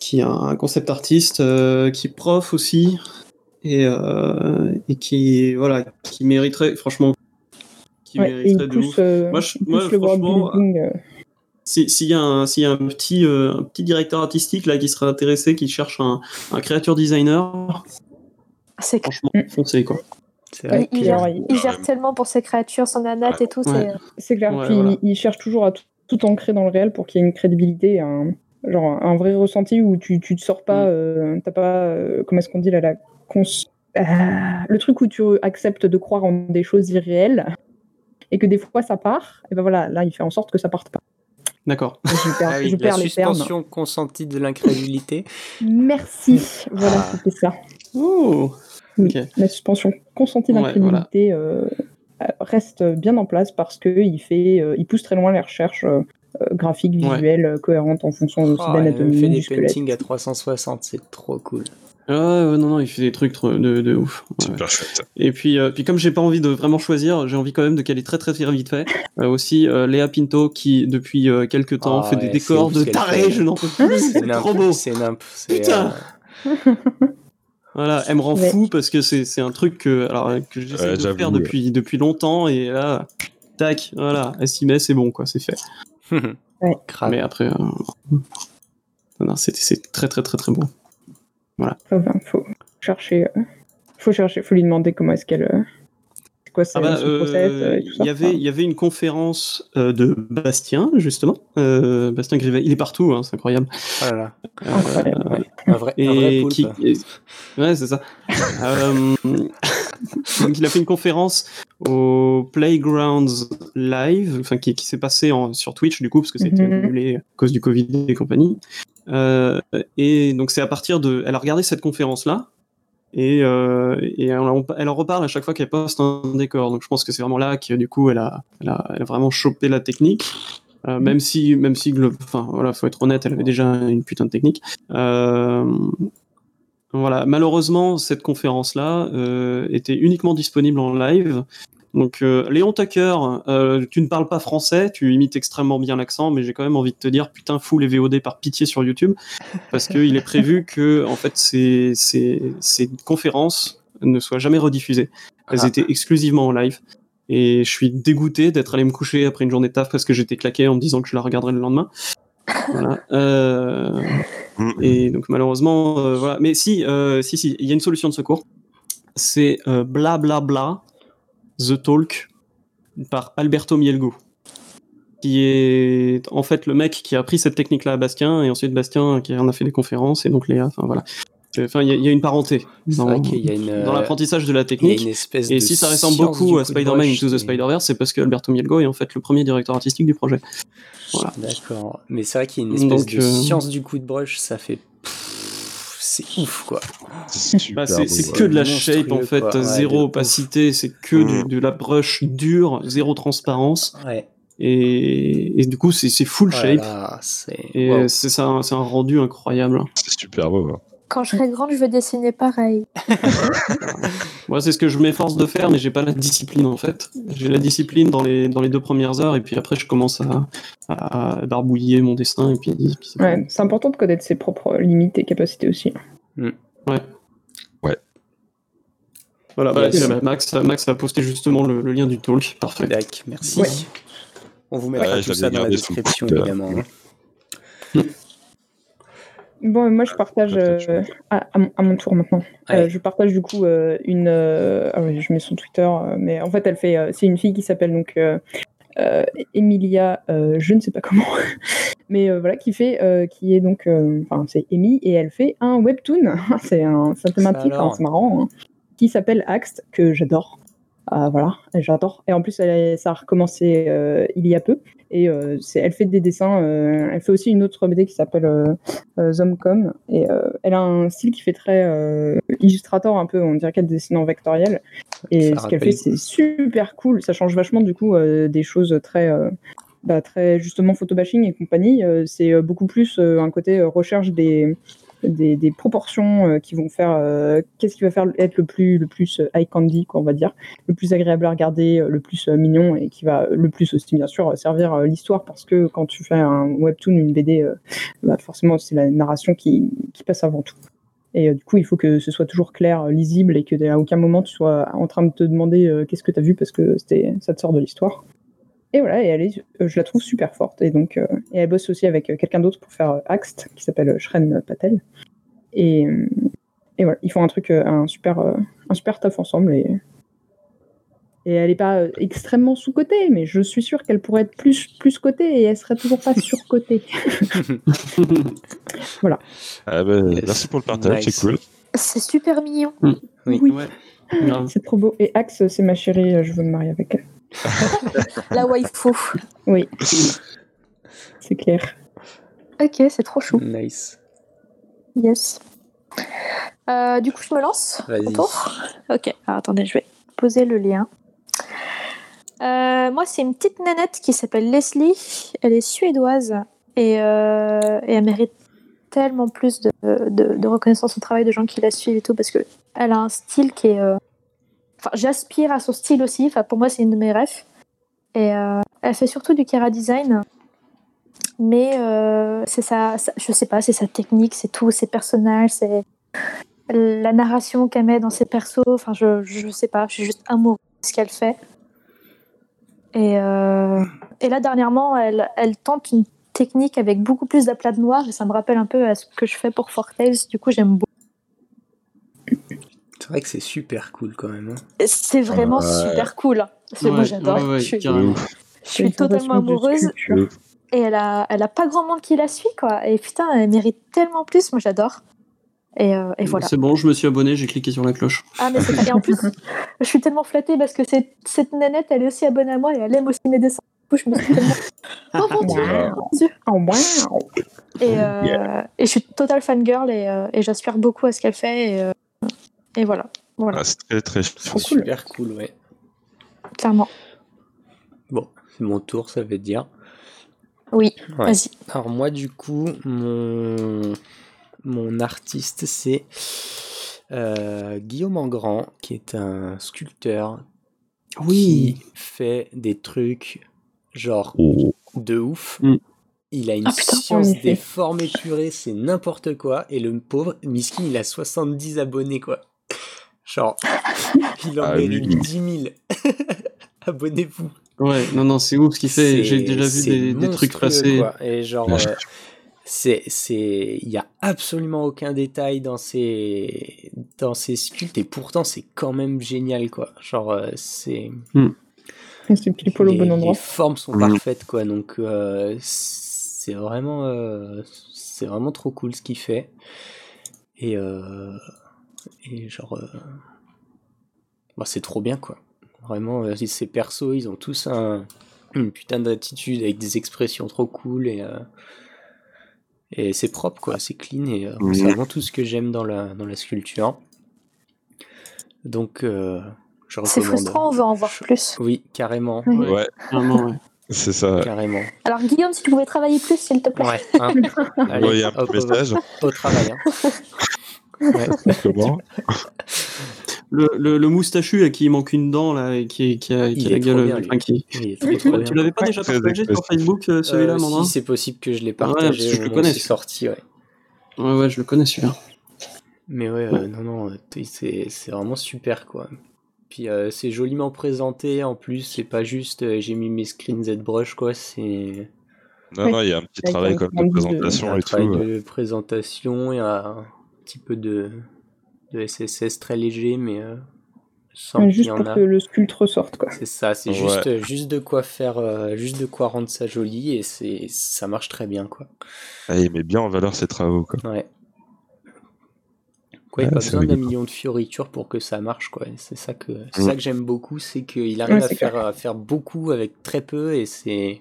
qui est un concept artiste, euh, qui est prof aussi et euh, et qui voilà, qui mériterait franchement, qui Ouais, et mériterait de pousse, ouf. euh, Moi, je- moi, franchement, euh, Si- S'il y a, un, s'il y a un, petit, euh, un petit directeur artistique là qui serait intéressé, qui cherche un, un creature designer, C'est franchement, Mm. foncez quoi. Vrai il, gère, alors, il- il gère tellement pour ses créatures, son anat et tout. Ouais. c'est- C'est clair. Ouais, Puis voilà. il, il cherche toujours à tout, tout ancrer dans le réel pour qu'il y ait une crédibilité, un, genre un vrai ressenti où tu, tu te sors pas, Mm. euh, t'as pas, euh, comment est-ce qu'on dit là, la cons... Ah, le truc où tu acceptes de croire en des choses irréelles et que des fois ça part, et ben voilà, là il fait en sorte que ça parte pas. D'accord. Je perds, Ah oui, je la perds les termes. suspension consentie de l'incrédulité. Merci. Voilà, Ah. c'était ça. Oh. La suspension consentie Ouais, d'incrédulité euh, euh, reste bien en place parce que il fait, euh, il pousse très loin les recherches euh, euh, graphiques, visuelles, euh, cohérentes en fonction aussi Oh, de il fait des paintings à 360, c'est trop cool. Ouais, ouais, non, non, il fait des trucs de, de ouf. Ouais, ouais. Super chouette. Et puis, euh, puis comme j'ai pas envie de vraiment choisir, j'ai envie quand même de caler très très très vite fait. Euh, aussi, euh, Léa Pinto qui depuis euh, quelques temps Ah fait des décors de taré, fait. je n'en peux plus, C'est trop beau. C'est Putain. euh, Voilà, elle me rend Ouais. fou parce que c'est c'est un truc que, alors, que j'essaie de faire depuis, depuis longtemps et là, tac, voilà, elle s'y met, c'est bon quoi, c'est fait. Mais après, euh, non, non, c'est c'est très très très très bon. Enfin, ben, faut chercher, euh, faut chercher, faut lui demander comment est-ce qu'elle, euh, c'est quoi Ah bah, son process euh, et il y avait, il y avait une conférence euh, de Bastien justement, euh, Bastien Grivet, il est partout, hein, c'est incroyable. Oh là là. Euh, Incroyable. ouais. Un vrai, un vrai et qui, et- ouais, c'est ça. Euh, donc il a fait une conférence au Playgrounds Live, enfin qui, qui s'est passé en, sur Twitch du coup parce que c'était Mhm. annulé à cause du Covid et compagnie. Euh, et donc c'est à partir de, elle a regardé cette conférence là. Et, euh, et elle, en- elle en reparle à chaque fois qu'elle poste un décor. Donc je pense que c'est vraiment là que du coup elle a, elle a, elle a vraiment chopé la technique. Euh, même si, même si, enfin voilà, faut être honnête, elle avait déjà une putain de technique. Euh, voilà, malheureusement, cette conférence-là était uniquement disponible en live. Donc, euh, Léon Tucker, euh, tu ne parles pas français, tu imites extrêmement bien l'accent, mais j'ai quand même envie de te dire, putain, fous les VOD par pitié sur YouTube, parce qu'il est prévu que, en fait, ces, ces, ces conférences ne soient jamais rediffusées. Elles Ah. étaient exclusivement en live. Et je suis dégoûté d'être allé me coucher après une journée de taf parce que j'étais claqué en me disant que je la regarderais le lendemain. Voilà. Euh, Mm. et donc malheureusement, euh, voilà. Mais si, euh, si, si, il y a une solution de secours. C'est euh, bla bla bla The Talk par Alberto Mielgo, qui est en fait le mec qui a appris cette technique-là à Bastien et ensuite Bastien qui en a fait des conférences et donc Léa. Enfin voilà. Enfin, il y, a- il y a une parenté dans, une, euh, l'apprentissage de la technique. Et si ça ressemble beaucoup à Spider-Man Into the Spider-Verse, c'est parce que Alberto Mielgo est en fait le premier directeur artistique du projet. Voilà. D'accord. Mais c'est vrai qu'il y a une espèce Donc, de euh, science du coup de brush, ça fait. C'est ouf quoi. C'est super Bah, que de la shape en fait. Ouais, zéro opacité, c'est que du- Mm. de la brush dure, zéro transparence, Ouais. et, et du coup c'est c'est full Oh shape, et c'est ça, c'est un rendu incroyable. C'est super beau. hein. Quand je serai grande, je veux dessiner pareil. Moi c'est ce que je m'efforce de faire, mais j'ai pas la discipline en fait. J'ai la discipline dans les, dans les deux premières heures, et puis après je commence à, à barbouiller mon dessin, et puis, puis c'est Ouais, c'est important de connaître ses propres limites et capacités aussi. Voilà, bah, Yes. et bah, Max, Max a posté justement le, le lien du talk, parfait. D'accord, merci. Ouais. On vous mettra Ouais, je tout ça dans la description évidemment. Bon, moi je partage euh, à, à mon, tour maintenant. Ouais. Euh, je partage du coup euh, une. ah ouais, je mets son Twitter, mais en fait elle fait. c'est une fille qui s'appelle donc Emilia, je ne sais pas comment, mais voilà qui fait, qui est donc, enfin c'est Amy et elle fait un webtoon. c'est un, c'est thématique, hein, c'est marrant. hein. qui s'appelle Axe, que j'adore. Ah, voilà, j'adore. Et en plus, elle, ça a recommencé il y a peu. Et euh, elle fait des dessins. euh, elle fait aussi une autre BD qui s'appelle euh, Zomcom. Et elle a un style qui fait très illustrator un peu. On dirait qu'elle dessine en vectoriel. Et Ça ce qu'elle fait, c'est super cool. Ça change vachement du coup des choses très, bah, très justement photobashing et compagnie. C'est beaucoup plus un côté recherche des, des, proportions euh, qui vont faire euh, qu'est-ce qui va faire être le plus le plus euh, eye candy quoi on va dire. Le plus agréable à regarder le plus mignon et qui va le plus aussi bien sûr servir l'histoire. Parce que quand tu fais un webtoon une BD bah, forcément c'est la narration qui, qui passe avant tout. Et du coup il faut que ce soit toujours clair lisible et que à aucun moment tu sois en train de te demander qu'est-ce que tu as vu parce que ça te sort de l'histoire et voilà, et elle est, euh, je la trouve super forte. Et donc, euh, et elle bosse aussi avec euh, quelqu'un d'autre pour faire euh, Axt, qui s'appelle Shren Patel. Et, et voilà, ils font un truc, un super, un super taf ensemble. Et, et elle n'est pas extrêmement sous-cotée, mais je suis sûre qu'elle pourrait être plus, plus cotée et elle serait toujours pas surcotée. Ah bah. Merci pour le partage, Nice. c'est cool. C'est super mignon. Oui. Oui. Ouais. Grave. C'est trop beau. Et Axe, c'est ma chérie, je veux me marier avec elle. La waifu. Oui, c'est clair. Ok, c'est trop chou. Nice. Yes. Euh, du coup, je me lance Vas-y. au tour Ok, alors attendez, je vais poser le lien. Euh, moi, c'est une petite nanette qui s'appelle Leslie. Elle est suédoise et, euh, et elle mérite tellement plus de, de- de reconnaissance au travail de gens qui la suivent et tout parce que elle a un style qui est. j'aspire à son style aussi. Enfin, pour moi, c'est une de mes rêves. Et euh, elle fait surtout du Kara design. Mais euh, c'est sa- je sais pas, c'est sa technique, c'est tout, ses personnages, c'est la narration qu'elle met dans ses persos. Enfin, je, je sais pas, je suis juste amoureuse de ce qu'elle fait. Et, euh, et là, dernièrement, elle, elle tente une technique avec beaucoup plus d'aplat de noir et ça me rappelle un peu à ce que je fais pour Fortales. Du coup, j'aime beaucoup. C'est vrai que c'est super cool quand même. hein. C'est vraiment Ouais. super cool. C'est- moi, Ouais, j'adore. ouais, ouais, je suis, je totalement amoureuse. Et elle a, elle a pas grand monde qui la suit, quoi. Et putain, elle mérite tellement plus. Moi, j'adore. Et, euh, et voilà. C'est bon, je me suis abonné, j'ai cliqué sur la cloche. Ah, mais c'est pas- Et en plus, je suis tellement flattée parce que cette, cette nanette, elle est aussi abonnée à moi et elle aime aussi mes dessins. Du coup, je me suis tellement. Oh mon dieu, Wow. mon dieu. Oh, wow. Et, euh, et je suis total fangirl et, euh, et j'aspire beaucoup à ce qu'elle fait. Et, voilà. Voilà, Ah, c'est très très C'est Trop cool. super cool, ouais. clairement. Bon, c'est mon tour, ça veut dire. Oui, Ouais. vas-y. Alors moi, du coup, mon, mon artiste, c'est euh, Guillaume Engrand, qui est un sculpteur Oui. qui fait des trucs genre Oh. de ouf. Mm. Il a une Ah, putain, science des formes épurées, c'est n'importe quoi. Et le pauvre Miskin, il a 70 abonnés, quoi. Genre, il en Ah, mérite lui. 10 000. Abonnez-vous. Ouais, non, non, c'est ouf ce qu'il fait. J'ai déjà vu des, des trucs passer. quoi. Et genre, Ouais. euh, c'est, c'est, il y a absolument aucun détail dans ces, dans ces sculptes et pourtant c'est quand même génial, quoi. Genre, euh, c'est, C'est pile poil au les, bon les endroit. formes sont Mhm. parfaites, quoi. Donc, euh, c'est vraiment, euh, c'est vraiment trop cool ce qu'il fait. Et, euh, et genre, euh, bah, c'est trop bien, quoi. Vraiment, euh, ces persos, ils ont tous un, une putain d'attitude avec des expressions trop cool et, euh, et c'est propre, quoi. C'est clean et euh, c'est vraiment tout ce que j'aime dans la, dans la sculpture. Donc, euh, je C'est frustrant, on veut en voir plus. Oui, carrément. Ouais. ouais, Ouais, Vraiment, ouais. c'est ça. Carrément. Alors, Guillaume, si tu pouvais travailler plus, s'il te plaît. Ouais. hein. Allez, Envoyer un petit hop, message. Au travail. hein. Ouais. Le, le, le moustachu à qui il manque une dent, là, et qui, qui a, qui a la gueule. bien, lui. enfin, qui... Il est trop, Tu, trop bien. tu l'avais pas Ouais. déjà partagé sur. Facebook, euh, celui-là, Euh, Si, c'est possible que je l'ai Ouais, partagé que je le connais, sorti, ouais. Ouais, ouais, je le connais celui-là. Mais ouais, euh, non, non, c'est c'est vraiment super, quoi. Puis euh, c'est joliment présenté, en plus, c'est pas juste euh, j'ai mis mes screens ZBrush, quoi, c'est Non, non, il y a un petit travail un comme de rendu de- il y a présentation un et travail tout. euh. de présentation, il y a un petit peu de, de SSS très léger, mais euh, sans qu'il y Juste en pour a. que le sculpte ressorte, quoi. C'est ça, c'est Ouais. juste, juste de quoi faire, euh, juste de quoi rendre ça joli, et c'est ça marche très bien, quoi. Ah, il met bien en valeur ses travaux. Quoi. Ouais. Quoi, il n'y a Ouais, pas besoin d'un million de fioritures pour que ça marche. quoi. C'est ça que, c'est ça que j'aime beaucoup, c'est qu'il arrive Ouais, à, faire, à faire beaucoup avec très peu et c'est.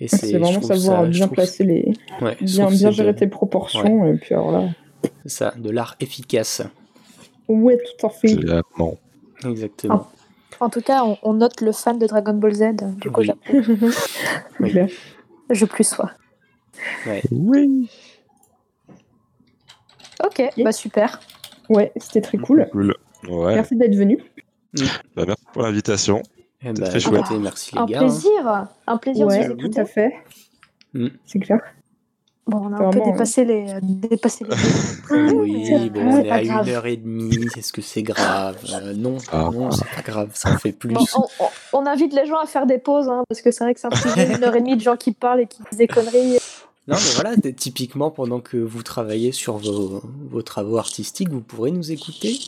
Et C'est vraiment savoir ça- bien placer les. Bien, bien gérer tes proportions. Et puis alors là. C'est ça, de l'art efficace. Ouais, tout à fait. Exactement. En tout cas, on, on note le fan de Dragon Ball Z. Du coup, Oui. Oui. Je plus sois. Oui. Ok, bah super. Ouais, c'était très cool. Cool. Ouais. Merci d'être venu. Bah, merci pour l'invitation. Eh ben, très chouette. merci les Un gars. hein. plaisir. Un plaisir Ouais, tout à fait. Mm. C'est clair. Bon, on a un peu Vraiment, dépassé les, euh, dépassé les. Oui, bon, on est à grave. une heure et demie. Est-ce que c'est grave? Euh, Non, Ah. non, c'est pas grave. Ça en fait plus. Bon, on, on- on invite les gens à faire des pauses, hein, parce que c'est vrai que c'est un sujet d'une heure et demie de gens qui parlent et qui disent des conneries. Non, mais voilà, typiquement, pendant que vous travaillez sur vos, vos travaux artistiques, vous pourrez nous écouter.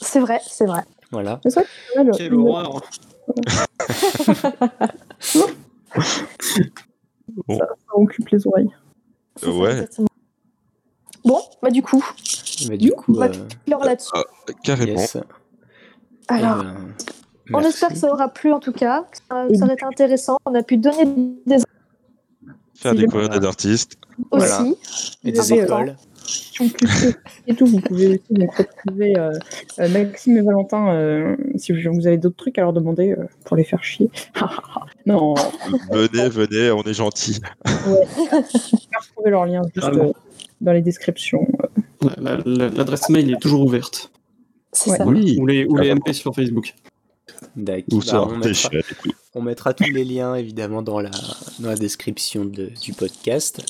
C'est vrai, c'est vrai. Voilà. C'est ça que ouais, le- Quelle le- horreur ça occupe les oreilles. Ouais. exactement. Bon, bah du coup, Mais du coup, bah, euh, alors là-dessus. Carrément. yes. Alors, Eh ben, on merci. espère que ça aura plu en tout cas. que Ça, Et ça aurait été intéressant. On a pu donner des Faire Si découvrir des artistes. Voilà. aussi. Et Vous des euh, écoles. Et tout, vous pouvez aussi donc, retrouver euh, euh, Maxime et Valentin euh, si vous avez d'autres trucs à leur demander euh, pour les faire chier. non, Venez, venez, on est gentils. ouais. vous pouvez retrouver leur lien juste euh, dans les descriptions. Ouais, la- la- L'adresse mail est toujours ouverte. C'est Ouais. ça. Oui. Ou les, ou les Carrément. MP sur Facebook. D'accord. Bah, on, mettra, chiens. on mettra tous les liens évidemment dans la, dans la description de- du podcast.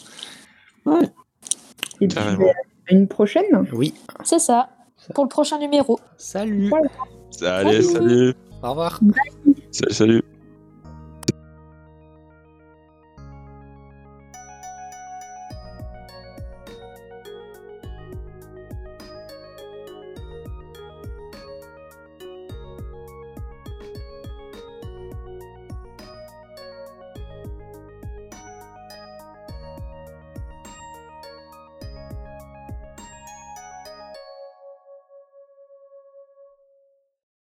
Et puis euh, à une prochaine. Oui. C'est ça. Pour le prochain numéro. Salut. Voilà. Allez, Salut. salut. Au revoir. Salut, salut.